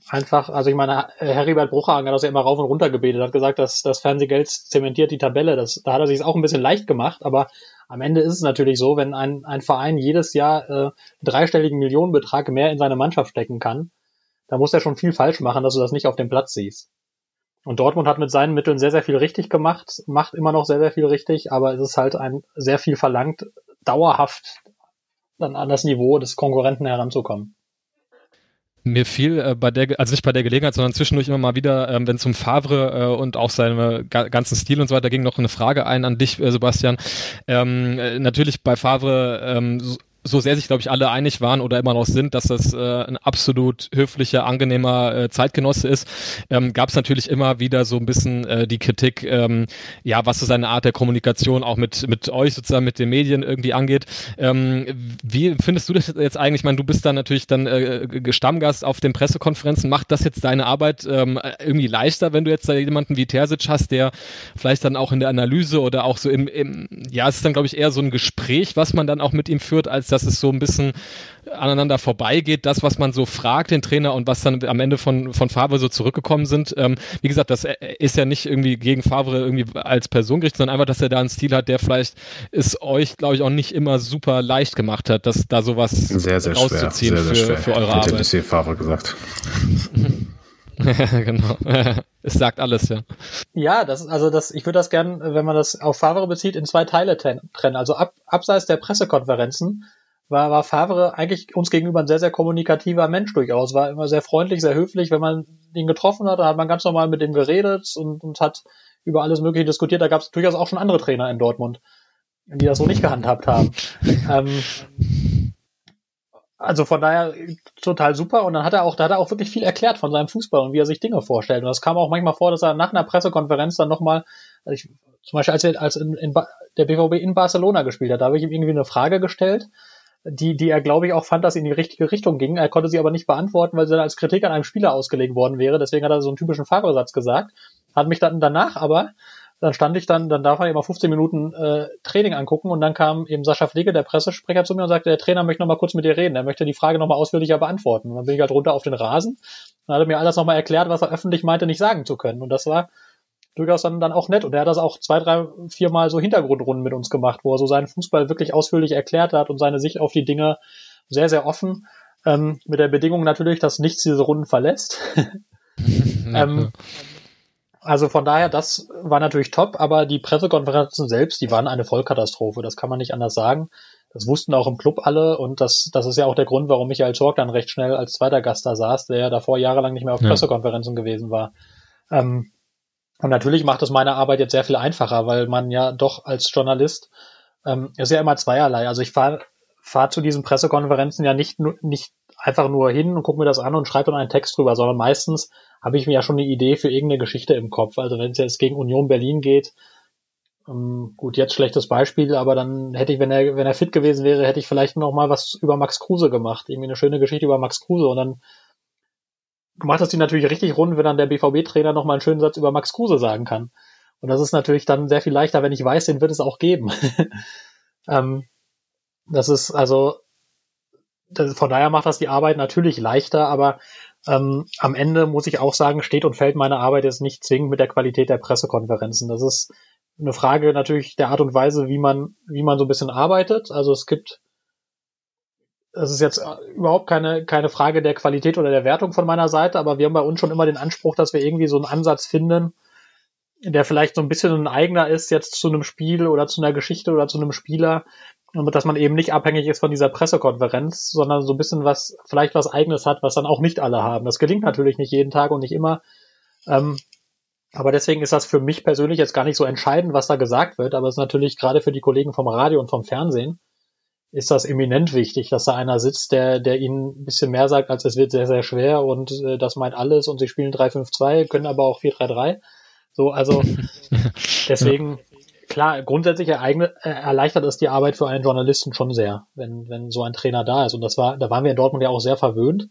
einfach, also ich meine, Heribert Bruchhagen hat das ja immer rauf und runter gebetet, hat gesagt, dass das Fernsehgeld zementiert die Tabelle. Das, da hat er sich auch ein bisschen leicht gemacht, aber am Ende ist es natürlich so, wenn ein, ein Verein jedes Jahr äh, dreistelligen Millionenbetrag mehr in seine Mannschaft stecken kann, da muss er schon viel falsch machen, dass du das nicht auf dem Platz siehst. Und Dortmund hat mit seinen Mitteln sehr, sehr viel richtig gemacht, macht immer noch sehr, sehr viel richtig, aber es ist halt ein sehr viel verlangt, dauerhaft dann an das Niveau des Konkurrenten heranzukommen mir fiel äh, bei der, also nicht bei der Gelegenheit, sondern zwischendurch immer mal wieder, ähm, wenn es um Favre äh, und auch seinen ga ganzen Stil und so weiter ging, noch eine Frage ein an dich, äh, Sebastian. Ähm, äh, natürlich bei Favre ähm, so sehr sich, glaube ich, alle einig waren oder immer noch sind, dass das äh, ein absolut höflicher, angenehmer äh, Zeitgenosse ist, ähm, gab es natürlich immer wieder so ein bisschen äh, die Kritik, ähm, ja, was so seine Art der Kommunikation auch mit, mit euch sozusagen, mit den Medien irgendwie angeht. Ähm, wie findest du das jetzt eigentlich? Ich meine, du bist dann natürlich dann äh, Stammgast auf den Pressekonferenzen. Macht das jetzt deine Arbeit ähm, irgendwie leichter, wenn du jetzt da jemanden wie Terzic hast, der vielleicht dann auch in der Analyse oder auch so im, im ja, es ist dann, glaube ich, eher so ein Gespräch, was man dann auch mit ihm führt, als dass es so ein bisschen aneinander vorbeigeht, das, was man so fragt, den Trainer und was dann am Ende von, von Favre so zurückgekommen sind. Ähm, wie gesagt, das ist ja nicht irgendwie gegen Favre irgendwie als Person gerichtet, sondern einfach, dass er da einen Stil hat, der vielleicht es euch, glaube ich, auch nicht immer super leicht gemacht hat, dass da sowas sehr, sehr rauszuziehen schwer. Sehr, sehr für, für eure Arbeit. Hätte Favre gesagt. genau. es sagt alles, ja. Ja, das also das, ich würde das gern, wenn man das auf Favre bezieht, in zwei Teile trennen. Also ab, abseits der Pressekonferenzen war, war Favre eigentlich uns gegenüber ein sehr, sehr kommunikativer Mensch durchaus. War immer sehr freundlich, sehr höflich. Wenn man ihn getroffen hat, dann hat man ganz normal mit ihm geredet und, und hat über alles Mögliche diskutiert. Da gab es durchaus auch schon andere Trainer in Dortmund, die das so nicht gehandhabt haben. ähm, also von daher total super. Und dann hat er auch, da hat er auch wirklich viel erklärt von seinem Fußball und wie er sich Dinge vorstellt. Und das kam auch manchmal vor, dass er nach einer Pressekonferenz dann nochmal, also ich, zum Beispiel als, er, als in, in der BVB in Barcelona gespielt hat, da habe ich ihm irgendwie eine Frage gestellt, die, die er, glaube ich, auch fand, dass sie in die richtige Richtung ging. Er konnte sie aber nicht beantworten, weil sie dann als Kritik an einem Spieler ausgelegt worden wäre. Deswegen hat er so einen typischen Fahrersatz gesagt. Hat mich dann danach aber dann stand ich dann, dann darf man eben 15 Minuten äh, Training angucken und dann kam eben Sascha Pflege, der Pressesprecher, zu mir und sagte, der Trainer möchte noch mal kurz mit dir reden, er möchte die Frage noch mal ausführlicher beantworten. Und dann bin ich halt runter auf den Rasen und hat er mir alles noch mal erklärt, was er öffentlich meinte, nicht sagen zu können. Und das war durchaus dann, dann auch nett. Und er hat das auch zwei, drei, vier Mal so Hintergrundrunden mit uns gemacht, wo er so seinen Fußball wirklich ausführlich erklärt hat und seine Sicht auf die Dinge sehr, sehr offen. Ähm, mit der Bedingung natürlich, dass nichts diese Runden verlässt. ähm, also von daher, das war natürlich top, aber die Pressekonferenzen selbst, die waren eine Vollkatastrophe. Das kann man nicht anders sagen. Das wussten auch im Club alle und das, das ist ja auch der Grund, warum Michael Zorc dann recht schnell als zweiter Gast da saß, der ja davor jahrelang nicht mehr auf ja. Pressekonferenzen gewesen war. Ähm, und natürlich macht es meine Arbeit jetzt sehr viel einfacher, weil man ja doch als Journalist ähm, ist ja immer zweierlei. Also ich fahre fahr zu diesen Pressekonferenzen ja nicht, nicht einfach nur hin und gucke mir das an und schreibe dann einen Text drüber, sondern meistens habe ich mir ja schon eine Idee für irgendeine Geschichte im Kopf. Also wenn es jetzt gegen Union Berlin geht, ähm, gut, jetzt schlechtes Beispiel, aber dann hätte ich, wenn er, wenn er fit gewesen wäre, hätte ich vielleicht noch mal was über Max Kruse gemacht. Irgendwie eine schöne Geschichte über Max Kruse und dann macht das die natürlich richtig rund, wenn dann der BVB-Trainer noch mal einen schönen Satz über Max Kruse sagen kann. Und das ist natürlich dann sehr viel leichter, wenn ich weiß, den wird es auch geben. ähm, das ist also, das, von daher macht das die Arbeit natürlich leichter, aber ähm, am Ende muss ich auch sagen, steht und fällt meine Arbeit jetzt nicht zwingend mit der Qualität der Pressekonferenzen. Das ist eine Frage natürlich der Art und Weise, wie man, wie man so ein bisschen arbeitet. Also es gibt, es ist jetzt überhaupt keine, keine Frage der Qualität oder der Wertung von meiner Seite, aber wir haben bei uns schon immer den Anspruch, dass wir irgendwie so einen Ansatz finden, der vielleicht so ein bisschen ein eigener ist jetzt zu einem Spiel oder zu einer Geschichte oder zu einem Spieler, dass man eben nicht abhängig ist von dieser Pressekonferenz, sondern so ein bisschen was, vielleicht was eigenes hat, was dann auch nicht alle haben. Das gelingt natürlich nicht jeden Tag und nicht immer. Ähm, aber deswegen ist das für mich persönlich jetzt gar nicht so entscheidend, was da gesagt wird. Aber es ist natürlich gerade für die Kollegen vom Radio und vom Fernsehen ist das eminent wichtig, dass da einer sitzt, der, der ihnen ein bisschen mehr sagt, als es wird sehr, sehr schwer und äh, das meint alles und sie spielen 3-5-2, können aber auch 4-3-3. So, also deswegen klar, grundsätzlich äh, erleichtert es die Arbeit für einen Journalisten schon sehr, wenn, wenn so ein Trainer da ist. Und das war, da waren wir in Dortmund ja auch sehr verwöhnt.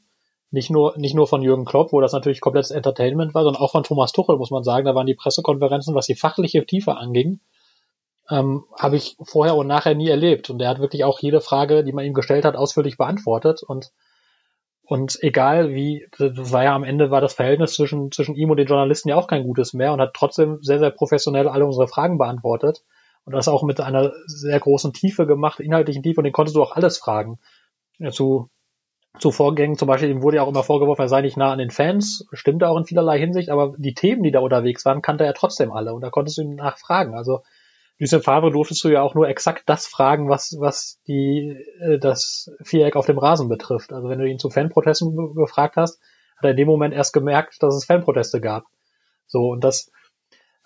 Nicht nur, nicht nur von Jürgen Klopp, wo das natürlich komplettes Entertainment war, sondern auch von Thomas Tuchel, muss man sagen. Da waren die Pressekonferenzen, was die fachliche Tiefe anging, ähm, habe ich vorher und nachher nie erlebt. Und er hat wirklich auch jede Frage, die man ihm gestellt hat, ausführlich beantwortet. Und und egal wie, das war ja am Ende war das Verhältnis zwischen, zwischen ihm und den Journalisten ja auch kein gutes mehr und hat trotzdem sehr, sehr professionell alle unsere Fragen beantwortet. Und das auch mit einer sehr großen Tiefe gemacht, inhaltlichen Tiefe, und den konntest du auch alles fragen. Zu, zu Vorgängen, zum Beispiel, ihm wurde ja auch immer vorgeworfen, er sei nicht nah an den Fans, stimmte auch in vielerlei Hinsicht, aber die Themen, die da unterwegs waren, kannte er trotzdem alle und da konntest du ihn nachfragen. Also Lucien Favre durftest du ja auch nur exakt das fragen, was, was die, äh, das Viereck auf dem Rasen betrifft. Also wenn du ihn zu Fanprotesten gefragt hast, hat er in dem Moment erst gemerkt, dass es Fanproteste gab. So, und das,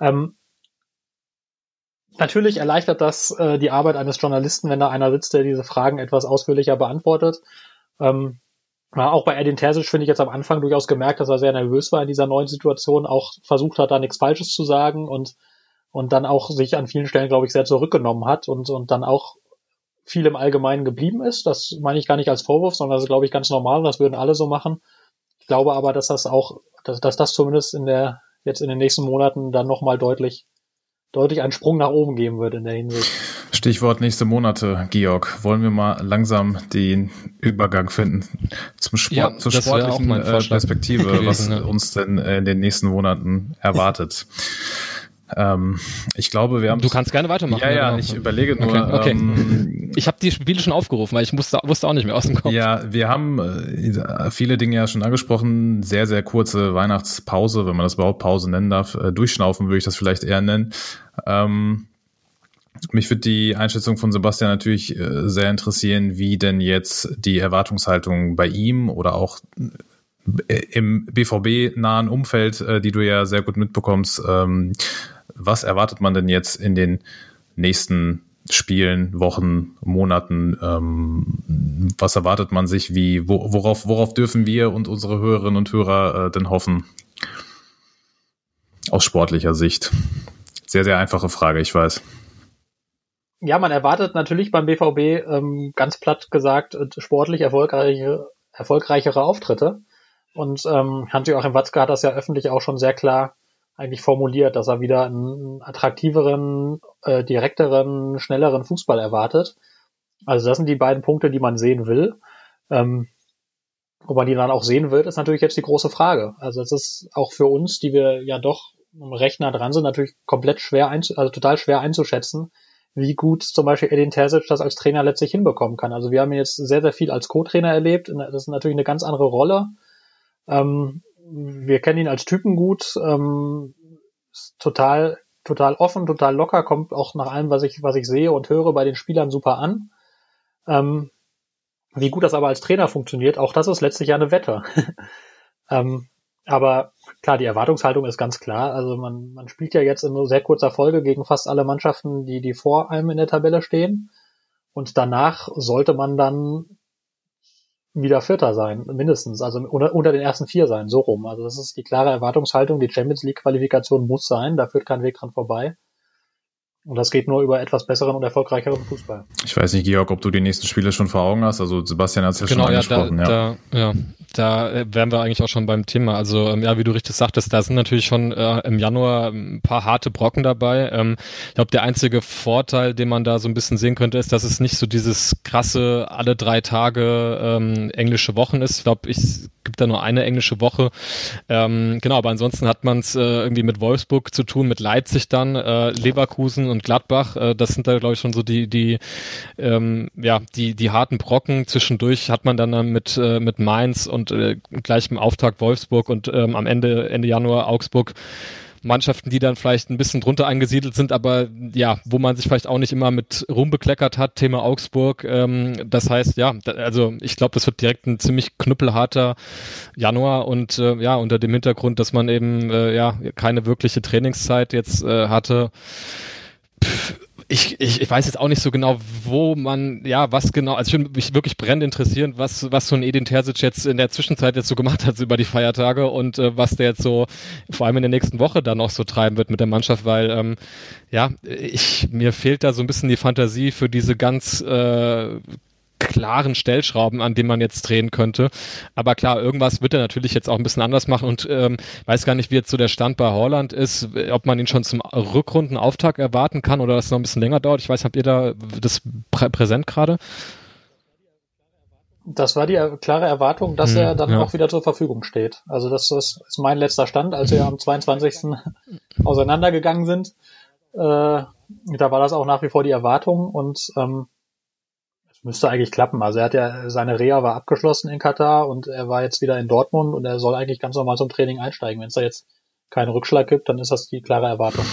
ähm, Natürlich erleichtert das äh, die Arbeit eines Journalisten, wenn da einer sitzt, der diese Fragen etwas ausführlicher beantwortet. Ähm, auch bei Edin Terzic finde ich jetzt am Anfang durchaus gemerkt, dass er sehr nervös war in dieser neuen Situation, auch versucht hat, da nichts Falsches zu sagen und, und dann auch sich an vielen Stellen, glaube ich, sehr zurückgenommen hat und, und dann auch viel im Allgemeinen geblieben ist. Das meine ich gar nicht als Vorwurf, sondern das ist, glaube ich, ganz normal. Das würden alle so machen. Ich glaube aber, dass das auch, dass, dass das zumindest in der, jetzt in den nächsten Monaten dann nochmal deutlich deutlich einen Sprung nach oben geben wird in der Hinsicht. Stichwort nächste Monate, Georg. Wollen wir mal langsam den Übergang finden zum Sport, ja, zur sportlichen äh, Perspektive, gewesen, was ja. uns denn in den nächsten Monaten erwartet. Ähm, ich glaube, wir haben. Du kannst gerne weitermachen. Ja, ja, genau. ich überlege nur. Okay, okay. Ähm, ich habe die Spiele schon aufgerufen, weil ich musste, wusste auch nicht mehr aus dem Kopf. Ja, wir haben äh, viele Dinge ja schon angesprochen. Sehr, sehr kurze Weihnachtspause, wenn man das überhaupt Pause nennen darf. Äh, durchschnaufen würde ich das vielleicht eher nennen. Ähm, mich würde die Einschätzung von Sebastian natürlich äh, sehr interessieren, wie denn jetzt die Erwartungshaltung bei ihm oder auch äh, im BVB-nahen Umfeld, äh, die du ja sehr gut mitbekommst, ähm, was erwartet man denn jetzt in den nächsten Spielen, Wochen, Monaten? Ähm, was erwartet man sich? Wie, wo, worauf, worauf dürfen wir und unsere Hörerinnen und Hörer äh, denn hoffen? Aus sportlicher Sicht. Sehr, sehr einfache Frage, ich weiß. Ja, man erwartet natürlich beim BVB ähm, ganz platt gesagt äh, sportlich erfolgreiche, erfolgreichere Auftritte. Und ähm, Hans-Joachim Watzke hat das ja öffentlich auch schon sehr klar eigentlich formuliert, dass er wieder einen attraktiveren, äh, direkteren, schnelleren Fußball erwartet. Also das sind die beiden Punkte, die man sehen will. Ähm, ob man die dann auch sehen wird, ist natürlich jetzt die große Frage. Also es ist auch für uns, die wir ja doch recht nah dran sind, natürlich komplett schwer, einzu also total schwer einzuschätzen, wie gut zum Beispiel Edin Terzic das als Trainer letztlich hinbekommen kann. Also wir haben jetzt sehr, sehr viel als Co-Trainer erlebt. Das ist natürlich eine ganz andere Rolle. Ähm, wir kennen ihn als Typen gut, ähm, total, total offen, total locker, kommt auch nach allem, was ich, was ich sehe und höre, bei den Spielern super an. Ähm, wie gut das aber als Trainer funktioniert, auch das ist letztlich ja eine Wette. ähm, aber klar, die Erwartungshaltung ist ganz klar. Also man, man spielt ja jetzt in nur sehr kurzer Folge gegen fast alle Mannschaften, die, die vor einem in der Tabelle stehen. Und danach sollte man dann wieder Vierter sein, mindestens, also unter, unter den ersten vier sein, so rum. Also das ist die klare Erwartungshaltung, die Champions League Qualifikation muss sein, da führt kein Weg dran vorbei. Und das geht nur über etwas besseren und erfolgreicheren Fußball. Ich weiß nicht, Georg, ob du die nächsten Spiele schon vor Augen hast. Also Sebastian hat es ja genau, schon angesprochen. Ja, da, ja. Da, ja, da äh, wären wir eigentlich auch schon beim Thema. Also ähm, ja, wie du richtig sagtest, da sind natürlich schon äh, im Januar ein paar harte Brocken dabei. Ähm, ich glaube, der einzige Vorteil, den man da so ein bisschen sehen könnte, ist, dass es nicht so dieses krasse alle drei Tage ähm, englische Wochen ist. Ich glaube, ich gibt da nur eine englische Woche. Ähm, genau, aber ansonsten hat man es äh, irgendwie mit Wolfsburg zu tun, mit Leipzig dann, äh, Leverkusen und Gladbach. Äh, das sind da, glaube ich, schon so die, die, ähm, ja, die, die harten Brocken. Zwischendurch hat man dann äh, mit, äh, mit Mainz und äh, gleich im Auftakt Wolfsburg und ähm, am Ende, Ende Januar Augsburg Mannschaften, die dann vielleicht ein bisschen drunter angesiedelt sind, aber ja, wo man sich vielleicht auch nicht immer mit Ruhm bekleckert hat, Thema Augsburg. Ähm, das heißt, ja, da, also ich glaube, das wird direkt ein ziemlich knüppelharter Januar und äh, ja, unter dem Hintergrund, dass man eben äh, ja keine wirkliche Trainingszeit jetzt äh, hatte. Ich, ich, ich weiß jetzt auch nicht so genau, wo man, ja, was genau, also ich würde mich wirklich brennend interessieren, was, was so ein Edin Terzic jetzt in der Zwischenzeit jetzt so gemacht hat über die Feiertage und äh, was der jetzt so vor allem in der nächsten Woche dann noch so treiben wird mit der Mannschaft, weil ähm, ja, ich, mir fehlt da so ein bisschen die Fantasie für diese ganz äh, klaren Stellschrauben, an denen man jetzt drehen könnte. Aber klar, irgendwas wird er natürlich jetzt auch ein bisschen anders machen und ähm, weiß gar nicht, wie jetzt so der Stand bei Holland ist, ob man ihn schon zum Rückrundenauftakt erwarten kann oder das noch ein bisschen länger dauert. Ich weiß, habt ihr da das prä präsent gerade? Das war die klare Erwartung, dass hm, er dann ja. auch wieder zur Verfügung steht. Also das ist, ist mein letzter Stand, als wir am 22. auseinandergegangen sind. Äh, da war das auch nach wie vor die Erwartung und ähm, müsste eigentlich klappen. Also er hat ja, seine Reha war abgeschlossen in Katar und er war jetzt wieder in Dortmund und er soll eigentlich ganz normal zum Training einsteigen. Wenn es da jetzt keinen Rückschlag gibt, dann ist das die klare Erwartung.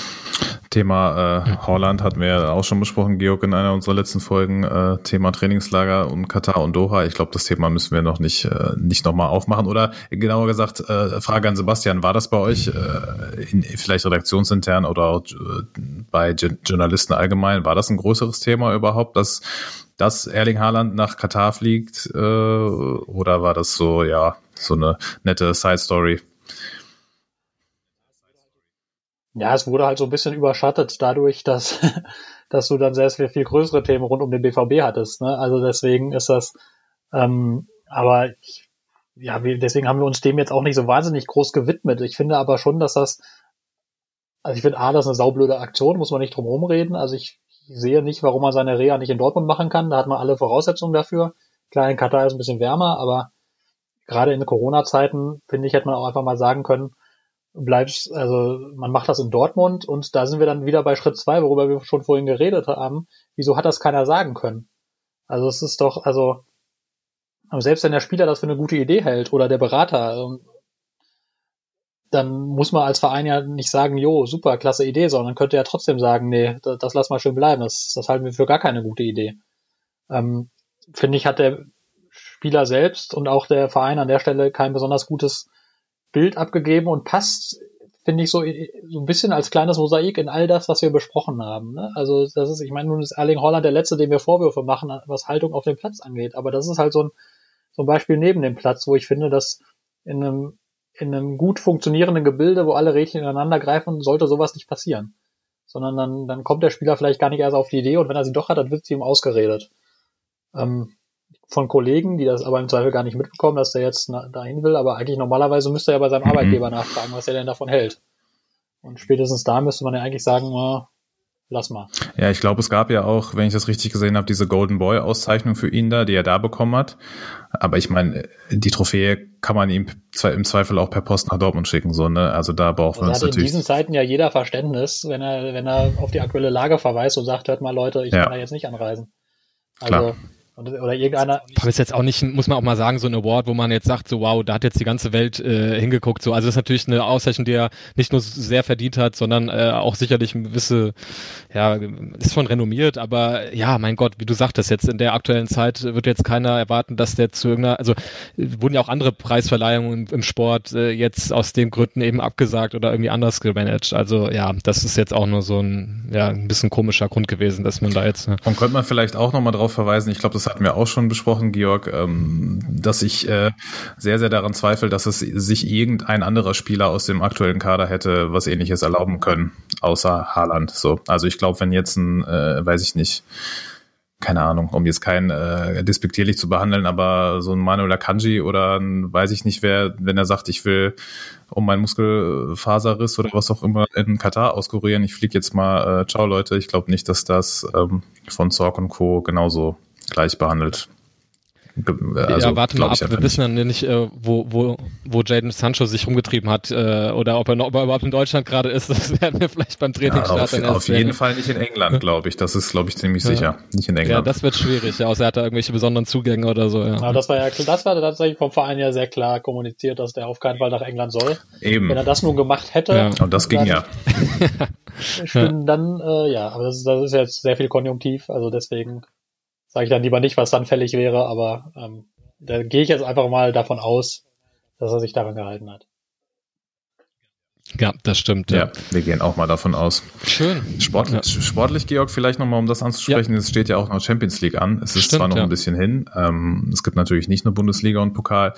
Thema äh, Holland hatten wir ja auch schon besprochen, Georg, in einer unserer letzten Folgen. Äh, Thema Trainingslager und Katar und Doha. Ich glaube, das Thema müssen wir noch nicht, äh, nicht nochmal aufmachen. Oder genauer gesagt, äh, Frage an Sebastian, war das bei euch äh, in, vielleicht redaktionsintern oder auch äh, bei Journalisten allgemein, war das ein größeres Thema überhaupt, dass, dass Erling Haaland nach Katar fliegt? Äh, oder war das so, ja, so eine nette Side-Story? Ja, es wurde halt so ein bisschen überschattet dadurch, dass, dass du dann sehr viel, viel größere Themen rund um den BVB hattest. Ne? Also deswegen ist das, ähm, aber ich, ja, wir, deswegen haben wir uns dem jetzt auch nicht so wahnsinnig groß gewidmet. Ich finde aber schon, dass das, also ich finde A, das ist eine saublöde Aktion, muss man nicht drum herum reden. Also ich sehe nicht, warum man seine Reha nicht in Dortmund machen kann. Da hat man alle Voraussetzungen dafür. Klar, in Katar ist ein bisschen wärmer, aber gerade in Corona-Zeiten, finde ich, hätte man auch einfach mal sagen können, bleibst, also man macht das in Dortmund und da sind wir dann wieder bei Schritt zwei, worüber wir schon vorhin geredet haben. Wieso hat das keiner sagen können? Also es ist doch, also selbst wenn der Spieler das für eine gute Idee hält oder der Berater, ähm, dann muss man als Verein ja nicht sagen, jo, super, klasse Idee, sondern könnte ja trotzdem sagen, nee, das, das lass mal schön bleiben, das, das halten wir für gar keine gute Idee. Ähm, Finde ich, hat der Spieler selbst und auch der Verein an der Stelle kein besonders gutes Bild abgegeben und passt, finde ich, so, so ein bisschen als kleines Mosaik in all das, was wir besprochen haben. Ne? Also das ist, ich meine, nun ist Erling Holland der Letzte, dem wir Vorwürfe machen, was Haltung auf dem Platz angeht. Aber das ist halt so ein, so ein Beispiel neben dem Platz, wo ich finde, dass in einem, in einem gut funktionierenden Gebilde, wo alle Rädchen ineinander greifen, sollte sowas nicht passieren. Sondern dann, dann kommt der Spieler vielleicht gar nicht erst auf die Idee und wenn er sie doch hat, dann wird sie ihm ausgeredet. Ähm, von Kollegen, die das aber im Zweifel gar nicht mitbekommen, dass der jetzt dahin will, aber eigentlich normalerweise müsste er ja bei seinem mhm. Arbeitgeber nachfragen, was er denn davon hält. Und spätestens da müsste man ja eigentlich sagen, na, lass mal. Ja, ich glaube, es gab ja auch, wenn ich das richtig gesehen habe, diese Golden Boy Auszeichnung für ihn da, die er da bekommen hat. Aber ich meine, die Trophäe kann man ihm im Zweifel auch per Post nach Dortmund schicken, so, ne? Also da braucht man es natürlich. in diesen Zeiten ja jeder Verständnis, wenn er, wenn er auf die aktuelle Lage verweist und sagt, hört mal Leute, ich ja. kann da jetzt nicht anreisen. Also, Klar. Oder irgendeiner. Aber ist jetzt auch nicht, muss man auch mal sagen, so ein Award, wo man jetzt sagt, so wow, da hat jetzt die ganze Welt äh, hingeguckt. So, also das ist natürlich eine Auszeichnung, die er nicht nur sehr verdient hat, sondern äh, auch sicherlich ein gewisse, ja, ist schon renommiert, aber ja, mein Gott, wie du sagtest, jetzt in der aktuellen Zeit wird jetzt keiner erwarten, dass der zu irgendeiner, also wurden ja auch andere Preisverleihungen im, im Sport äh, jetzt aus den Gründen eben abgesagt oder irgendwie anders gemanagt. Also ja, das ist jetzt auch nur so ein, ja, ein bisschen komischer Grund gewesen, dass man da jetzt. Ne. Und könnte man vielleicht auch nochmal drauf verweisen, ich glaube, das hatten wir auch schon besprochen, Georg, ähm, dass ich äh, sehr, sehr daran zweifle, dass es sich irgendein anderer Spieler aus dem aktuellen Kader hätte was ähnliches erlauben können, außer Haaland. So. Also ich glaube, wenn jetzt ein, äh, weiß ich nicht, keine Ahnung, um jetzt keinen äh, despektierlich zu behandeln, aber so ein Manuel Akanji oder ein, weiß ich nicht wer, wenn er sagt, ich will um meinen Muskelfaserriss oder was auch immer in Katar auskurieren, ich fliege jetzt mal, äh, ciao Leute, ich glaube nicht, dass das ähm, von Zorg und Co. genauso gleich behandelt. Also, ja, warte mal ab, wir wissen dann nicht, äh, wo, wo, wo Jaden Sancho sich rumgetrieben hat äh, oder ob er, noch, ob er überhaupt in Deutschland gerade ist. Das werden wir vielleicht beim Trainingsstart ja, Auf, auf jeden Fall nicht in England, glaube ich. Das ist, glaube ich, ziemlich ja. sicher. Nicht in England. Ja, das wird schwierig, ja, außer er hat da irgendwelche besonderen Zugänge oder so. Ja. Aber das war ja das war tatsächlich vom Verein ja sehr klar kommuniziert, dass der auf keinen Fall nach England soll. Eben. Wenn er das nun gemacht hätte. Ja. Und das ging ja. Stimmt, dann, äh, ja, aber das ist, das ist jetzt sehr viel Konjunktiv, also deswegen sage ich dann lieber nicht, was dann fällig wäre, aber ähm, da gehe ich jetzt einfach mal davon aus, dass er sich daran gehalten hat. Ja, das stimmt. Ja. ja, wir gehen auch mal davon aus. Schön. Sportlich, ja. sportlich Georg, vielleicht nochmal, um das anzusprechen, ja. es steht ja auch noch Champions League an. Es ist stimmt, zwar noch ein bisschen hin. Ähm, es gibt natürlich nicht nur Bundesliga und Pokal.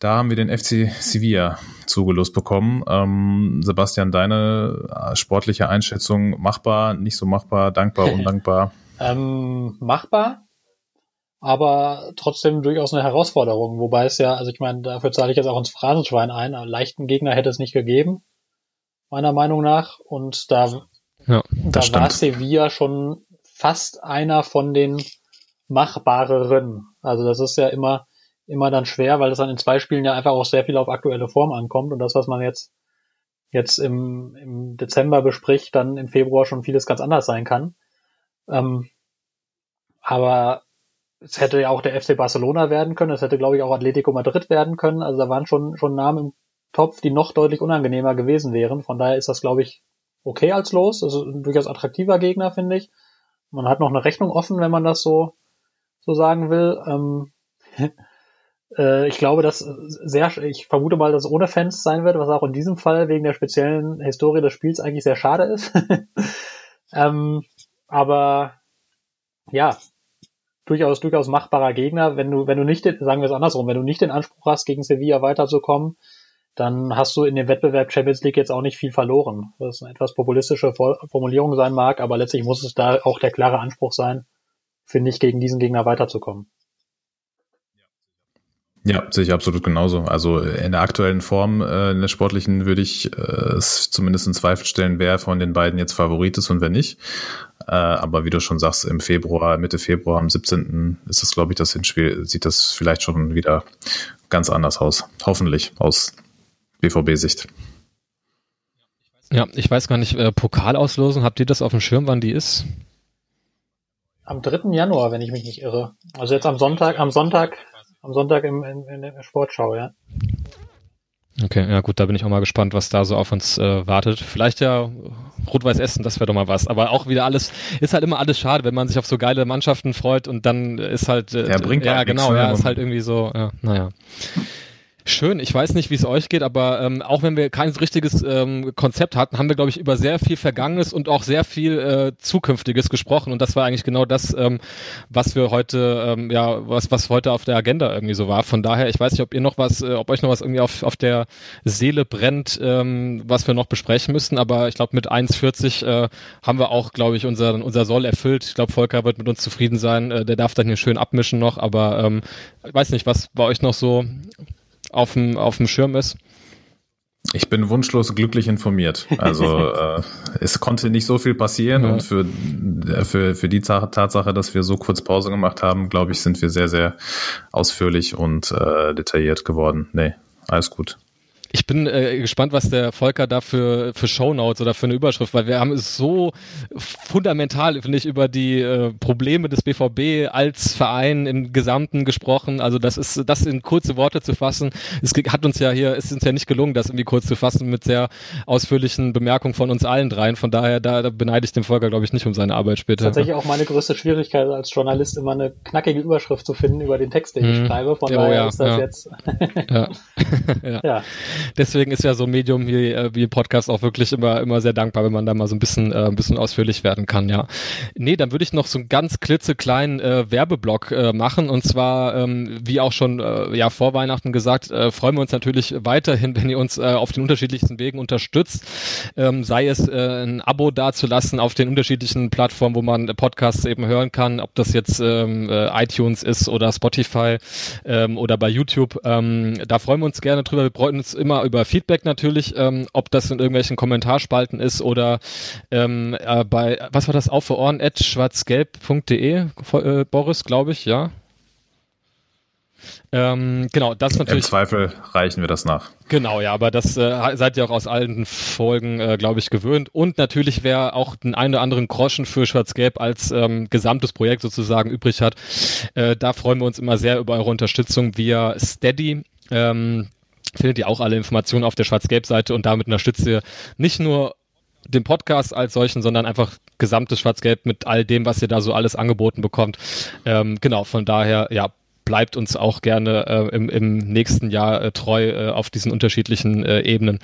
Da haben wir den FC Sevilla zugelost bekommen. Ähm, Sebastian, deine äh, sportliche Einschätzung machbar, nicht so machbar, dankbar, undankbar? Ähm, machbar, aber trotzdem durchaus eine Herausforderung. Wobei es ja, also ich meine, dafür zahle ich jetzt auch ins Phrasenschwein ein. Einen leichten Gegner hätte es nicht gegeben, meiner Meinung nach. Und da, ja, da stimmt. war Sevilla schon fast einer von den machbareren. Also das ist ja immer, immer dann schwer, weil es dann in zwei Spielen ja einfach auch sehr viel auf aktuelle Form ankommt. Und das, was man jetzt, jetzt im, im Dezember bespricht, dann im Februar schon vieles ganz anders sein kann. Ähm, aber es hätte ja auch der FC Barcelona werden können, es hätte, glaube ich, auch Atletico Madrid werden können. Also da waren schon, schon Namen im Topf, die noch deutlich unangenehmer gewesen wären. Von daher ist das, glaube ich, okay als Los. Also ein durchaus attraktiver Gegner, finde ich. Man hat noch eine Rechnung offen, wenn man das so, so sagen will. Ähm, äh, ich glaube, dass sehr, ich vermute mal, dass es ohne Fans sein wird, was auch in diesem Fall wegen der speziellen Historie des Spiels eigentlich sehr schade ist. ähm, aber ja, durchaus, durchaus machbarer Gegner. Wenn du, wenn du nicht, sagen wir es andersrum, wenn du nicht den Anspruch hast, gegen Sevilla weiterzukommen, dann hast du in dem Wettbewerb Champions League jetzt auch nicht viel verloren. Das ist eine etwas populistische Formulierung sein mag, aber letztlich muss es da auch der klare Anspruch sein, finde ich, gegen diesen Gegner weiterzukommen. Ja, sehe ich absolut genauso. Also in der aktuellen Form, äh, in der sportlichen, würde ich äh, es zumindest in Zweifel stellen, wer von den beiden jetzt Favorit ist und wer nicht. Äh, aber wie du schon sagst, im Februar, Mitte Februar, am 17. ist das, glaube ich, das Hinspiel, sieht das vielleicht schon wieder ganz anders aus. Hoffentlich aus BVB-Sicht. Ja, ich weiß gar nicht, äh, Pokalauslosung, habt ihr das auf dem Schirm, wann die ist? Am 3. Januar, wenn ich mich nicht irre. Also jetzt am Sonntag, am Sonntag, am Sonntag im, in, in der Sportschau, ja. Okay, ja gut, da bin ich auch mal gespannt, was da so auf uns äh, wartet. Vielleicht ja Rot-Weiß Essen, das wäre doch mal was. Aber auch wieder alles, ist halt immer alles schade, wenn man sich auf so geile Mannschaften freut und dann ist halt, äh, ja, bringt ja genau, ja, ist halt irgendwie so, ja, naja. Schön. Ich weiß nicht, wie es euch geht, aber ähm, auch wenn wir kein richtiges ähm, Konzept hatten, haben wir, glaube ich, über sehr viel Vergangenes und auch sehr viel äh, Zukünftiges gesprochen. Und das war eigentlich genau das, ähm, was wir heute, ähm, ja, was, was heute auf der Agenda irgendwie so war. Von daher, ich weiß nicht, ob ihr noch was, äh, ob euch noch was irgendwie auf, auf der Seele brennt, ähm, was wir noch besprechen müssten. Aber ich glaube, mit 1,40 äh, haben wir auch, glaube ich, unser, unser Soll erfüllt. Ich glaube, Volker wird mit uns zufrieden sein. Äh, der darf dann hier schön abmischen noch. Aber ähm, ich weiß nicht, was bei euch noch so auf dem, auf dem Schirm ist? Ich bin wunschlos glücklich informiert. Also äh, es konnte nicht so viel passieren ja. und für, äh, für, für die Tatsache, dass wir so kurz Pause gemacht haben, glaube ich, sind wir sehr, sehr ausführlich und äh, detailliert geworden. Nee, alles gut. Ich bin äh, gespannt, was der Volker da für, für Shownotes oder für eine Überschrift, weil wir haben es so fundamental, finde ich, über die äh, Probleme des BVB als Verein im Gesamten gesprochen. Also das ist, das in kurze Worte zu fassen. Es hat uns ja hier, ist uns ja nicht gelungen, das irgendwie kurz zu fassen mit sehr ausführlichen Bemerkungen von uns allen dreien. Von daher, da, da beneide ich den Volker, glaube ich, nicht um seine Arbeit später. Tatsächlich auch meine größte Schwierigkeit als Journalist, immer eine knackige Überschrift zu finden über den Text, den ich hm. schreibe. Von oh, daher ja, ist das ja. jetzt. ja. ja. ja. Deswegen ist ja so ein Medium wie, äh, wie Podcast auch wirklich immer, immer sehr dankbar, wenn man da mal so ein bisschen, äh, ein bisschen ausführlich werden kann, ja. Nee, dann würde ich noch so einen ganz klitzekleinen äh, Werbeblock äh, machen und zwar, ähm, wie auch schon äh, ja vor Weihnachten gesagt, äh, freuen wir uns natürlich weiterhin, wenn ihr uns äh, auf den unterschiedlichsten Wegen unterstützt, ähm, sei es äh, ein Abo dazulassen auf den unterschiedlichen Plattformen, wo man Podcasts eben hören kann, ob das jetzt ähm, äh, iTunes ist oder Spotify ähm, oder bei YouTube. Ähm, da freuen wir uns gerne drüber. Wir freuen uns immer immer über Feedback natürlich, ähm, ob das in irgendwelchen Kommentarspalten ist oder ähm, äh, bei, was war das, auf für Ohren, at schwarzgelb.de, äh, Boris, glaube ich, ja. Ähm, genau, das natürlich. Im Zweifel reichen wir das nach. Genau, ja, aber das äh, seid ihr auch aus allen Folgen, äh, glaube ich, gewöhnt. Und natürlich, wer auch den einen oder anderen Groschen für Schwarz-Gelb als ähm, gesamtes Projekt sozusagen übrig hat, äh, da freuen wir uns immer sehr über eure Unterstützung via Steady. Ähm, findet ihr auch alle Informationen auf der Schwarz-Gelb-Seite und damit unterstützt ihr nicht nur den Podcast als solchen, sondern einfach gesamtes Schwarz-Gelb mit all dem, was ihr da so alles angeboten bekommt. Ähm, genau, von daher, ja, bleibt uns auch gerne äh, im, im nächsten Jahr äh, treu äh, auf diesen unterschiedlichen äh, Ebenen.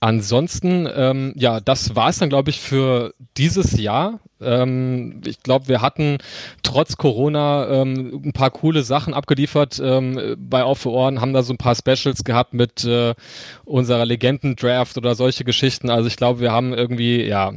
Ansonsten, ähm, ja, das war es dann, glaube ich, für dieses Jahr. Ähm, ich glaube, wir hatten trotz Corona ähm, ein paar coole Sachen abgeliefert ähm, bei Auf für Ohren, haben da so ein paar Specials gehabt mit äh, unserer Legenden-Draft oder solche Geschichten. Also ich glaube, wir haben irgendwie, ja,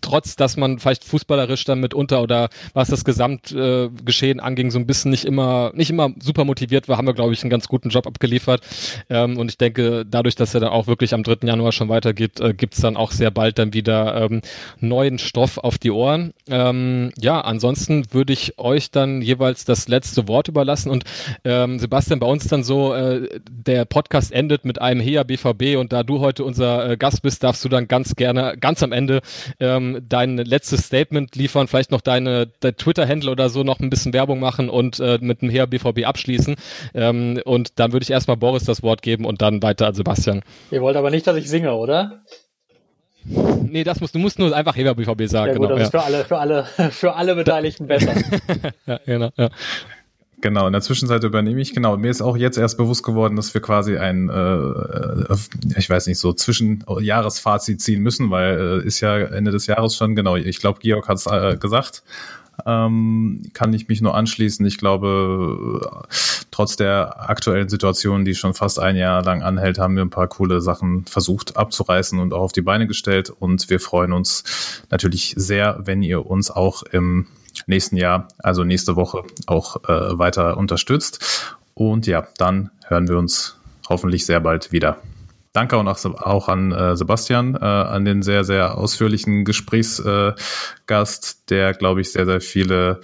trotz, dass man vielleicht fußballerisch dann mitunter oder was das Gesamtgeschehen äh, anging, so ein bisschen nicht immer, nicht immer super motiviert war, haben wir, glaube ich, einen ganz guten Job abgeliefert. Ähm, und ich denke, dadurch, dass er dann auch wirklich am 3. Januar schon weitergeht, äh, gibt's dann auch sehr bald dann wieder ähm, neuen Stoff auf die Ohren. Ähm, ja, ansonsten würde ich euch dann jeweils das letzte Wort überlassen und ähm, Sebastian, bei uns dann so, äh, der Podcast endet mit einem HEA BVB und da du heute unser äh, Gast bist, darfst du dann ganz gerne, ganz am Ende ähm, dein letztes Statement liefern, vielleicht noch deine, dein Twitter-Handle oder so noch ein bisschen Werbung machen und äh, mit dem HEA BVB abschließen. Ähm, und dann würde ich erstmal Boris das Wort geben und dann weiter an Sebastian. Ihr wollt aber nicht, dass ich singe, oder? Nee, das musst du musst nur einfach Heber BVB sagen. Ja, gut, genau, das ja. ist für alle, für alle, für alle Beteiligten besser. ja, genau, ja. Genau, in der Zwischenzeit übernehme ich. Genau, mir ist auch jetzt erst bewusst geworden, dass wir quasi ein, äh, ich weiß nicht, so Zwischenjahresfazit ziehen müssen, weil äh, ist ja Ende des Jahres schon, genau, ich glaube, Georg hat es äh, gesagt. Ähm, kann ich mich nur anschließen. Ich glaube, trotz der aktuellen Situation, die schon fast ein Jahr lang anhält, haben wir ein paar coole Sachen versucht abzureißen und auch auf die Beine gestellt. Und wir freuen uns natürlich sehr, wenn ihr uns auch im nächsten Jahr, also nächste Woche, auch äh, weiter unterstützt. Und ja, dann hören wir uns hoffentlich sehr bald wieder. Danke auch, auch an äh, Sebastian, äh, an den sehr, sehr ausführlichen Gesprächsgast, äh, der, glaube ich, sehr, sehr viele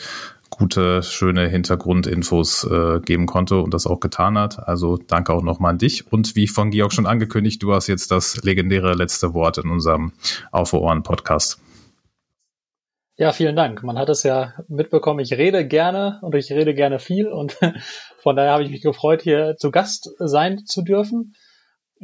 gute, schöne Hintergrundinfos äh, geben konnte und das auch getan hat. Also danke auch nochmal an dich. Und wie von Georg schon angekündigt, du hast jetzt das legendäre letzte Wort in unserem Auf Ohren Podcast. Ja, vielen Dank. Man hat es ja mitbekommen, ich rede gerne und ich rede gerne viel und von daher habe ich mich gefreut, hier zu Gast sein zu dürfen.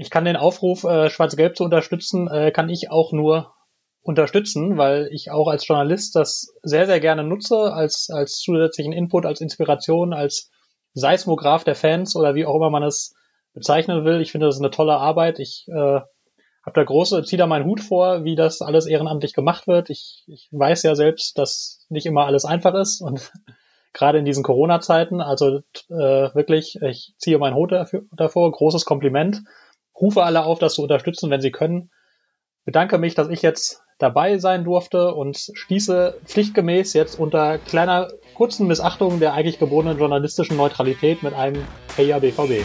Ich kann den Aufruf, äh, Schwarz-Gelb zu unterstützen, äh, kann ich auch nur unterstützen, weil ich auch als Journalist das sehr, sehr gerne nutze, als, als zusätzlichen Input, als Inspiration, als Seismograph der Fans oder wie auch immer man es bezeichnen will. Ich finde, das ist eine tolle Arbeit. Ich äh, habe da große, ziehe da meinen Hut vor, wie das alles ehrenamtlich gemacht wird. Ich, ich weiß ja selbst, dass nicht immer alles einfach ist und gerade in diesen Corona-Zeiten, also äh, wirklich, ich ziehe meinen Hut dafür, davor, großes Kompliment. Rufe alle auf, das zu unterstützen, wenn sie können. Bedanke mich, dass ich jetzt dabei sein durfte und schließe pflichtgemäß jetzt unter kleiner kurzen Missachtung der eigentlich gebotenen journalistischen Neutralität mit einem Heya BVB.